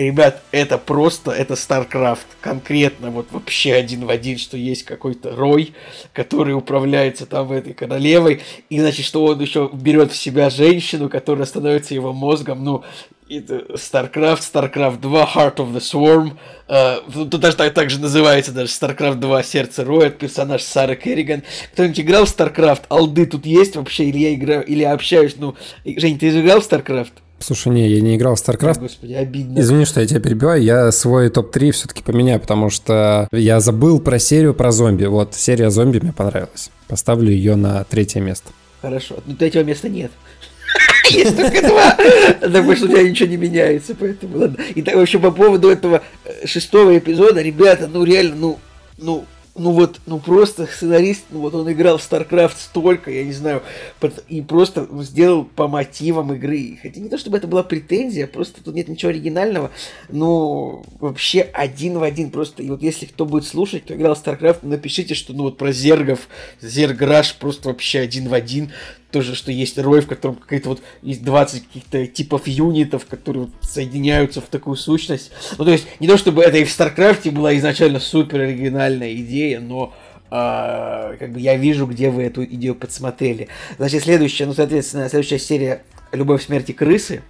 Ребят, это просто, это StarCraft. Конкретно, вот вообще один в один, что есть какой-то Рой, который управляется там этой королевой. И значит, что он еще берет в себя женщину, которая становится его мозгом. Ну, это StarCraft, StarCraft 2, Heart of the Swarm. Uh, тут даже так, так же называется даже StarCraft 2, Сердце Роя, персонаж Сара Керриган. Кто-нибудь играл в StarCraft? Алды тут есть вообще? Или я играю, или я общаюсь? Ну, Жень, ты играл в StarCraft? Слушай, не, я не играл в StarCraft. Господи, обидно. Извини, что я тебя перебиваю, я свой топ-3 все-таки поменяю, потому что я забыл про серию про зомби. Вот, серия зомби мне понравилась. Поставлю ее на третье место. Хорошо, но третьего места нет. Есть только два. Потому что у тебя ничего не меняется, поэтому ладно. И так вообще по поводу этого э, шестого эпизода, ребята, ну реально, ну, ну, ну вот, ну просто сценарист, ну вот он играл в StarCraft столько, я не знаю, и просто сделал по мотивам игры. Хотя не то, чтобы это была претензия, просто тут нет ничего оригинального, но вообще один в один просто. И вот если кто будет слушать, кто играл в StarCraft, напишите, что ну вот про Зергов, Zerg rush просто вообще один в один тоже, что есть рой, в котором какая-то вот есть 20 каких-то типов юнитов, которые вот соединяются в такую сущность. Ну, то есть, не то чтобы это и в StarCraft е была изначально супер оригинальная идея, но э, как бы я вижу, где вы эту идею подсмотрели. Значит, следующая, ну, соответственно, следующая серия «Любовь, смерть и крысы».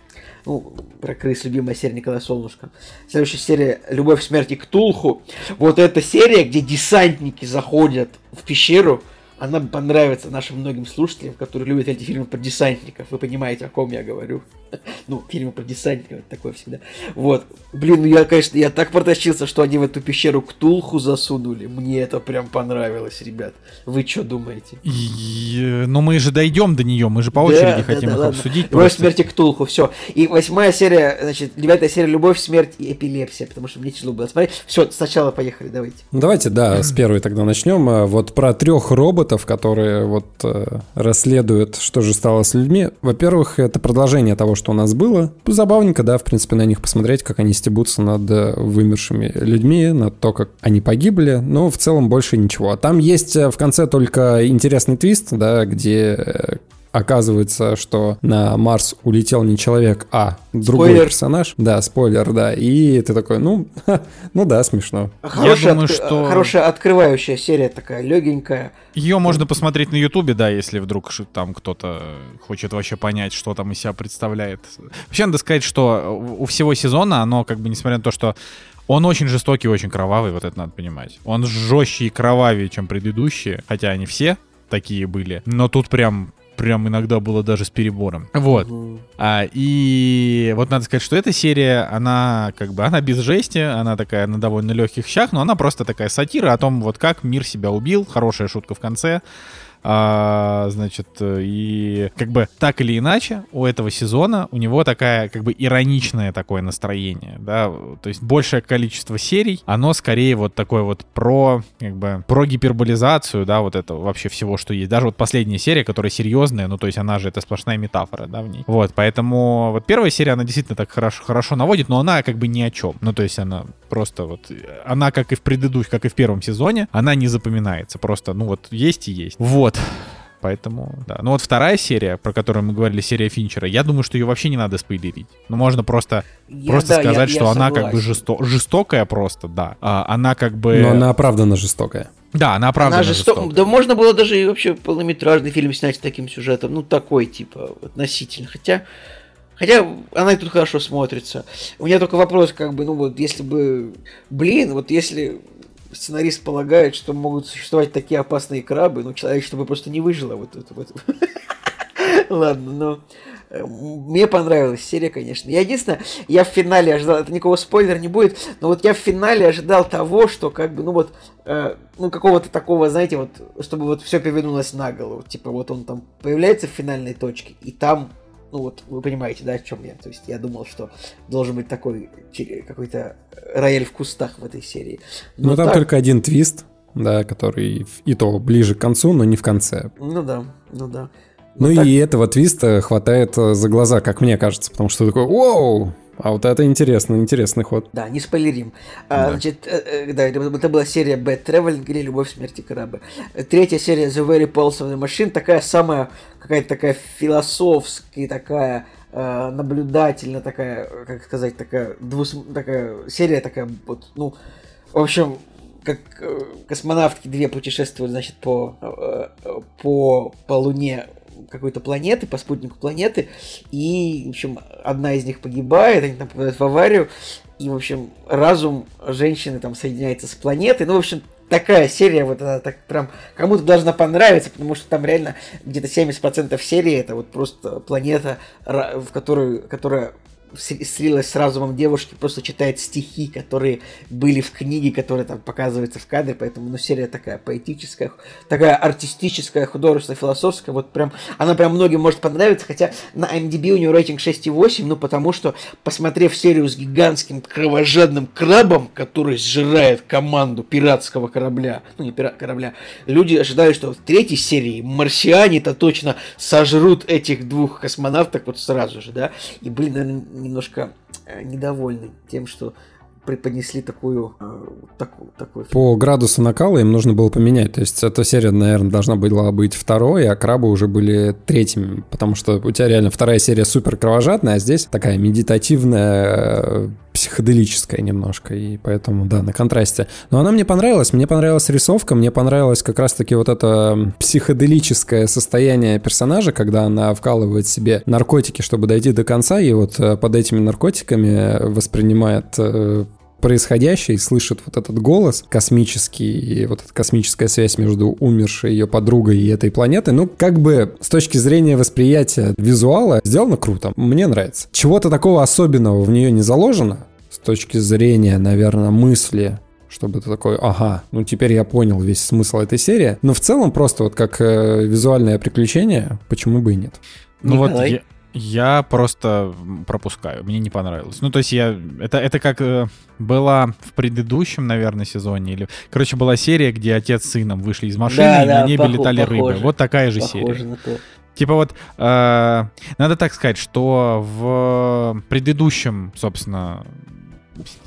Ну, про крыс, любимая серия Николая Солнышко. Следующая серия «Любовь, смерть и Ктулху». Вот эта серия, где десантники заходят в пещеру, она понравится нашим многим слушателям, которые любят эти фильмы про десантников. Вы понимаете, о ком я говорю. ну, фильмы про десантников, это такое всегда. Вот. Блин, ну я, конечно, я так протащился, что они в эту пещеру Ктулху засунули. Мне это прям понравилось, ребят. Вы что думаете? И, но мы же дойдем до нее, мы же по очереди да, хотим да, их ладно. обсудить. Любовь, смерти Ктулху, все. И восьмая серия, значит, девятая серия Любовь, смерть и эпилепсия, потому что мне тяжело было смотреть. Все, сначала поехали, давайте. Давайте, да, с первой тогда начнем. А, вот про трех роботов, которые вот э, расследуют, что же стало с людьми. Во-первых, это продолжение того, что у нас было. Забавненько, да, в принципе, на них посмотреть, как они стебутся над э, вымершими людьми, над то, как они погибли, но в целом больше ничего. Там есть э, в конце только интересный твист, да, где оказывается, что на Марс улетел не человек, а другой спойлер. персонаж. Да, спойлер, да. И ты такой, ну, ну да, смешно. Хорошая, Я думаю, от... что... хорошая открывающая серия такая, легенькая. Ее можно посмотреть на Ютубе, да, если вдруг там кто-то хочет вообще понять, что там из себя представляет. Вообще надо сказать, что у всего сезона оно, как бы, несмотря на то, что он очень жестокий, очень кровавый, вот это надо понимать. Он жестче и кровавее, чем предыдущие, хотя они все такие были. Но тут прям прям иногда было даже с перебором. Вот. Угу. А, и вот надо сказать, что эта серия, она как бы, она без жести, она такая на довольно легких щах, но она просто такая сатира о том, вот как мир себя убил, хорошая шутка в конце. А, значит, и как бы так или иначе у этого сезона у него такая как бы ироничное такое настроение, да, то есть большее количество серий, оно скорее вот такое вот про, как бы, про гиперболизацию, да, вот это вообще всего, что есть. Даже вот последняя серия, которая серьезная, ну, то есть она же, это сплошная метафора, да, в ней. Вот, поэтому вот первая серия, она действительно так хорошо, хорошо наводит, но она как бы ни о чем. Ну, то есть она просто вот, она как и в предыдущем, как и в первом сезоне, она не запоминается, просто, ну, вот есть и есть. Вот, вот. Поэтому, да. Ну вот вторая серия, про которую мы говорили, серия Финчера, я думаю, что ее вообще не надо спойлерить. Ну можно просто, я, просто сказать, я, что я она согласен. как бы жесто, жестокая просто, да. А, она как бы... Но она оправданно жестокая. Да, она оправдана Она же сто- Да можно было даже и вообще полнометражный фильм снять с таким сюжетом. Ну, такой, типа, относительно. Хотя, хотя она и тут хорошо смотрится. У меня только вопрос, как бы, ну вот, если бы... Блин, вот если сценарист полагает, что могут существовать такие опасные крабы, ну, человечество бы просто не выжило вот это вот. Ладно, но... э, Мне понравилась серия, конечно. Я единственное, я в финале ожидал, это никакого спойлера не будет, но вот я в финале ожидал того, что как бы, ну вот, э, ну какого-то такого, знаете, вот, чтобы вот все перевернулось на голову. Типа вот он там появляется в финальной точке, и там, ну вот, вы понимаете, да, о чем я. То есть я думал, что должен быть такой какой-то рояль в кустах в этой серии. Ну, Но там так- только один твист, да, который и то ближе к концу, но не в конце. Ну да, ну да. Ну Ну, так- и этого твиста хватает э, за глаза, как мне кажется, потому что такой, вау, а вот это интересно, интересный ход. Да, не спойлерим. А, Да. Значит, э, э, да, это, была серия Bad Traveling или Любовь, смерти крабы. Третья серия The Very Pulse of the Machine, такая самая, какая-то такая философская, такая э, наблюдательная, такая, как сказать, такая, двус... такая серия такая, вот, ну, в общем, как космонавтки две путешествуют, значит, по, по, по Луне какой-то планеты, по спутнику планеты, и, в общем, одна из них погибает, они там попадают в аварию, и, в общем, разум женщины там соединяется с планетой, ну, в общем, такая серия, вот она так прям кому-то должна понравиться, потому что там реально где-то 70% серии это вот просто планета, в которую, которая слилась с разумом девушки, просто читает стихи, которые были в книге, которые там показываются в кадре, поэтому, ну, серия такая поэтическая, такая артистическая, художественная, философская, вот прям, она прям многим может понравиться, хотя на IMDb у нее рейтинг 6,8, ну, потому что, посмотрев серию с гигантским кровожадным крабом, который сжирает команду пиратского корабля, ну, не пират корабля, люди ожидают, что в третьей серии марсиане-то точно сожрут этих двух космонавтов вот сразу же, да, и наверное, немножко э, недовольны тем, что преподнесли такую, э, такую, такой По градусу накала им нужно было поменять. То есть эта серия, наверное, должна была быть второй, а крабы уже были третьими. Потому что у тебя реально вторая серия супер кровожадная, а здесь такая медитативная, э, психоделическая немножко. И поэтому, да, на контрасте. Но она мне понравилась. Мне понравилась рисовка, мне понравилось как раз-таки вот это психоделическое состояние персонажа, когда она вкалывает себе наркотики, чтобы дойти до конца, и вот э, под этими наркотиками воспринимает э, происходящее и слышит вот этот голос космический, и вот эта космическая связь между умершей ее подругой и этой планетой, ну, как бы с точки зрения восприятия визуала сделано круто. Мне нравится. Чего-то такого особенного в нее не заложено точки зрения, наверное, мысли, чтобы ты такой, ага, ну теперь я понял весь смысл этой серии. Но в целом просто вот как э, визуальное приключение, почему бы и нет. Ну вот Николай? я, я просто пропускаю, мне не понравилось. Ну то есть я, это, это как э, была в предыдущем, наверное, сезоне, или, короче, была серия, где отец с сыном вышли из машины, Да, и да, на небе похо- летали похоже. рыбы. Вот такая же похоже серия. на то. Типа вот, э, надо так сказать, что в предыдущем, собственно,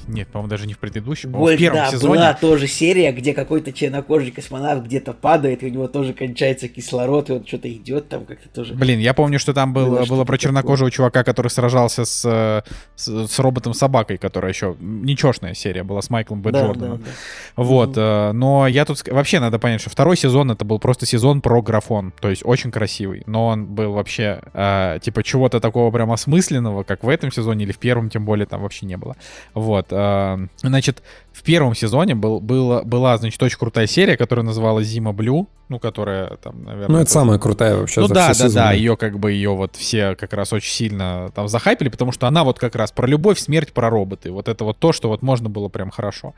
нет, по-моему, даже не в предыдущем, по-моему, в Больше, первом да, сезоне. была тоже серия, где какой-то чернокожий космонавт где-то падает, и у него тоже кончается кислород, и он что-то идет там как-то тоже. Блин, я помню, что там был, Было было, про чернокожего чувака, который сражался с, э, с, с роботом-собакой, которая еще ничешная серия была с Майклом Б. Да, да, Джорданом. да. Вот, Мгм. э, но я тут... Вообще надо понять, что второй сезон это был просто сезон про графон, то есть очень красивый, но он был вообще, э, типа, чего-то такого прям осмысленного, как в этом сезоне или в первом, тем более, там вообще не было. Вот, э, значит, в первом сезоне был, было, была, значит, очень крутая серия, которая называлась «Зима Блю», ну, которая там, наверное... Ну, это тоже- самая крутая вообще ну да, да, да, сезоны. ее как бы ее вот все как раз очень сильно там захайпили, потому что она вот как раз про любовь, смерть, про роботы. Вот это вот то, что вот можно было прям хорошо.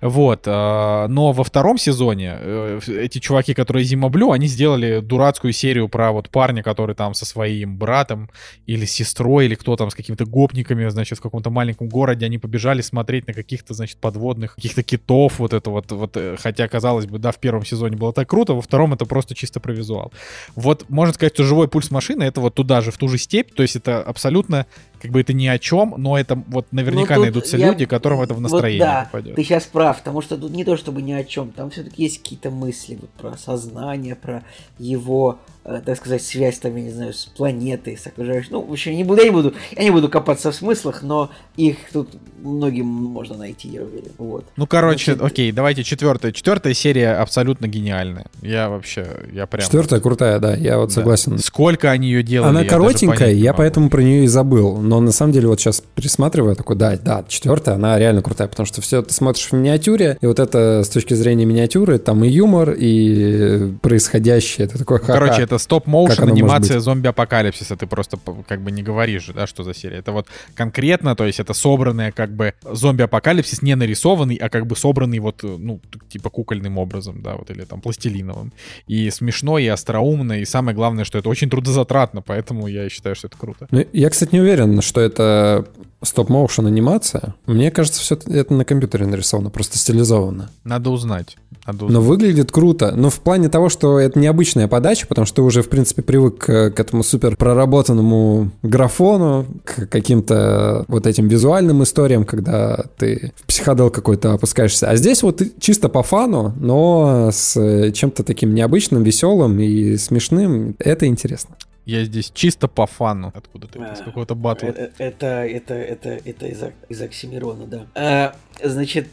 Вот. э, Но во втором сезоне э, эти чуваки, которые Зима Блю, они сделали дурацкую серию про вот парня, который там со своим братом или сестрой, или кто там с какими-то гопниками, значит, в каком-то маленьком городе, они побежали смотреть на каких-то, значит, подводных, каких-то китов, вот это вот, вот, э, хотя, казалось бы, да, в первом сезоне было так круто, во втором это просто чисто про визуал. Вот можно сказать, что живой пульс машины это вот туда же, в ту же степь, то есть это абсолютно как бы это ни о чем, но это вот наверняка Ну, найдутся я- люди, которым это в вот настроение да, попадет. Ты сейчас прав, потому что тут не то чтобы ни о чем, там все-таки есть какие-то мысли вот, про сознание, про его, э, так сказать, связь там, я не знаю, с планетой, с окружающей. Ну, в общем, не буду, я не буду, я не буду копаться в смыслах, но их тут многим можно найти, я уверен. Вот. Ну, короче, Значит, окей, давайте четвертая. Четвертая серия абсолютно гениальная. Я вообще, я прям... Четвертая крутая, да, я вот Да. согласен. Сколько они ее делали? Она коротенькая, я поэтому про нее и забыл. Но на самом деле вот сейчас пересматриваю, такой, да, да, четвертая, она реально крутая, потому что все ты смотришь в миниатюре, и вот это с точки зрения миниатюры, там и юмор, и происходящее, это такое ха-ха. Короче, это стоп-моушен анимация зомби-апокалипсиса. Ты просто как бы не говоришь, да, что за серия. Это вот конкретно, то есть это собранная как бы зомби-апокалипсис не нарисованный, а как бы собранный вот, ну, типа кукольным образом, да, вот или там пластилиновым. И смешно, и остроумно, и самое главное, что это очень трудозатратно, поэтому я считаю, что это круто. Ну, я, кстати, не уверен, что это стоп-моушен анимация. Мне кажется, все это на компьютере нарисовано, просто стилизовано. Надо узнать. Надо Но узнать. выглядит круто. Но в плане того, что это необычная подача, потому что ты уже, в принципе, привык к, к этому супер проработанному графону, к каким-то вот этим визуальным историям, когда ты в психодел какой-то опускаешься. А здесь вот чисто по фану, но с чем-то таким необычным, веселым и смешным. Это интересно. Я здесь чисто по фану. Откуда-то, из А, какого-то батла. э- э- Это, это, это, это из, из Оксимирона, да. А, значит,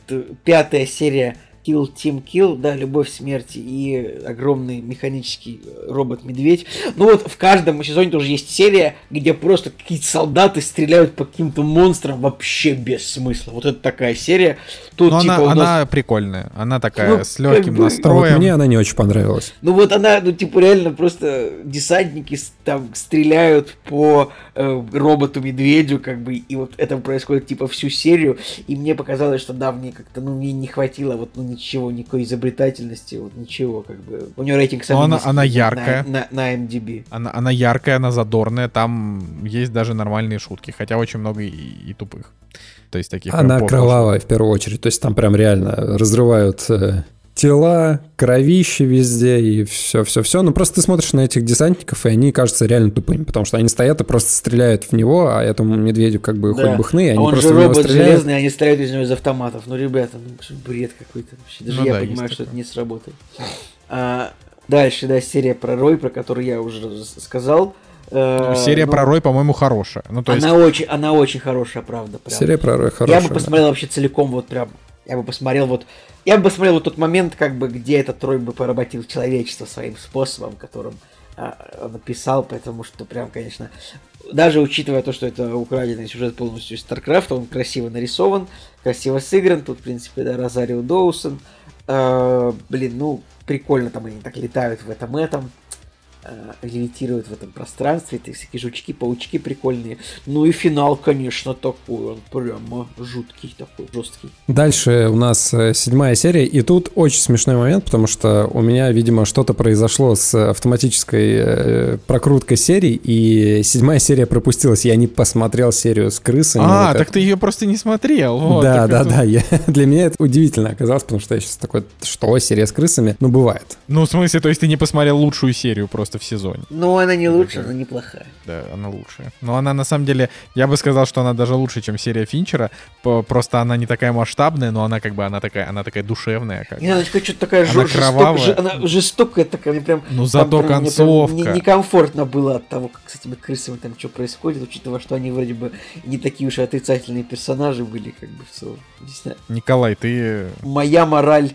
пятая серия Kill Team Kill, да, Любовь, смерть и огромный механический э, робот-медведь. Ну вот в каждом сезоне тоже есть серия, где просто какие-то солдаты стреляют по каким-то монстрам вообще без смысла. Вот это такая серия. Тут Но типа она, нас- она прикольная. Она такая Ну, с легким как бы- А вот настроем. мне она не очень понравилась. Ну вот она, ну типа реально просто десантники там стреляют по э, роботу-медведю, как бы, и вот это происходит типа всю серию, и мне показалось, что да, мне как-то, ну, мне не хватило вот, ну, ничего, никакой изобретательности, вот ничего, как бы. У нее рейтинг самый Но она- она на- яркая. На, на, MDB. Она, она яркая, она задорная, там есть даже нормальные шутки, хотя очень много и, и тупых. То есть таких... Она кровавая в первую очередь. То есть там прям реально разрывают э, тела, кровище везде и все-все-все. Ну просто ты смотришь на этих десантников, и они кажутся реально тупыми, потому что они стоят и просто стреляют в него, а этому медведю как бы Да. хоть бы хны, они он просто же робот стреляют. железный, они стреляют из него из автоматов. Ну, ребята, ну, бред какой-то вообще. Даже Ну я да, понимаю, есть что это такое. не сработает. А, дальше, да, серия про Рой, про которую я уже сказал. Э, Серия ну, про Рой, по-моему, хорошая. Ну, то есть... она очень, она очень хорошая, правда. Прям. Серия про Роя я хорошая. бы да. посмотрел вообще целиком, вот прям. Я бы посмотрел вот. Я бы посмотрел вот тот момент, как бы, где этот Рой бы поработил человечество своим способом, которым а, написал, потому что прям, конечно, даже учитывая то, что это украденный сюжет полностью из StarCraft, он красиво нарисован, красиво сыгран, тут, в принципе, да, Розарио Доусон, Э, блин, ну, прикольно там они так летают в этом этом, э, левитируют в этом пространстве, это всякие жучки, паучки прикольные. Ну и финал, конечно, такой, он прямо жуткий такой, жесткий. Дальше у нас э, седьмая серия, и тут очень смешной момент, потому что у меня, видимо, что-то произошло с автоматической э, прокруткой серий, и седьмая серия пропустилась. Я не посмотрел серию с крысами. А, вот так это. ты ее просто не смотрел. вот, да, да, это- да. я- для меня это удивительно оказалось, потому что я сейчас такой, что, серия с крысами? Ну, бывает. Ну, в смысле, то есть ты не посмотрел лучшую серию просто в сезоне. Но она не лучше, она неплохая. Да, она лучшая. Но она на самом деле, я бы сказал, что она даже лучше, чем серия Финчера. Просто она не такая масштабная, но она как бы она такая, она такая душевная. Как. Не такая что-то такая Она кровавая. жё- она жестокая такая, мне прям... Ну зато прям- мне прям концовка. не- Некомфортно было от того, как с этими крысами там что происходит, учитывая, что они вроде бы не такие уж и отрицательные персонажи были, как бы в целом. Не знаю. Николай, ты Моя мораль,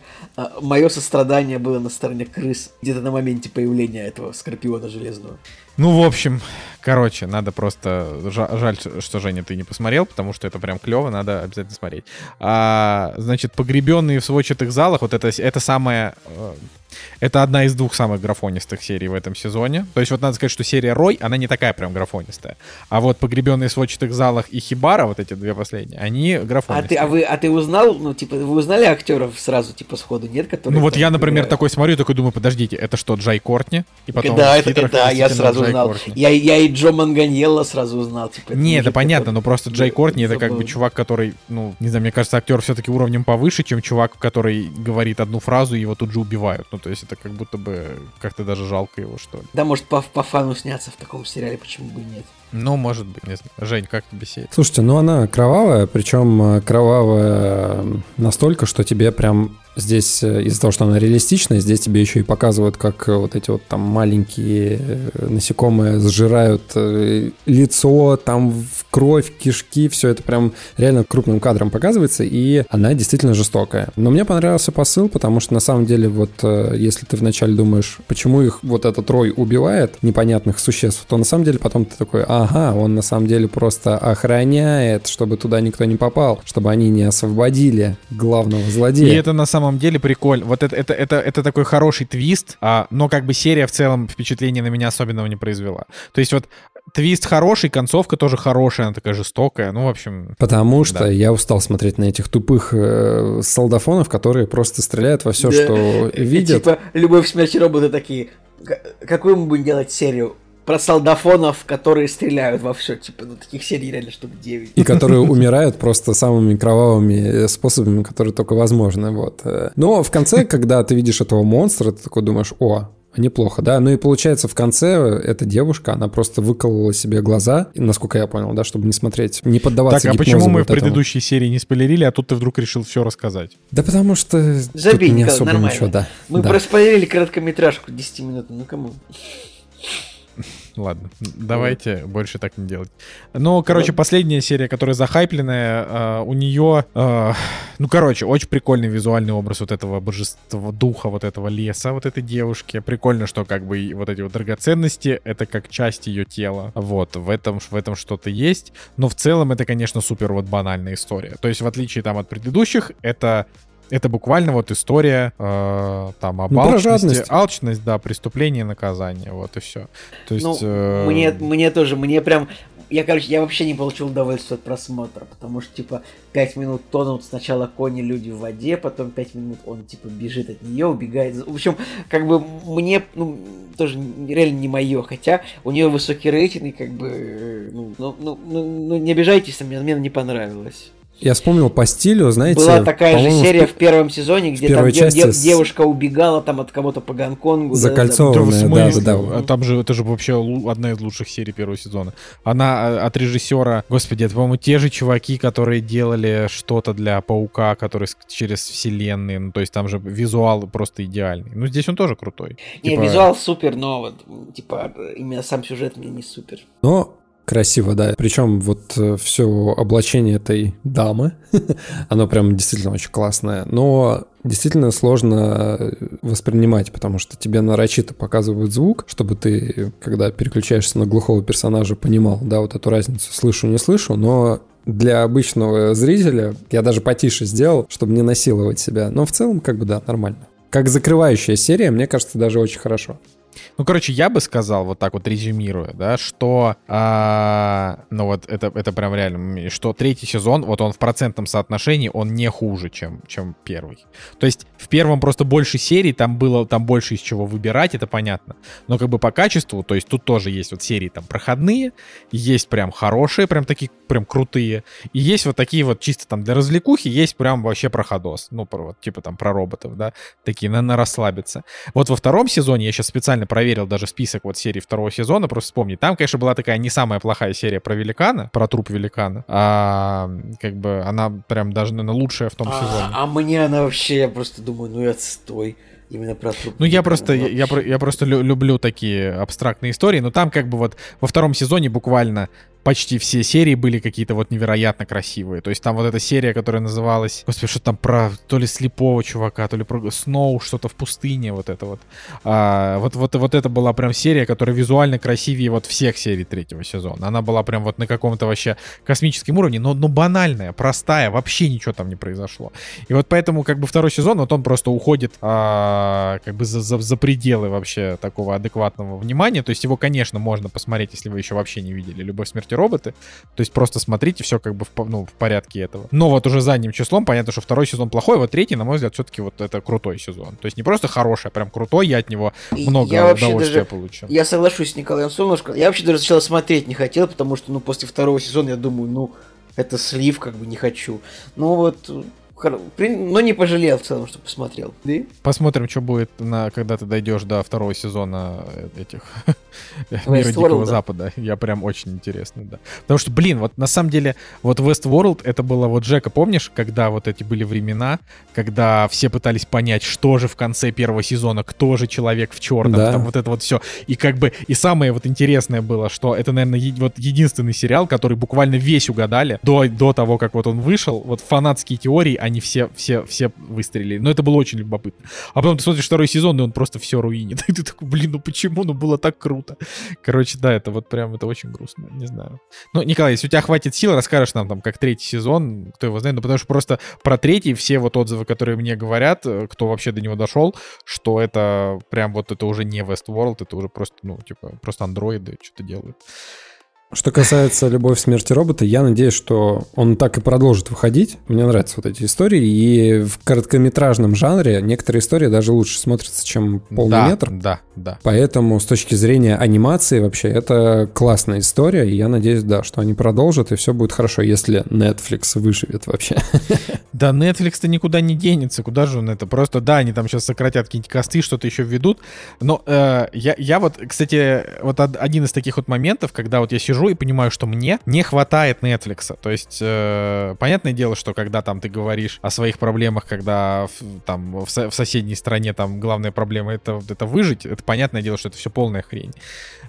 мое сострадание было на стороне крыс где-то на моменте появления этого sklepiło na żelazno. Ну, в общем, короче, надо просто... жа- Жаль, что, Женя, ты не посмотрел, потому что это прям клево, надо обязательно смотреть. А, значит, погребенные в сводчатых залах, вот это, это самая... э, Это одна из двух самых графонистых серий в этом сезоне. То есть вот надо сказать, что серия Рой, она не такая прям графонистая. А вот погребенные в сводчатых залах и Хибара, вот эти две последние, они А графонистые. ты, а вы, а ты узнал, ну типа, вы узнали актеров сразу, типа сходу, нет, которые? Ну вот я, например, играют? такой смотрю, такой думаю, подождите, это что, Джай Кортни? И потом да, это, да, я сразу узнал. Кортни. Я, я и Джо Манганьелло сразу узнал. Типа, Не, это понятно, такой. но просто Джей Кортни это как бы чувак, который, ну, не знаю, мне кажется, актер все-таки уровнем повыше, чем чувак, который говорит одну фразу и его тут же убивают. Ну, то есть это как будто бы как-то даже жалко его, что ли. Да, может, по, по фану сняться в таком сериале, почему бы и нет. Ну, может быть, не знаю. Жень, как тебе серия? Слушайте, ну она кровавая, причем э, кровавая настолько, что тебе прям Здесь э, из-за того, что она реалистичная, здесь тебе еще и показывают, как э, вот эти вот там маленькие э, насекомые сжирают лицо, там в кровь, кишки, все это прям реально крупным кадром показывается, и она действительно жестокая. Но мне понравился посыл, потому что на самом деле вот если ты вначале думаешь, почему их вот этот рой убивает, непонятных существ, то на самом деле потом ты такой, ага, он на самом деле просто охраняет, чтобы туда никто не попал, чтобы они не освободили главного злодея. И это на самом самом деле прикольно. Вот это, это, это, это такой хороший твист, а, но как бы серия в целом впечатления на меня особенного не произвела. То есть вот твист хороший, концовка тоже хорошая, она такая жестокая, ну, в общем... Потому что да. я устал смотреть на этих тупых э, солдафонов, которые просто стреляют во все, да. что видят. Типа, любовь, смерть и роботы такие. Какую мы будем делать серию? Про солдафонов, которые стреляют во все. Типа, ну, таких серий реально штук 9. И которые умирают просто самыми кровавыми способами, которые только возможны. Вот. Но в конце, когда ты видишь этого монстра, ты такой думаешь, о, Неплохо, да. Ну и получается, в конце эта девушка, она просто выколола себе глаза, насколько я понял, да, чтобы не смотреть, не поддаваться Так, а почему мы вот в предыдущей серии не спойлерили, а тут ты вдруг решил все рассказать? Да потому что Забей, тут не особо нормально. ничего, да. Мы да. проспойлерили короткометражку 10 минут, ну кому? Ладно, давайте больше так не делать. Ну, короче, последняя серия, которая захайпленная, э, у нее, э, ну, короче, очень прикольный визуальный образ вот этого божества, духа вот этого леса, вот этой девушки. Прикольно, что как бы вот эти вот драгоценности, это как часть ее тела. Вот, в этом, в этом что-то есть. Но в целом это, конечно, супер вот банальная история. То есть, в отличие там от предыдущих, это это буквально вот история э, там об ну, алчности, алчность, да, преступление, наказание, вот и все. То есть ну, э... мне мне тоже, мне прям я, короче, я вообще не получил удовольствия от просмотра, потому что, типа, 5 минут тонут сначала кони, люди в воде, потом 5 минут он, типа, бежит от нее, убегает. В общем, как бы мне, ну, тоже реально не мое, хотя у нее высокий рейтинг, и как бы, э, ну, ну, ну, ну, ну не обижайтесь, мне, мне не понравилось. Я вспомнил по стилю, знаете... Была такая же серия в, в первом сезоне, где там части девушка убегала там от кого-то по Гонконгу. Закольцованная, да, да, да, да. Там же, это же вообще одна из лучших серий первого сезона. Она а, от режиссера, господи, это, по-моему, те же чуваки, которые делали что-то для Паука, который через вселенные, ну, то есть там же визуал просто идеальный. Ну, здесь он тоже крутой. Не, типа... визуал супер, но вот, типа, именно сам сюжет мне не супер. Но Красиво, да. Причем вот э, все облачение этой дамы, оно прям действительно очень классное. Но действительно сложно э, воспринимать, потому что тебе нарочито показывают звук, чтобы ты, когда переключаешься на глухого персонажа, понимал, да, вот эту разницу слышу, не слышу, но для обычного зрителя я даже потише сделал, чтобы не насиловать себя. Но в целом, как бы, да, нормально. Как закрывающая серия, мне кажется, даже очень хорошо. Ну, короче, я бы сказал, вот так вот резюмируя, да, что, а, ну вот это, это прям реально, что третий сезон, вот он в процентном соотношении, он не хуже, чем, чем первый. То есть в первом просто больше серий, там было, там больше из чего выбирать, это понятно. Но как бы по качеству, то есть тут тоже есть вот серии там проходные, есть прям хорошие, прям такие, прям крутые, и есть вот такие вот чисто там для развлекухи, есть прям вообще проходос, ну, про, вот, типа там про роботов, да, такие на, на расслабиться. Вот во втором сезоне я сейчас специально проверил даже список вот серий второго сезона, просто вспомни. Там, конечно, была такая не самая плохая серия про великана, про труп великана. А как бы она прям даже, наверное, лучшая в том а, сезоне. А мне она вообще, я просто думаю, ну и отстой. Именно про труп. Ну, я просто, я, я, я просто люблю такие абстрактные истории, но там как бы вот во втором сезоне буквально почти все серии были какие-то вот невероятно красивые. То есть там вот эта серия, которая называлась, господи, что там про то ли слепого чувака, то ли про Сноу, что-то в пустыне, вот это вот. А, вот, вот. Вот это была прям серия, которая визуально красивее вот всех серий третьего сезона. Она была прям вот на каком-то вообще космическом уровне, но, но банальная, простая, вообще ничего там не произошло. И вот поэтому как бы второй сезон, вот он просто уходит а, как бы за, за, за пределы вообще такого адекватного внимания. То есть его, конечно, можно посмотреть, если вы еще вообще не видели «Любовь, смерть роботы. То есть просто смотрите, все как бы в, ну, в порядке этого. Но вот уже задним числом понятно, что второй сезон плохой, вот третий, на мой взгляд, все-таки вот это крутой сезон. То есть не просто хороший, а прям крутой, я от него много я удовольствия даже, получил. Я соглашусь с Николаем Солнышко. Я вообще даже сначала смотреть не хотел, потому что, ну, после второго сезона я думаю, ну, это слив, как бы не хочу. Ну вот, но не пожалел в целом, что посмотрел. Посмотрим, что будет, на, когда ты дойдешь до второго сезона этих мира Дикого Запада. Я прям очень интересно, да. Потому что, блин, вот на самом деле, вот Westworld, это было вот Джека, помнишь, когда вот эти были времена, когда все пытались понять, что же в конце первого сезона, кто же человек в черном, да. там вот это вот все. И как бы, и самое вот интересное было, что это, наверное, е- вот единственный сериал, который буквально весь угадали до, до того, как вот он вышел. Вот фанатские теории, они все, все, все выстрелили. Но это было очень любопытно. А потом ты смотришь второй сезон, и он просто все руинит. И ты такой, блин, ну почему? Ну было так круто. Короче, да, это вот прям, это очень грустно, не знаю. Ну, Николай, если у тебя хватит сил, расскажешь нам там, как третий сезон, кто его знает, ну потому что просто про третий все вот отзывы, которые мне говорят, э, кто вообще до него дошел, что это прям вот это уже не Westworld, это уже просто, ну, типа, просто андроиды что-то делают. Что касается «Любовь, смерти робота», я надеюсь, что он так и продолжит выходить. Мне нравятся вот эти истории. И в короткометражном жанре некоторые истории даже лучше смотрятся, чем полный да, метр. Да, да. Поэтому с точки зрения анимации вообще это классная история. И я надеюсь, да, что они продолжат, и все будет хорошо, если Netflix выживет вообще. Да, Netflix-то никуда не денется. Куда же он это? Просто, да, они там сейчас сократят какие-нибудь косты, что-то еще введут. Но э, я, я вот, кстати, вот один из таких вот моментов, когда вот я сижу сижу и понимаю, что мне не хватает Netflix. То есть, э, понятное дело, что когда там ты говоришь о своих проблемах, когда в, там в, со- в соседней стране там главная проблема это, это выжить, это понятное дело, что это все полная хрень.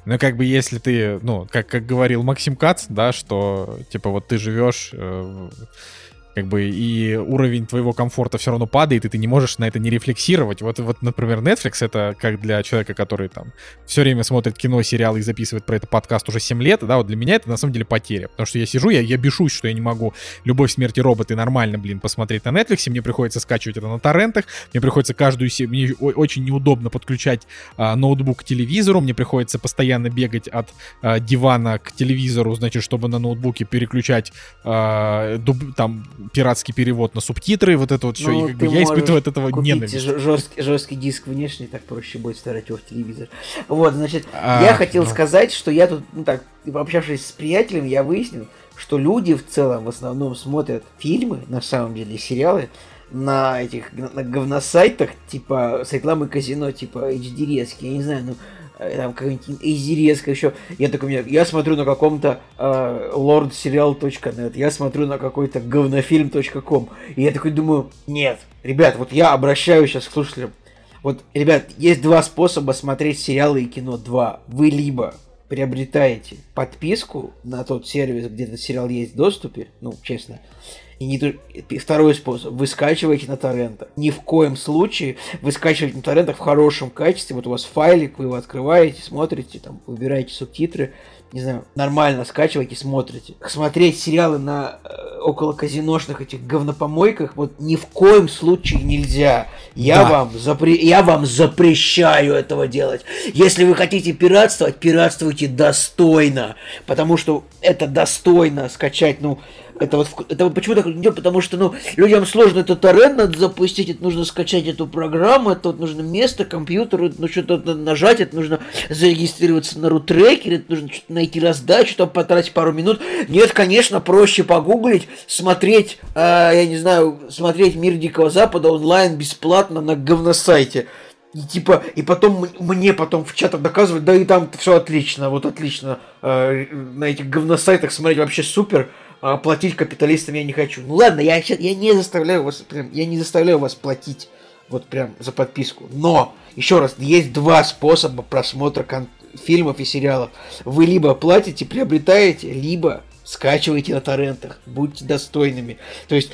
Но как бы если ты, ну, как, как говорил Максим Кац, да, что типа вот ты живешь... Э, как бы и уровень твоего комфорта все равно падает, и ты не можешь на это не рефлексировать. Вот, вот, например, Netflix это как для человека, который там все время смотрит кино, сериалы и записывает про это подкаст уже 7 лет, да, вот для меня это на самом деле потеря, потому что я сижу, я, я бешусь, что я не могу «Любовь, смерти роботы» нормально, блин, посмотреть на Netflix, мне приходится скачивать это на торрентах, мне приходится каждую серию, мне очень неудобно подключать а, ноутбук к телевизору, мне приходится постоянно бегать от а, дивана к телевизору, значит, чтобы на ноутбуке переключать а, дуб, там пиратский перевод на субтитры, вот это вот все. Ну, и как бы я испытываю от этого ненависть. Жесткий, жесткий диск внешний, так проще будет вставить его в телевизор. Вот, значит, а, я хотел ну... сказать, что я тут, ну так, пообщавшись с приятелем, я выяснил, что люди в целом в основном смотрят фильмы, на самом деле, сериалы, на этих на говносайтах, типа с рекламы казино, типа HD резки, я не знаю, ну Э, там какая-нибудь изерезка еще. Я такой, я смотрю на каком-то э, lordserial.net, я смотрю на какой-то говнофильм.com. И я такой думаю, нет, ребят, вот я обращаюсь сейчас к слушателям. Вот, ребят, есть два способа смотреть сериалы и кино. Два. Вы либо приобретаете подписку на тот сервис, где этот сериал есть в доступе, ну, честно, и не Второй способ. Вы скачиваете на торрентах. Ни в коем случае вы скачиваете на торрентах в хорошем качестве. Вот у вас файлик, вы его открываете, смотрите, там, выбираете субтитры, не знаю, нормально скачиваете, смотрите. Смотреть сериалы на э, около казиношных этих говнопомойках вот ни в коем случае нельзя. Я, да. вам запре... я вам запрещаю этого делать. Если вы хотите пиратствовать, пиратствуйте достойно. Потому что это достойно скачать, ну, это вот, это почему так идет, потому что, ну, людям сложно это торрент надо запустить, это нужно скачать эту программу, это вот нужно место, компьютер, ну, что-то нажать, это нужно зарегистрироваться на рутрекере, это нужно что-то найти раздачу, там потратить пару минут. Нет, конечно, проще погуглить, смотреть, э, я не знаю, смотреть «Мир Дикого Запада» онлайн бесплатно на говносайте. И типа, и потом мне потом в чатах доказывают, да и там все отлично, вот отлично, э, на этих говносайтах смотреть вообще супер а платить капиталистам я не хочу. Ну ладно, я, я не заставляю вас, прям, я не заставляю вас платить вот прям за подписку. Но, еще раз, есть два способа просмотра кон- фильмов и сериалов. Вы либо платите, приобретаете, либо скачиваете на торрентах. Будьте достойными. То есть,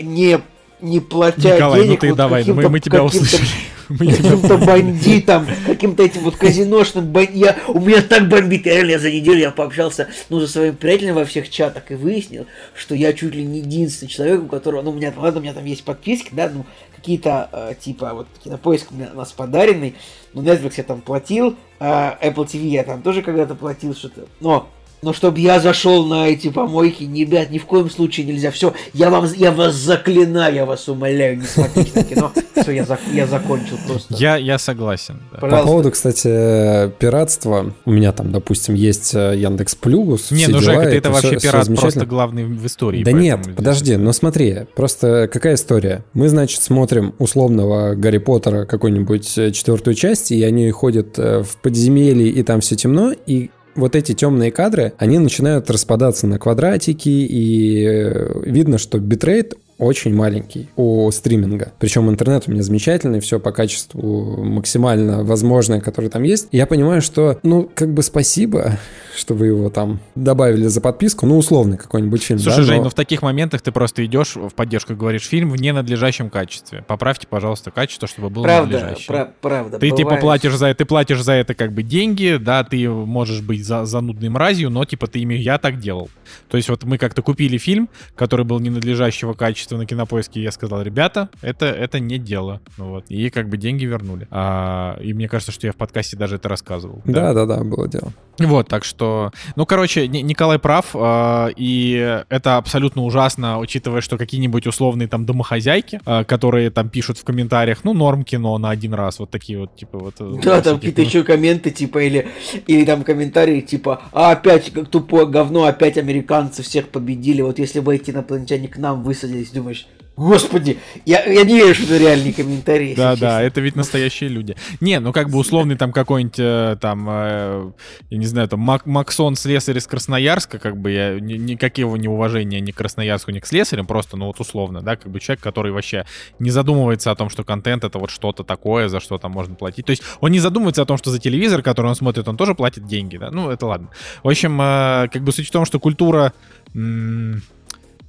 не не платя Николай, денег ну ты вот давай, мы, мы тебя услышали. Каким-то бандитам, каким-то этим вот казиношным бандитам. У меня так бомбит, реально я за неделю я пообщался ну, за своим приятелем во всех чатах и выяснил, что я чуть ли не единственный человек, у которого, ну, у меня, ладно, у меня там есть подписки, да, ну, какие-то, э, типа, вот, кинопоиск у, меня, у нас подаренный, ну, Netflix я там платил, э, Apple TV я там тоже когда-то платил что-то, но Но чтобы я зашел на эти помойки, ребят, ни в коем случае нельзя. Все, я вам, я вас заклинаю, я вас умоляю, не смотрите на кино. Все, я, зак, я закончил просто. Я, я согласен. Да. По поводу, кстати, пиратства, у меня там, допустим, есть э, Яндекс Плюс. Не, ну Жека, ты это вообще все, пират все просто главный в истории. Да нет, подожди, ну смотри, просто какая история? Мы, значит, смотрим условного Гарри Поттера какую-нибудь э, четвертую часть, и они ходят э, в подземелье, и там все темно, и вот эти темные кадры, они начинают распадаться на квадратики, и видно, что битрейт очень маленький у стриминга. Причем интернет у меня замечательный, все по качеству максимально возможное, которое там есть. Я понимаю, что, ну, как бы спасибо, что вы его там добавили за подписку, ну, условный какой-нибудь фильм. Слушай, да, Жень, но... ну в таких моментах ты просто идешь в поддержку и говоришь, фильм в ненадлежащем качестве. Поправьте, пожалуйста, качество, чтобы было правда, надлежащее. Пра- правда, Ты, типа, платишь за это, ты платишь за это как бы деньги, да, ты можешь быть за, занудной мразью, но, типа, ты ими, я так делал. То есть вот мы как-то купили фильм, который был ненадлежащего качества на кинопоиске, я сказал, ребята, это, это не дело. Ну, вот. И как бы деньги вернули. А, и мне кажется, что я в подкасте даже это рассказывал. Да-да-да, было дело. Вот, так что... Ну, короче, Николай прав, э, и это абсолютно ужасно, учитывая, что какие-нибудь условные там домохозяйки, э, которые там пишут в комментариях, ну, норм кино на один раз, вот такие вот, типа, вот... Э, да, там какие-то еще комменты, типа, или, или там комментарии, типа, а опять, как тупое говно, опять американцы всех победили, вот если бы эти инопланетяне к нам высадились, думаешь, Господи, я, я не верю, что это реальные комментарии. Да, да, это ведь настоящие люди. Не, ну как бы условный там какой-нибудь э, там, э, я не знаю, там Мак Максон слесарь из Красноярска, как бы я ни, никакого неуважения ни к Красноярску, ни к слесарям, просто, ну вот условно, да, как бы человек, который вообще не задумывается о том, что контент это вот что-то такое, за что там можно платить. То есть он не задумывается о том, что за телевизор, который он смотрит, он тоже платит деньги, да, ну это ладно. В общем, э, как бы суть в том, что культура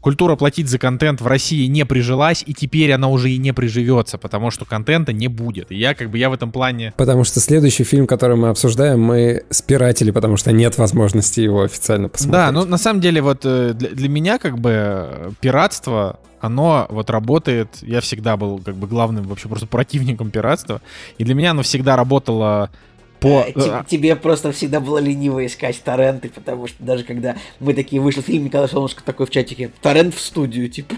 культура платить за контент в России не прижилась, и теперь она уже и не приживется, потому что контента не будет. И я как бы я в этом плане... Потому что следующий фильм, который мы обсуждаем, мы спиратели, потому что нет возможности его официально посмотреть. Да, ну на самом деле вот э, для, для меня как бы пиратство оно вот работает, я всегда был как бы главным вообще просто противником пиратства, и для меня оно всегда работало по... Э, тебе просто всегда было лениво искать торренты, потому что даже когда мы такие вышли фильм, Николай Солнышко такой в чатике, торрент в студию, типа.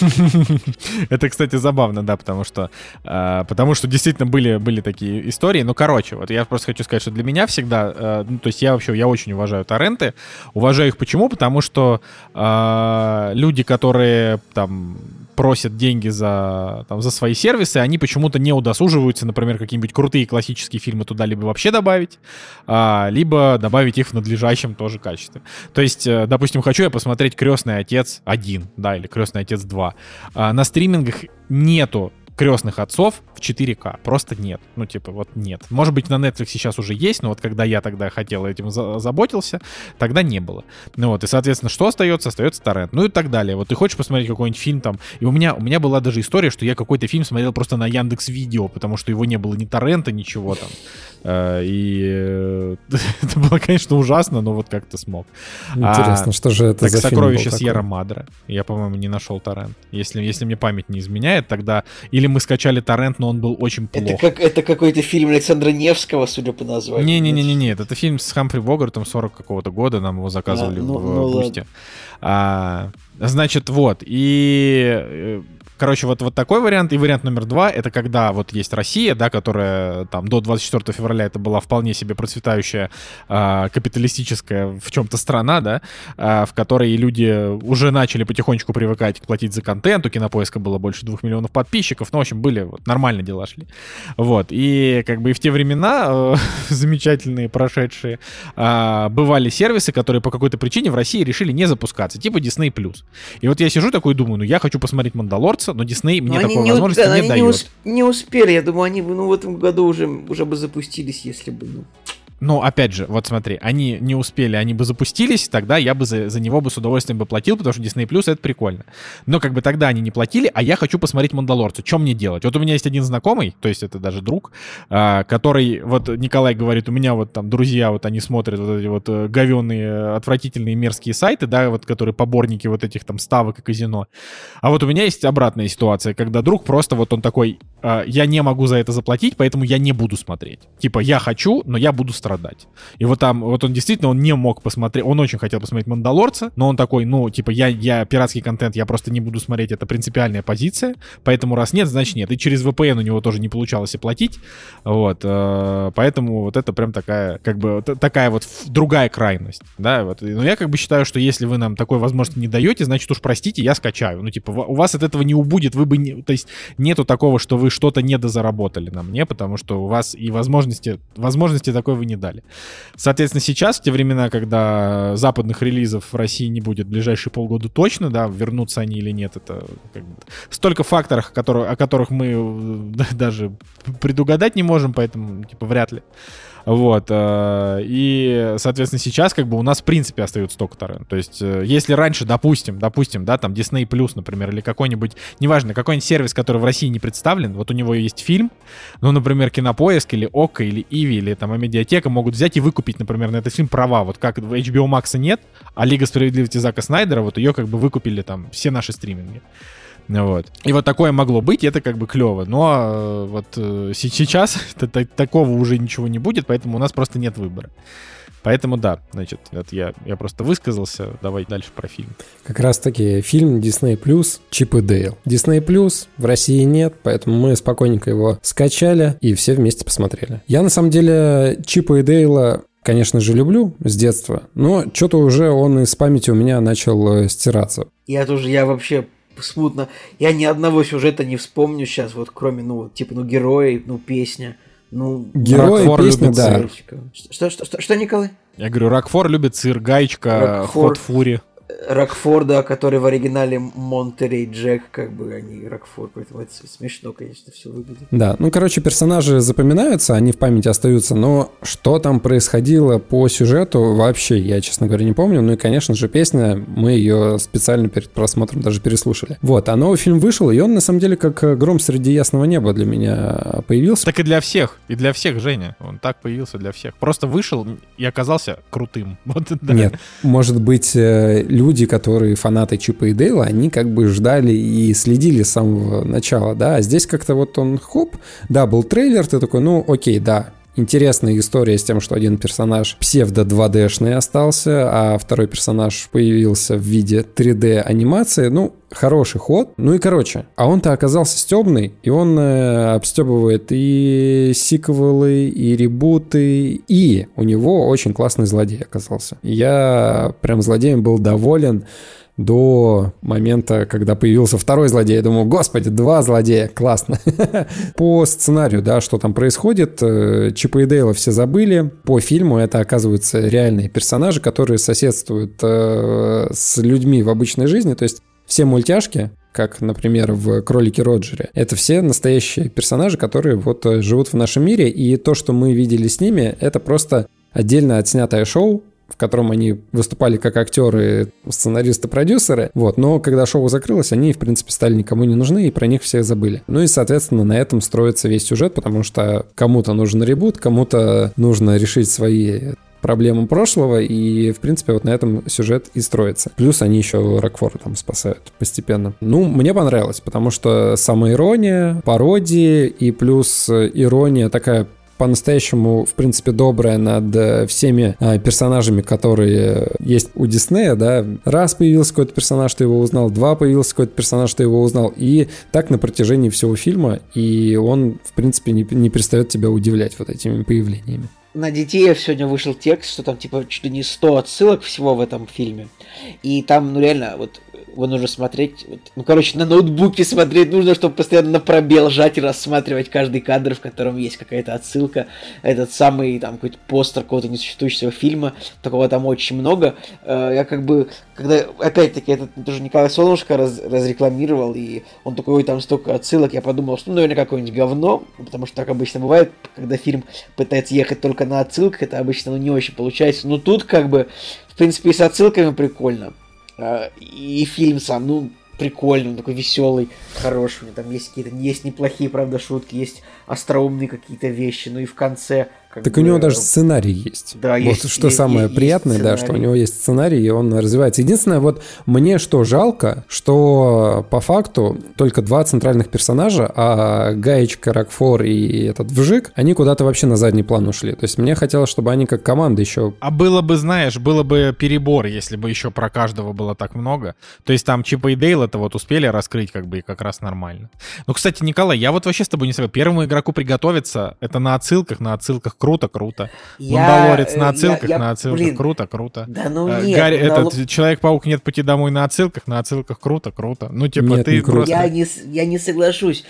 Это, кстати, забавно, да, потому что, э, потому что действительно были, были такие истории. Ну, короче, вот я просто хочу сказать, что для меня всегда, э, ну, то есть я вообще, я очень уважаю торренты. Уважаю их почему? Потому что э, люди, которые там просят деньги за, там, за свои сервисы, они почему-то не удосуживаются, например, какие-нибудь крутые классические фильмы туда либо вообще добавить, а, либо добавить их в надлежащем тоже качестве. То есть, э, допустим, хочу я посмотреть «Крестный отец 1», да, или «Крестный отец 2». А, на стримингах нету крестных отцов в 4К. Просто нет. Ну, типа, вот нет. Может быть, на Netflix сейчас уже есть, но вот когда я тогда хотел этим за заботился, тогда не было. Ну вот, и, соответственно, что остается? Остается торрент. Ну и так далее. Вот ты хочешь посмотреть какой-нибудь фильм там, и у меня, у меня была даже история, что я какой-то фильм смотрел просто на Яндекс Видео, потому что его не было ни торрента, ничего там. Э, и э, это было, конечно, ужасно, но вот как-то смог. Интересно, а, что же это так, за «Сокровище Сьерра Мадре». Я, по-моему, не нашел торрент. Если, если мне память не изменяет, тогда или мы скачали торрент, но он был очень плох. Это, как, это какой-то фильм Александра Невского, судя по названию. Не-не-не, не, это фильм с Хамфри Богартом 40 какого-то года, нам его заказывали а, ну, в ну. А, значит, вот, и э, Короче, вот, вот такой вариант. И вариант номер два — это когда вот есть Россия, да, которая там до 24 февраля это была вполне себе процветающая э, капиталистическая в чем-то страна, да, э, в которой люди уже начали потихонечку привыкать платить за контент. У Кинопоиска было больше двух миллионов подписчиков. Ну, в общем, были вот, нормально дела шли. Вот. И как бы и в те времена э, замечательные, прошедшие, э, бывали сервисы, которые по какой-то причине в России решили не запускаться, типа Disney+. И вот я сижу такой думаю, ну я хочу посмотреть «Мандалорца», но Дисней мне такой не, возможности не дает. Не, усп- не успели, я думаю, они бы ну, в этом году уже, уже бы запустились, если бы. Ну. Но опять же, вот смотри, они не успели, они бы запустились, тогда я бы за, за него бы с удовольствием бы платил, потому что Disney Plus это прикольно. Но как бы тогда они не платили, а я хочу посмотреть Мандалорца. Что мне делать? Вот у меня есть один знакомый, то есть это даже друг, а, который, вот Николай говорит, у меня вот там друзья, вот они смотрят вот эти вот э, говенные, отвратительные мерзкие сайты, да, вот которые поборники вот этих там ставок и казино. А вот у меня есть обратная ситуация, когда друг просто вот он такой, а, я не могу за это заплатить, поэтому я не буду смотреть. Типа, я хочу, но я буду страдать продать. И вот там, вот он действительно, он не мог посмотреть, он очень хотел посмотреть «Мандалорца», но он такой, ну, типа, я, я пиратский контент, я просто не буду смотреть, это принципиальная позиция, поэтому раз нет, значит нет. И через VPN у него тоже не получалось оплатить, вот, э, поэтому вот это прям такая, как бы, такая вот другая крайность, да, вот. Но я как бы считаю, что если вы нам такой возможности не даете, значит уж простите, я скачаю. Ну, типа, у вас от этого не убудет, вы бы не, то есть нету такого, что вы что-то недозаработали на мне, потому что у вас и возможности, возможности такой вы не дали. Соответственно, сейчас, в те времена, когда западных релизов в России не будет в ближайшие полгода точно, да, вернутся они или нет, это как бы, столько факторов, которые, о которых мы даже предугадать не можем, поэтому, типа, вряд ли. Вот. Э, и, соответственно, сейчас как бы у нас в принципе остается только торрент. То есть, э, если раньше, допустим, допустим, да, там Disney Plus, например, или какой-нибудь, неважно, какой-нибудь сервис, который в России не представлен, вот у него есть фильм, ну, например, Кинопоиск или Ока или Иви или там Амедиатека могут взять и выкупить, например, на этот фильм права. Вот как в HBO Max нет, а Лига Справедливости Зака Снайдера, вот ее как бы выкупили там все наши стриминги. Вот. И вот такое могло быть, и это как бы клево. Но э, вот э, сейчас такого уже ничего не будет, поэтому у нас просто нет выбора. Поэтому да, значит, это я, я просто высказался. Давай дальше про фильм. Как раз таки фильм Disney Plus Чип и Дейл. Disney Plus в России нет, поэтому мы спокойненько его скачали и все вместе посмотрели. Я на самом деле Чипа и Дейла конечно же, люблю с детства, но что-то уже он из памяти у меня начал э, стираться. Я тоже, я вообще смутно. Я ни одного сюжета не вспомню сейчас, вот кроме, ну, типа, ну, герои, ну, песня. Ну, Герои, песня, да. Что, что, что, что, Николай? Я говорю, Рокфор любит сыр, гаечка, ход фури. Рокфорда, который в оригинале Монтерей Джек, как бы они Рокфорд, поэтому это смешно, конечно, все выглядит. Да, ну, короче, персонажи запоминаются, они в памяти остаются, но что там происходило по сюжету, вообще, я, честно говоря, не помню. Ну и, конечно же, песня, мы ее специально перед просмотром даже переслушали. Вот, а новый фильм вышел, и он, на самом деле, как гром среди ясного неба для меня появился. Так и для всех, и для всех, Женя, он так появился для всех. Просто вышел и оказался крутым. Вот, да. Нет, может быть, э, люди, которые фанаты Чипа и Дейла, они как бы ждали и следили с самого начала, да, а здесь как-то вот он, хоп, да, был трейлер, ты такой, ну, окей, да, Интересная история с тем, что один персонаж псевдо 2D-шный остался, а второй персонаж появился в виде 3D анимации. Ну, хороший ход. Ну и короче, а он-то оказался стебный, и он э, обстебывает и сиквелы, и ребуты, и у него очень классный злодей оказался. Я прям злодеем был доволен до момента, когда появился второй злодей. Я думаю, господи, два злодея, классно. По сценарию, да, что там происходит, э, Чипа и Дейла все забыли. По фильму это оказываются реальные персонажи, которые соседствуют э, с людьми в обычной жизни. То есть все мультяшки, как, например, в «Кролике Роджере». Это все настоящие персонажи, которые вот э, живут в нашем мире, и то, что мы видели с ними, это просто отдельно отснятое шоу, в котором они выступали как актеры, сценаристы, продюсеры. Вот. Но когда шоу закрылось, они, в принципе, стали никому не нужны, и про них все забыли. Ну и, соответственно, на этом строится весь сюжет, потому что кому-то нужен ребут, кому-то нужно решить свои проблемы прошлого, и, в принципе, вот на этом сюжет и строится. Плюс они еще Рокфора там спасают постепенно. Ну, мне понравилось, потому что самоирония, пародии и плюс ирония такая по-настоящему, в принципе, добрая над э, всеми э, персонажами, которые есть у Диснея, да. Раз появился какой-то персонаж, ты его узнал, два появился какой-то персонаж, ты его узнал, и так на протяжении всего фильма, и он, в принципе, не, не перестает тебя удивлять вот этими появлениями. На детей сегодня вышел текст, что там типа чуть ли не 100 отсылок всего в этом фильме. И там, ну реально, вот его нужно смотреть, ну, короче, на ноутбуке смотреть нужно, чтобы постоянно на пробел жать и рассматривать каждый кадр, в котором есть какая-то отсылка, этот самый, там, какой-то постер какого-то несуществующего фильма, такого там очень много. Э, я как бы, когда, опять-таки, этот тоже Николай Солнышко раз, разрекламировал, и он такой, ой, там столько отсылок, я подумал, что, ну, наверное, какое-нибудь говно, потому что так обычно бывает, когда фильм пытается ехать только на отсылках, это обычно ну, не очень получается, но тут, как бы, в принципе, и с отсылками прикольно. А, и фильм сам, ну, прикольный, он такой веселый, хороший. Там есть какие-то, есть неплохие, правда, шутки, есть остроумные какие-то вещи. Ну и в конце, как Так бы, у него даже сценарий есть. Да, вот есть- что есть- самое есть приятное, да, что у него есть сценарий, и он развивается. Единственное, вот мне что жалко, что по факту только два центральных персонажа, а Гаечка, Рокфор и этот Вжик, они куда-то вообще на задний план ушли. То есть мне хотелось, чтобы они как команда еще А было бы, знаешь, было бы перебор, если бы еще про каждого было так много. То есть там Чипа и Дейл это вот успели раскрыть как бы и как раз нормально. Ну, кстати, Николай, я вот вообще с тобой не согласен. Первому игроку приготовиться, это на отсылках, на отсылках круто, круто. Я, Мандалорец э, на я- отсылках, я- на отсылках, блин, круто, круто. Да ну Э, нет, Гарри- Мандало- этот Человек-паук нет пути домой на отсылках, на отсылках круто, круто. Ну, типа, Нет, ты не круто. просто... Я не, я не соглашусь.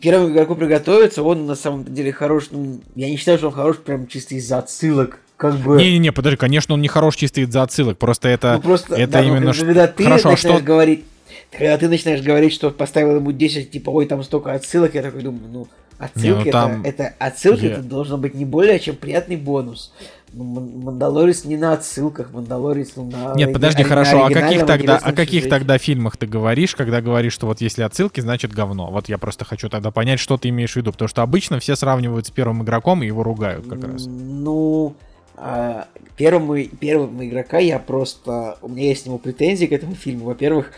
Первому игроку приготовиться, он на самом деле хорош. Ну, я не считаю, что он хорош прям чисто из-за отсылок. Как бы. Не-не-не, подожди, конечно, он не хорош чисто из-за отсылок, просто это, Ну, просто, это да, ну, именно... ш- когда ты Хорошо, а начинаешь что... говорить, когда ты начинаешь говорить, что поставил ему 10, типа, ой, там столько отсылок, я такой думаю, ну, отсылки, ну там- это, это, отсылки Я- это должно быть не более чем приятный бонус. Ну, Ман- Мандалорец не на отсылках, Мандалорец ну, на Нет, подожди, ори- хорошо, о каких тогда, о каких сюжете. тогда фильмах ты говоришь, когда говоришь, что вот если отсылки, значит говно? Вот я просто хочу тогда понять, что ты имеешь в виду, потому что обычно все сравнивают с первым игроком и его ругают как раз. Ну, а, первому, первому игрока я просто... У меня есть к нему претензии к этому фильму. Во-первых,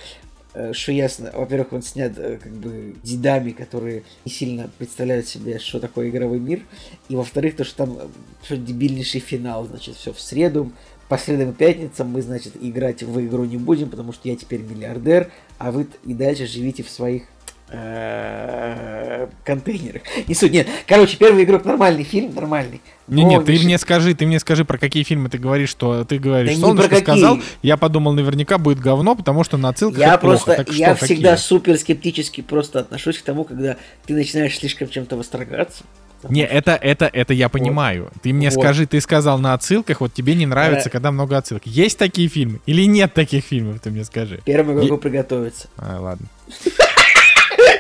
что ясно, во-первых, он снят э, как бы дедами, которые не сильно представляют себе, что такое игровой мир. И во-вторых, то, что там э, что дебильнейший финал, значит, все в среду. По средам и пятницам мы, значит, играть в игру не будем, потому что я теперь миллиардер, а вы и дальше живите в своих э, контейнерах. Не суть, нет. Короче, первый игрок нормальный фильм, нормальный. Не, нет, ты не мне скажи, ты мне скажи, про какие фильмы ты говоришь, что ты говоришь, Да про какие. сказал, я подумал, наверняка будет говно, потому что на отсылках Я это плохо. просто, Так я что, всегда какие? супер скептически просто отношусь к тому, когда ты начинаешь слишком чем-то восторгаться. Не, это, это, это я понимаю. Ты мне Вот. скажи, ты сказал на отсылках, вот тебе не нравится, Э. когда много отсылок. Есть такие фильмы или нет таких фильмов, ты мне скажи. Первому игроку приготовиться. А, ладно.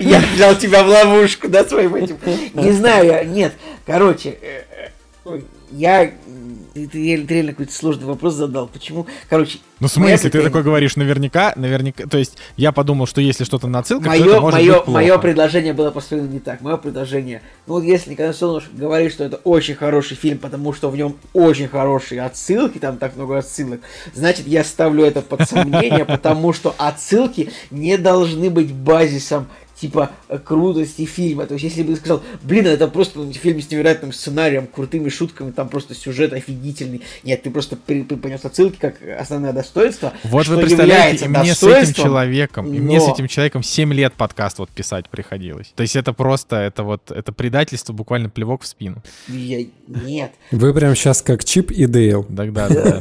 Я взял тебя в ловушку, да, своим этим. Не знаю, нет. Короче, э, э, я... м, Ты, ты реально какой-то сложный вопрос задал. Почему? Короче, Ну, в смысле, ты такой говоришь наверняка, наверняка, то есть я подумал, что если что-то на отсылках, то Мое, это может мое, быть плохо. мое предложение было построено не так. Мое предложение, ну вот если Николай Солнышко говорит, что это очень хороший фильм, потому что в нем очень хорошие отсылки, там так много отсылок, значит я ставлю это под сомнение, потому что отсылки не должны быть базисом типа э, крутости фильма. То есть, если бы ты сказал, блин, это просто ну, фильм с невероятным сценарием, крутыми шутками, там просто сюжет офигительный. Нет, ты просто понес отсылки как основное достоинство. Вот что вы представляете, и мне с этим человеком, и мне с но- этим человеком 7 лет подкаст вот писать приходилось. То есть это просто, это вот, это предательство, буквально плевок в спину. Я- Нет. Вы прям сейчас как Чип и Дейл. Тогда, да.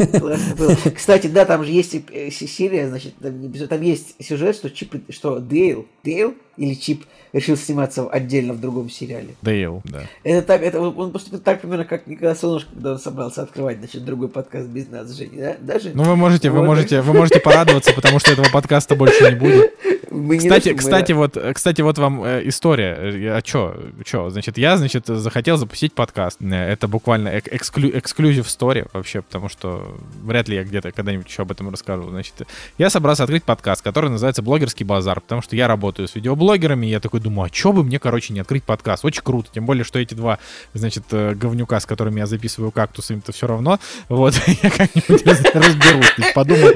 Кстати, да, там же есть э, серия, значит, там, есть сюжет, что Чип, и- что Дейл, Дейл или Чип решил сниматься отдельно в другом сериале. Дейл, да. Это так, это он поступил так примерно, как Николай Солнышко, когда он собрался открывать, значит, другой подкаст без нас, Жени, да? Даже Ну вы можете, вы Вот. можете, вы можете порадоваться, потому что этого подкаста больше не будет. мы Кстати, то, что мы- кстати, вот, э, кстати, вот вам э, история. Э, А чё, чё? Значит, я, значит, захотел запустить подкаст. Это буквально эк- эксклю- эксклюзив story вообще, потому что вряд ли я где-то когда-нибудь еще об этом расскажу. Значит, я собрался открыть подкаст, который называется «Блогерский базар», потому что я работаю с видеоблогерами, и я такой думаю, а чё бы мне, короче, не открыть подкаст? Очень круто, тем более, что эти два, значит, говнюка, с которыми я записываю кактус, им-то все равно. Вот, я как-нибудь раз- разберусь. Подумал,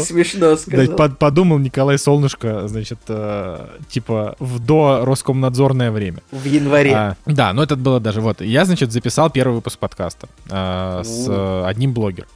Смешно сказал. под- подумал Николай Солнышко, значит, э, типа в до Роскомнадзорное время. В январе. А, да, но это было даже вот. Я, значит, записал первый выпуск подкаста э, с э, одним блогером.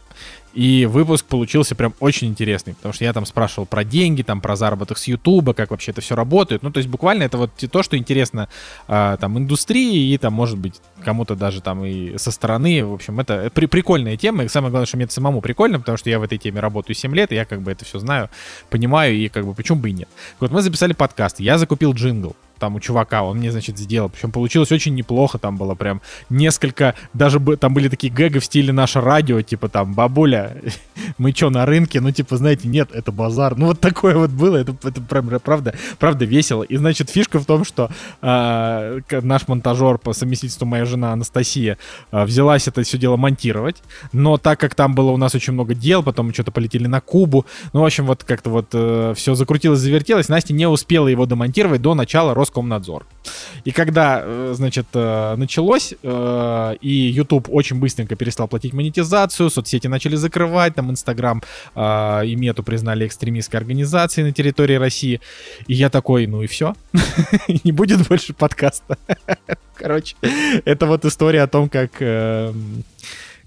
И выпуск получился прям очень интересный, потому что я там спрашивал про деньги, там про заработок с Ютуба, как вообще это все работает. Ну, то есть буквально это вот то, что интересно а, там индустрии и там, может быть, кому-то даже там и со стороны. В общем, это при прикольная тема. И самое главное, что мне это самому прикольно, потому что я в этой теме работаю 7 лет, и я как бы это все знаю, понимаю, и как бы почему бы и нет. Вот мы записали подкаст, я закупил джингл там у чувака, он мне, значит, сделал. Причем получилось очень неплохо, там было прям несколько, даже бы, там были такие гэги в стиле наше радио, типа там, бабуля, мы чё, на рынке? Ну, типа, знаете, нет, это базар. Ну, вот такое вот было, это, это прям, правда, правда весело. И, значит, фишка в том, что к- наш монтажер по совместительству моя жена Анастасия а, взялась это все дело монтировать, но так как там было у нас очень много дел, потом мы что-то полетели на Кубу, ну, в общем, вот как-то вот все закрутилось, завертелось, Настя не успела его домонтировать до начала Роскомнадзор. И когда, э, значит, э, началось, э, и YouTube очень быстренько перестал платить монетизацию, соцсети начали закрывать, там Инстаграм и Мету признали экстремистской организацией на территории России. И я такой, ну и все, не будет больше подкаста. Короче, это вот история о том, как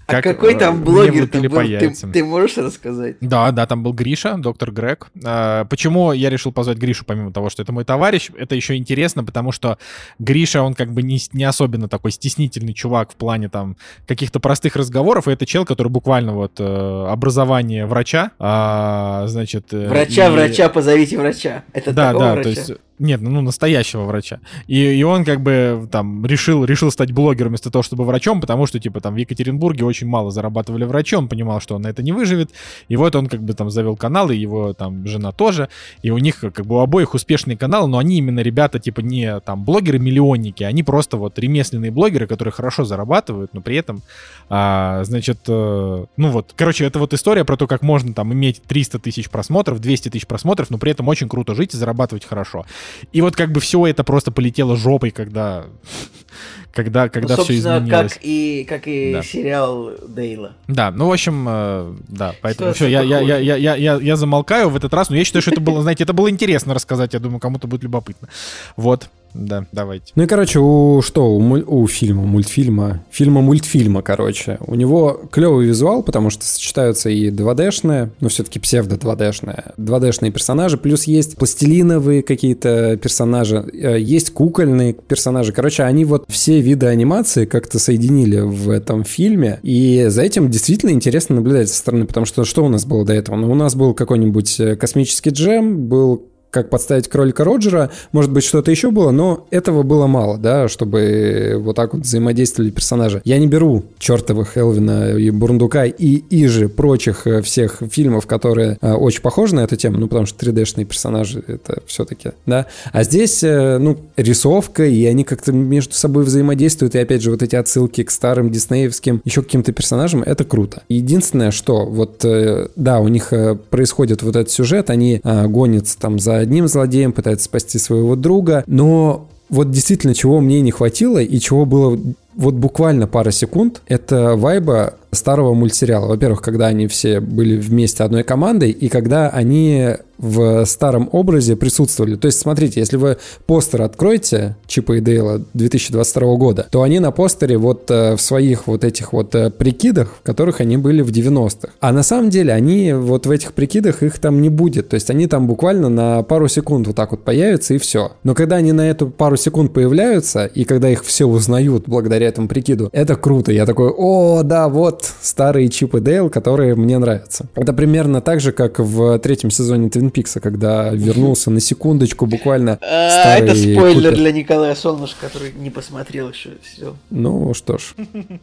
а какой там блогер ты был? Ты, ты можешь рассказать? Да, да, там был Гриша, доктор Грег. А, почему я решил позвать Гришу, помимо того, что это мой товарищ? Это еще интересно, потому что Гриша, он как бы не, не особенно такой стеснительный чувак в плане там каких-то простых разговоров. И это чел, который буквально вот э, образование врача, а, значит... Э, врача, и... врача, позовите врача. Это да, да, врача? то есть нет, ну настоящего врача. И, и он как бы там решил, решил стать блогером вместо того, чтобы врачом, потому что типа там в Екатеринбурге очень мало зарабатывали врачи, он понимал, что он на это не выживет. И вот он как бы там завел канал, и его там жена тоже. И у них как бы у обоих успешные каналы, но они именно ребята типа не там блогеры-миллионники, они просто вот ремесленные блогеры, которые хорошо зарабатывают, но при этом, а, значит, э, ну вот, короче, это вот история про то, как можно там иметь 300 тысяч просмотров, 200 тысяч просмотров, но при этом очень круто жить и зарабатывать хорошо. И вот как бы все это просто полетело жопой, когда, когда, когда ну, все изменилось. Как и, как и да. сериал Дейла. Да, ну, в общем, э, да, поэтому все, я, я, я, я, я, я, я замолкаю в этот раз, но я считаю, что это было, знаете, это было интересно рассказать, я думаю, кому-то будет любопытно. Вот. Да, давайте. Ну и, короче, у что, у, у фильма, мультфильма, фильма-мультфильма, короче, у него клевый визуал, потому что сочетаются и 2D-шные, но все-таки псевдо-2D-шные, 2D-шные персонажи, плюс есть пластилиновые какие-то персонажи, э, есть кукольные персонажи. Короче, они вот все виды анимации как-то соединили в этом фильме, и за этим действительно интересно наблюдать со стороны, потому что что у нас было до этого? Ну, у нас был какой-нибудь э, космический джем, был как подставить кролика Роджера, может быть, что-то еще было, но этого было мало, да, чтобы вот так вот взаимодействовали персонажи. Я не беру чертовых Элвина и Бурундука и и же прочих э, всех фильмов, которые э, очень похожи на эту тему, ну, потому что 3D-шные персонажи это все-таки, да. А здесь, э, ну, рисовка, и они как-то между собой взаимодействуют, и опять же, вот эти отсылки к старым диснеевским, еще каким-то персонажам, это круто. Единственное, что вот, да, у них происходит вот этот сюжет, они гонятся там за одним злодеем, пытается спасти своего друга, но вот действительно, чего мне не хватило и чего было вот буквально пара секунд, это вайба старого мультсериала. Во-первых, когда они все были вместе одной командой, и когда они в старом образе присутствовали. То есть, смотрите, если вы постер откроете Чипа и Дейла 2022 года, то они на постере вот э, в своих вот этих вот э, прикидах, в которых они были в 90-х. А на самом деле они вот в этих прикидах их там не будет. То есть они там буквально на пару секунд вот так вот появятся и все. Но когда они на эту пару секунд появляются, и когда их все узнают благодаря этому прикиду, это круто. Я такой, о, да, вот старые Чип и Дейл, которые мне нравятся. Это примерно так же, как в третьем сезоне Твин Пикса, когда вернулся на секундочку буквально а, Это спойлер для Николая Солнышко, который не посмотрел еще все. Ну что ж,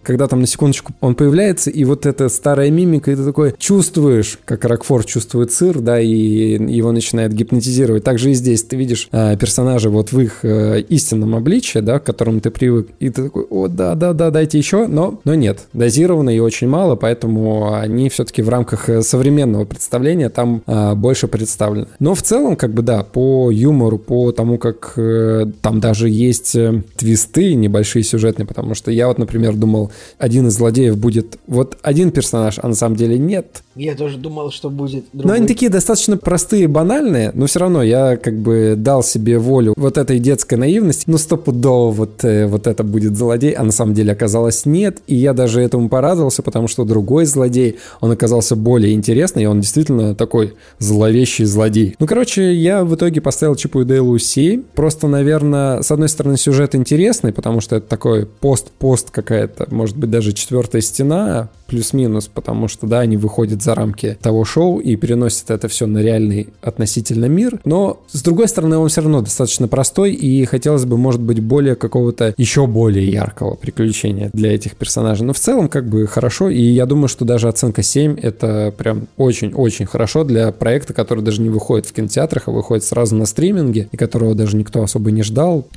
когда там на секундочку он появляется, и вот эта старая мимика, и ты такой чувствуешь, как Рокфорд чувствует сыр, да, и его начинает гипнотизировать. Также и здесь ты видишь а, персонажа вот в их а, истинном обличии, да, к которому ты привык, и ты такой, о, да, да, да, дайте еще, но, но нет, дозированно и очень мало, поэтому они все-таки в рамках э, современного представления там а, больше представлены. Но в целом, как бы, да, по юмору, по тому, как э, там даже есть э, твисты небольшие сюжетные, потому что я вот, например, думал, один из злодеев будет вот один персонаж, а на самом деле нет. Я тоже думал, что будет другой. Но они такие достаточно простые, банальные, но все равно я как бы дал себе волю вот этой детской наивности. Ну, стопудово вот, э, вот это будет злодей, а на самом деле оказалось нет. И я даже этому порадовался, потому что другой злодей, он оказался более интересный, и он действительно такой зловещий злодей. Ну, короче, я в итоге поставил Чипу и Дейлу 7. Просто, наверное, с одной стороны, сюжет интересный, потому что это такой пост-пост какая-то, может быть, даже четвертая стена, плюс-минус, потому что, да, они выходят за рамки того шоу и переносят это все на реальный относительно мир. Но, с другой стороны, он все равно достаточно простой, и хотелось бы, может быть, более какого-то еще более яркого приключения для этих персонажей. Но в целом, как бы, хорошо, и я думаю, что даже оценка 7 это прям очень-очень хорошо для проекта, который даже не выходит в кинотеатрах, а выходит сразу на стриминге, и которого даже никто особо не ждал.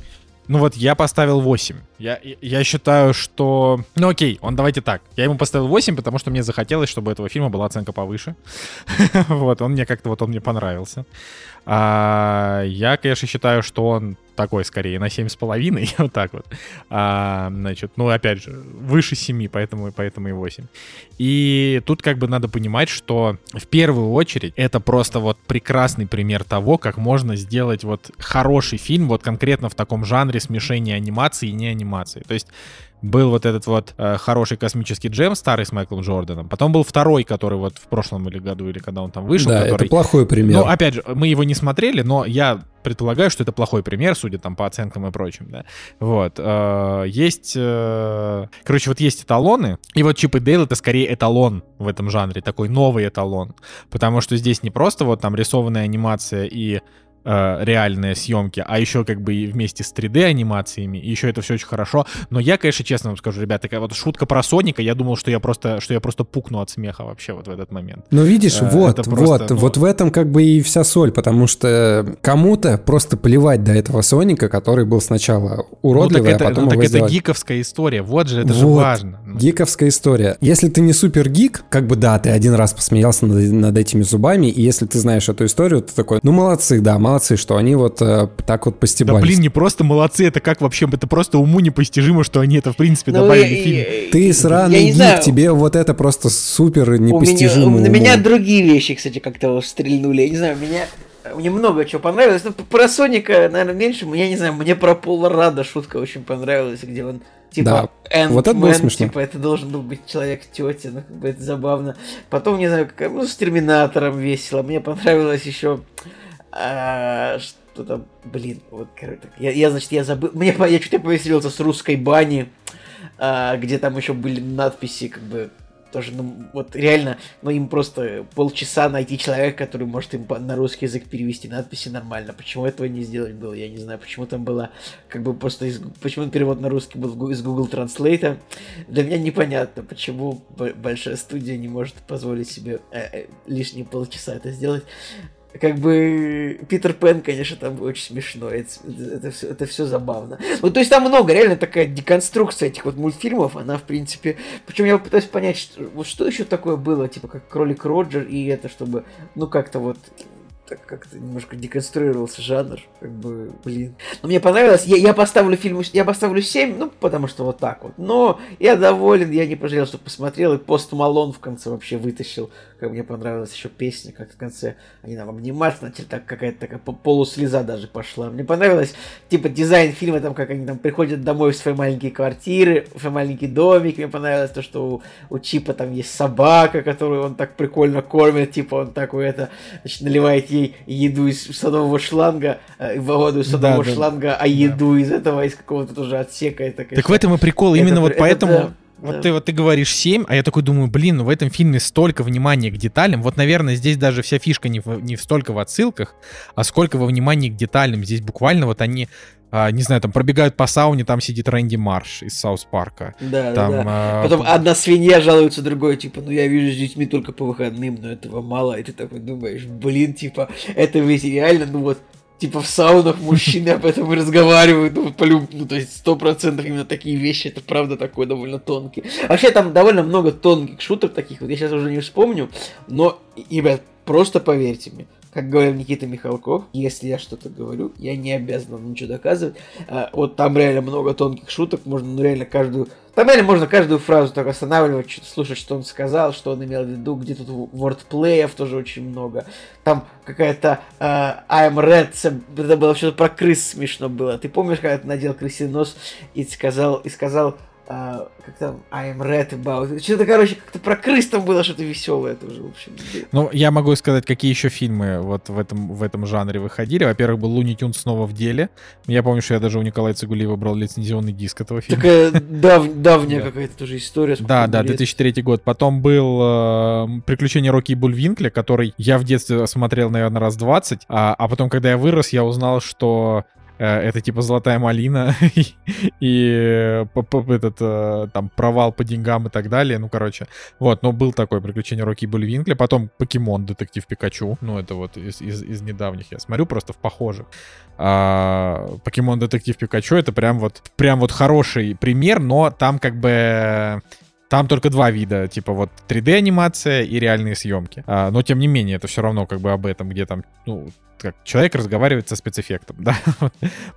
Ну вот я поставил 8. Я, я- я считаю, что... Ну окей, он давайте так. Я ему поставил 8, потому что мне захотелось, чтобы у этого фильма была оценка повыше. Вот, он мне как-то, вот он мне понравился. А, я, конечно, считаю, что он такой скорее на 7,5, вот так вот. А, значит, ну, опять же, выше 7, поэтому, поэтому и 8. И тут как бы надо понимать, что в первую очередь это просто вот прекрасный пример того, как можно сделать вот хороший фильм вот конкретно в таком жанре смешения анимации и не анимации. То есть был вот этот вот э, хороший космический джем старый с Майклом Джорданом, потом был второй, который вот в прошлом или году, или когда он там вышел, Да, который... это плохой пример. Ну, опять же, мы его не смотрели, но я предполагаю, что это плохой пример, судя там по оценкам и прочим, да. Вот. э, Есть... э, Короче, вот есть эталоны, и вот Чип и Дейл — это скорее эталон в этом жанре, такой новый эталон. Потому что здесь не просто вот там рисованная анимация и э, реальные съемки, а еще как бы и вместе с 3D-анимациями, и еще это все очень хорошо. Но я, конечно, честно вам скажу, ребята, такая вот шутка про Соника, я думал, что я просто, что я просто пукну от смеха вообще вот в этот момент. Ну, видишь, Э, вот, просто, вот, ну- вот в этом как бы и вся соль, потому что кому-то просто плевать до этого Соника, который был сначала уродливый, ну, так это, а потом ну, так это сделали. гиковская история, вот же, это же Вот. важно. Ну, Гиковская история. Если ты не супер гик, как бы да, ты один раз посмеялся над, над этими зубами, и если ты знаешь эту историю, ты такой, ну молодцы, да, молодцы, что они вот э, так вот Да постебались. блин, не просто молодцы, это как вообще, это просто уму непостижимо, что они это в принципе Ну, добавили и- в фильм. Ты сраный гик, знаю, тебе вот это просто супер у меня, непостижимо. на меня другие вещи, кстати, как-то стрельнули. Я не знаю, меня мне много чего понравилось. Ну, про Соника, наверное, меньше. Я не знаю, мне про Пола Рада шутка очень понравилась, где он типа Да, вот это было смешно. Типа, это должен был быть человек тети, ну, как бы это забавно. Потом, не знаю, как, ну, с Терминатором весело. Мне понравилось еще что-то, блин, вот, короче, я, я, значит, я забыл, мне, я чуть-то повеселился с русской бани, а, где там еще были надписи, как бы, тоже, ну, вот реально, ну, им просто полчаса найти человека, который может им на русский язык перевести надписи нормально. Почему этого не сделать было, я не знаю. Почему там было, как бы, просто, из- почему перевод на русский был из Google Translate. Для меня непонятно, почему большая студия не может позволить себе э, э, лишние полчаса это сделать. Как бы Питер Пен, конечно, там очень смешно. Это, это, все, это все забавно. Ну, то есть там много, реально такая деконструкция этих вот мультфильмов, она, в принципе... Причем я пытаюсь понять, что, вот что еще такое было, типа, как Кролик Роджер, и это, чтобы, ну, как-то вот так как-то немножко деконструировался жанр, как бы, блин. Но мне понравилось, я, я поставлю фильму, я поставлю 7, ну, потому что вот так вот. Но я доволен, я не пожалел, что посмотрел, и Пост Малон в конце вообще вытащил, как мне понравилась еще песня, как в конце они нам обниматься начали, так какая-то такая по- полуслеза даже пошла. Мне понравилось, типа, дизайн фильма, там, как они там приходят домой в свои маленькие квартиры, в свой маленький домик, мне понравилось то, что у, у Чипа там есть собака, которую он так прикольно кормит, типа, он такой это, значит, наливает ей еду из садового шланга, э, воду из садового Да, да. шланга, а еду из этого, из какого-то тоже отсека. Это, Так конечно, в этом и прикол, это именно пр- вот это поэтому... да, Вот да. ты вот ты говоришь 7, а я такой думаю, блин, ну в этом фильме столько внимания к деталям. Вот, наверное, здесь даже вся фишка не, в, не столько в отсылках, а сколько во внимании к деталям. Здесь буквально вот они, а, не знаю, там пробегают по сауне, там сидит Рэнди Марш из Саус Парка. Да, Там, да, а, Потом одна свинья жалуется другой, типа, ну я вижу с детьми только по выходным, но этого мало. И ты такой думаешь, блин, типа, это ведь реально, ну вот, типа в саунах мужчины об этом и разговаривают, ну, полюб... ну то есть сто процентов именно такие вещи, это правда такой довольно тонкий. Вообще там довольно много тонких шуток таких, вот я сейчас уже не вспомню, но, ребят, просто поверьте мне, как говорил Никита Михалков, если я что-то говорю, я не обязан вам ничего доказывать. А, вот там реально много тонких шуток, можно ну, реально каждую... Там реально можно каждую фразу так останавливать, слушать, что он сказал, что он имел в виду, где тут вордплеев тоже очень много. Там какая-то э, I'm red, это было что-то про крыс смешно было. Ты помнишь, когда ты надел крысиный нос и сказал, и сказал, а, как там, I'm red about... Что-то, короче, как-то про крыс там было что-то веселое тоже, в общем. Ну, я могу сказать, какие еще фильмы вот в этом, в этом жанре выходили. Во-первых, был Луни Тюн снова в деле. Я помню, что я даже у Николая Цигулиева брал лицензионный диск этого фильма. Такая дав- давняя Да. какая-то тоже история. Да, да, лет. 2003 год. Потом был э, «Приключения Рокки и Бульвинкля», который я в детстве смотрел, наверное, раз 20, а, а потом, когда я вырос, я узнал, что это типа золотая малина и, по- этот э, там провал по деньгам и так далее. Ну, короче, вот, но был такой приключение Рокки Бульвинкля, потом Покемон, Детектив Пикачу, ну, это вот из, из, из недавних я смотрю, просто в похожих. А, Покемон Детектив Пикачу это прям вот, прям вот хороший пример, но там как бы там только два вида, типа вот 3D-анимация и реальные съемки. А, но тем не менее, это все равно как бы об этом, где там, ну, как человек разговаривает со спецэффектом, да,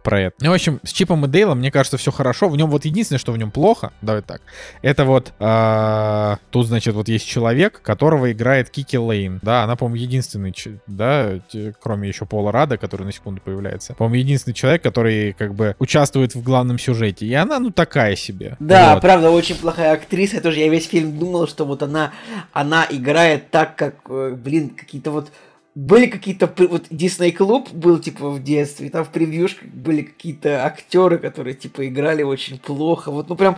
про это. Ну, в общем, с Чипом и Дейлом, мне кажется, все хорошо. В нем вот единственное, что в нем плохо, давай так, это вот а, тут, значит, вот есть человек, которого играет Кики Лейн, да, она, по-моему, единственный, да, кроме еще Пола Рада, который на секунду появляется, по-моему, единственный человек, который как бы участвует в главном сюжете, и она, ну, такая себе. Да, Вот. правда, очень плохая актриса. Я тоже я весь фильм думал, что вот она, она играет так, как, э, блин, какие-то вот были какие-то вот Дисней клуб был типа в детстве, и там в превьюшках были какие-то актеры, которые типа играли очень плохо. Вот ну прям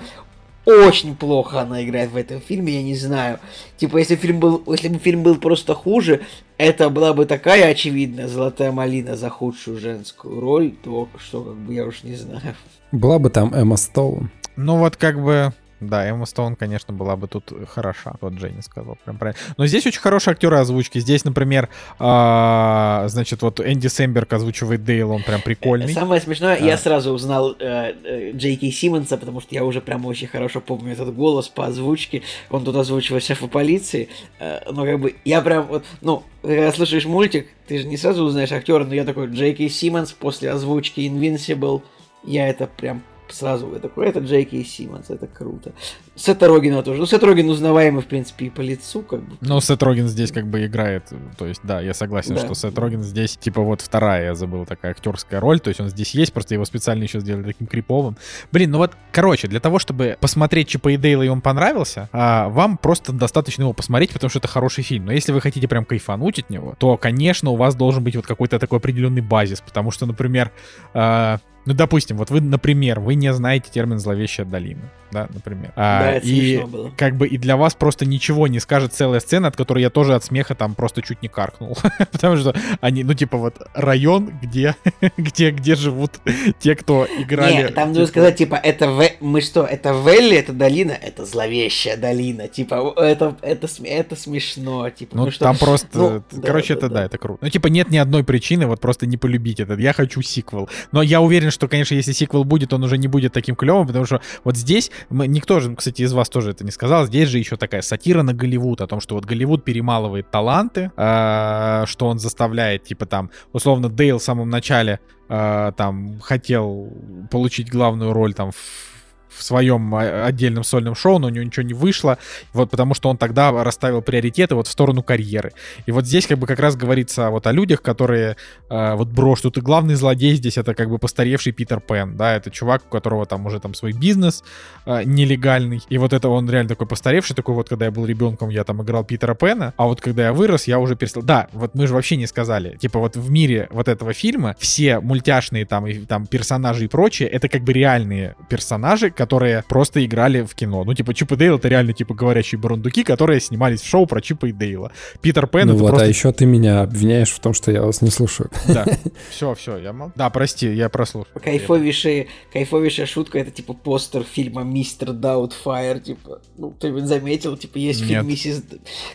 очень плохо она играет в этом фильме, я не знаю. Типа, если фильм был, если бы фильм был просто хуже, это была бы такая очевидная золотая малина за худшую женскую роль, то что как бы я уж не знаю. Была бы там Эмма Стоун. Ну вот как бы... Да, Эмма Стоун, конечно, была бы тут хороша. Вот Дженни сказал. Прям правильно. Но здесь очень хорошие актеры озвучки. Здесь, например, а, значит, вот Энди Сэмберг озвучивает Дейл, он прям прикольный. Самое смешное, я А. сразу узнал э, э, Джей Кей Симмонса, потому что я уже прям очень хорошо помню этот голос по озвучке. Он тут озвучивает шефа полиции. Э, но как бы я прям вот, ну, когда слушаешь мультик, ты же не сразу узнаешь актера, но я такой Джей Кей Симмонс после озвучки Invincible. Я это прям сразу я такой, это Джей Кей Симмонс, это круто. Сета Рогина тоже. Ну, Сет Роген узнаваемый, в принципе, и по лицу, как бы. Ну, Сет Роген здесь как бы играет. То есть, да, я согласен, Да. что Сет Роген здесь, типа, вот вторая, я забыл, такая актерская роль. То есть он здесь есть, просто его специально еще сделали таким криповым. Блин, ну вот, короче, для того, чтобы посмотреть Чипа и Дейла, и он понравился, а, вам просто достаточно его посмотреть, потому что это хороший фильм. Но если вы хотите прям кайфануть от него, то, конечно, у вас должен быть вот какой-то такой определенный базис. Потому что, например, а, ну, допустим, вот вы, например, вы не знаете термин «зловещая долина», да, например. А, Да, это и было. как бы и для вас просто ничего не скажет целая сцена, от которой я тоже от смеха там просто чуть не каркнул. Потому что они, ну, типа вот район, где, где, где живут те, кто играли... Не, там нужно сказать, типа, это в... мы что, это Велли, это долина, это зловещая долина, типа, это, это, это смешно, типа, Ну, мы что- там просто... Ну, короче, да, это да, да, да. это круто. Ну, типа, нет ни одной причины вот просто не полюбить этот. Я хочу сиквел. Но я уверен, что, конечно, если сиквел будет, он уже не будет таким клевым, потому что вот здесь, мы, никто же, кстати, из вас тоже это не сказал, здесь же еще такая сатира на Голливуд, о том, что вот Голливуд перемалывает таланты, э, что он заставляет, типа, там, условно, Дейл в самом начале э, там хотел получить главную роль там в в своем а, отдельном сольном шоу, но у него ничего не вышло, вот потому что он тогда расставил приоритеты вот в сторону карьеры. И вот здесь как бы как раз говорится вот о людях, которые э, вот брошь, тут и главный злодей здесь это как бы постаревший Питер Пен, да, это чувак, у которого там уже там свой бизнес э, нелегальный, и вот это он реально такой постаревший, такой вот, когда я был ребенком, я там играл Питера Пена, а вот когда я вырос, я уже перестал... Да, вот мы же вообще не сказали, типа вот в мире вот этого фильма все мультяшные там, и, там персонажи и прочее, это как бы реальные персонажи, которые просто играли в кино. Ну, типа, Чип и Дейл это реально, типа, говорящие барундуки, которые снимались в шоу про Чипа и Дейла. Питер Пен ну это вот, просто... а еще ты меня обвиняешь в том, что я вас не слушаю. Да, все, все, я мол... Да, прости, я прослушал. Кайфовейшая, кайфовейшая шутка, это типа постер фильма Мистер Даутфайр, типа, ну, кто-нибудь заметил, типа, есть Нет. фильм Миссис...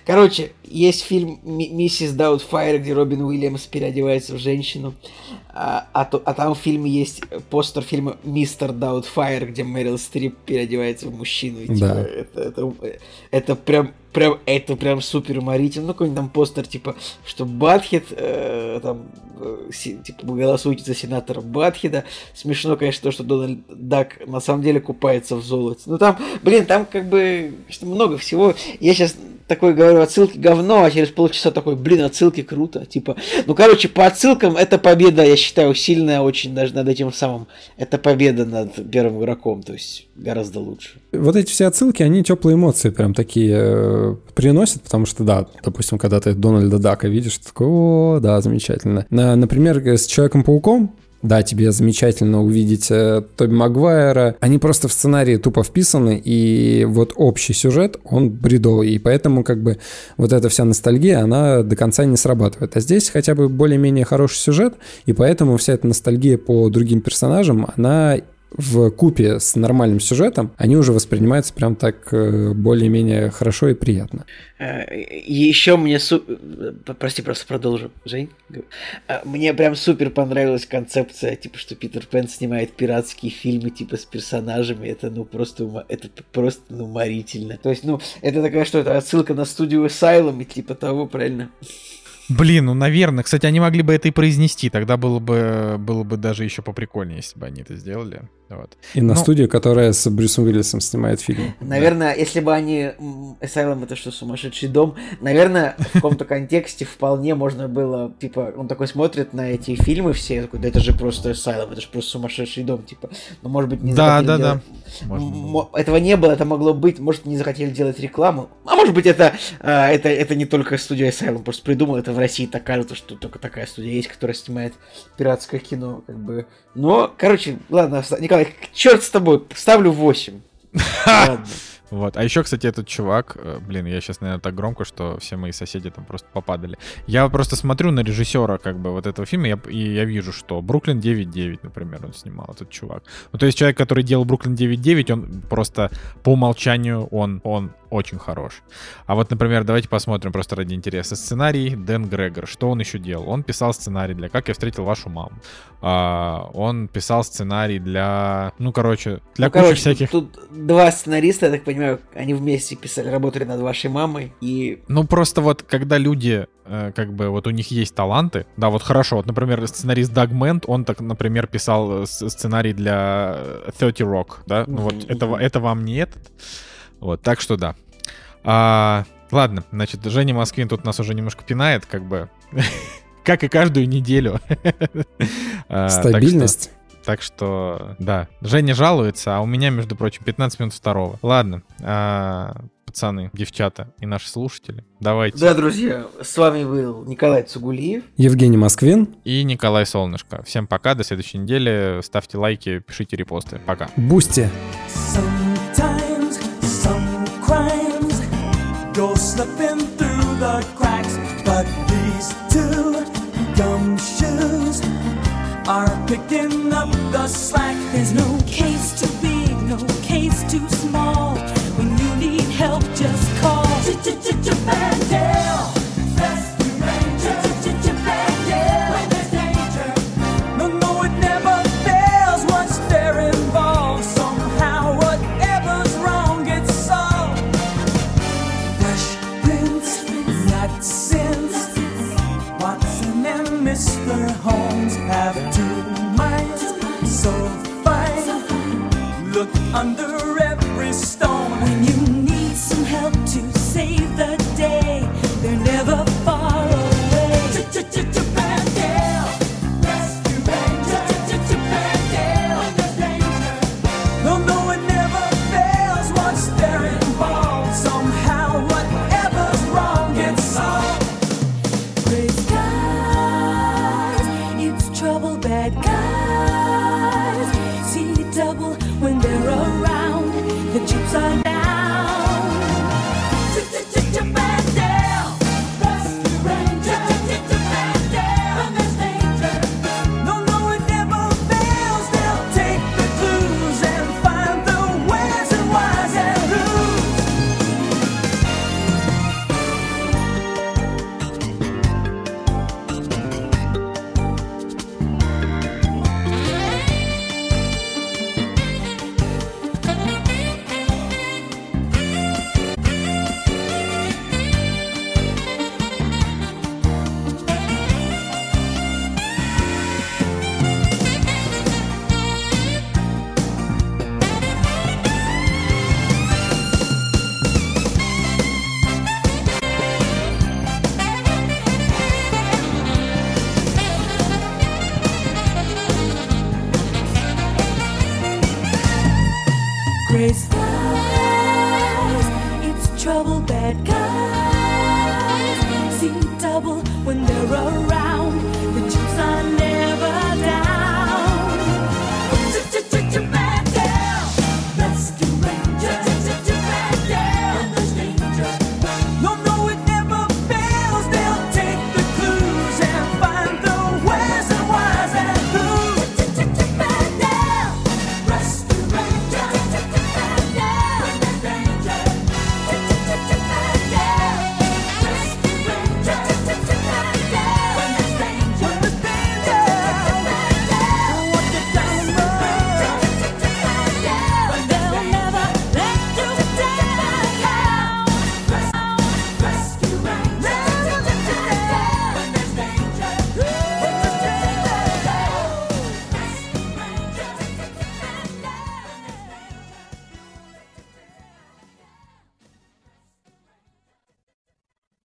Короче, есть фильм Ми- Миссис Даутфайр, где Робин Уильямс переодевается в женщину, а, а, а там в фильме есть постер фильма Мистер Даутфайр, где Мэрил Стрип переодевается в мужчину, и, типа, Да. это, это, это прям, прям, это прям супер уморительно, ну, какой-нибудь там постер, типа, что Батхед, э, там, э, си- типа, голосуйте за сенатора Батхеда. Смешно, конечно, то, что Дональд Дак на самом деле купается в золоте. Ну, там, блин, там как бы что много всего. Я сейчас такой говорю, отсылки говно, а через полчаса такой, блин, отсылки круто. Типа, ну, короче, по отсылкам это победа, я считаю, сильная очень даже над этим самым. Это победа над первым игроком, то есть гораздо лучше. Вот эти все отсылки, они теплые эмоции прям такие э, приносят, потому что, да, допустим, когда ты Дональда Дака видишь, ты такой, о, да, замечательно. На- например, с Человеком-пауком Да, тебе замечательно увидеть э, Тоби Магуайра. Они просто в сценарии тупо вписаны, и вот общий сюжет, он бредовый, и поэтому как бы вот эта вся ностальгия, она до конца не срабатывает. А здесь хотя бы более-менее хороший сюжет, и поэтому вся эта ностальгия по другим персонажам, она в купе с нормальным сюжетом, они уже воспринимаются прям так э, более-менее хорошо и приятно. Э, Еще мне... Су... э, Прости, просто продолжу, Жень. Мне прям супер понравилась концепция, типа, что Питер Пен снимает пиратские фильмы, типа, с персонажами. Это, ну, просто, это просто ну, уморительно. То есть, ну, это такая, что это отсылка на студию Asylum и типа того, правильно? Блин, ну, наверное. Кстати, они могли бы это и произнести. Тогда было бы, было бы даже еще поприкольнее, если бы они это сделали. Вот. И на Ну- студию, которая с Брюсом Уиллисом снимает фильм. Наверное, если бы они... Asylum это что, сумасшедший дом? Наверное, в каком-то контексте вполне можно было, типа, он такой смотрит на эти фильмы все, такой, да это же просто Asylum, это же просто сумасшедший дом, типа. Ну, может быть, не Да, захотели да, делать- да. Этого не было, это могло быть, может, не захотели делать рекламу. А может быть, это, а, это, это не только студия Asylum просто придумал, это в России так кажется, что только такая студия есть, которая снимает пиратское кино, как бы. Но, короче, ладно, Николай, черт с тобой, ставлю 8. Ладно. Вот. А еще, кстати, этот чувак, э, блин, я сейчас, наверное, так громко, что все мои соседи там просто попадали. Я просто смотрю на режиссера, как бы, вот этого фильма, я- и я вижу, что Бруклин 9.9, например, он снимал, этот чувак. Ну, то есть человек, который делал Бруклин 9.9, он просто по умолчанию, он, он очень хорош. А вот, например, давайте посмотрим просто ради интереса. Сценарий Дэн Грегор. Что он еще делал? Он писал сценарий для «Как я встретил вашу маму». А, он писал сценарий для, ну, короче, для Ну, кучи короче, всяких... Тут два сценариста, я так понимаю, они вместе писали, работали над вашей мамой. И Ну, просто вот, когда люди, э, как бы, вот у них есть таланты, да, вот хорошо, вот, например, сценарист Даг Мент, он так, например, писал э, сценарий для э, 30 Rock, да, ну вот, Мгм, это, это вам не этот, вот, так что да. А, ладно, значит, Женя Москвин тут нас уже немножко пинает, как бы, как и каждую неделю. А, Стабильность. Так что, да, Женя жалуется, а у меня, между прочим, 15 минут второго. Ладно, а, пацаны, девчата и наши слушатели, давайте. да, друзья, с вами был Николай Цугулиев. Евгений Москвин. И Николай Солнышко. Всем пока, до следующей недели. Ставьте лайки, пишите репосты. Пока. Boosty. Sometimes some crimes go slipping through the cracks, but these two gumshoes are picking the slack. There's no under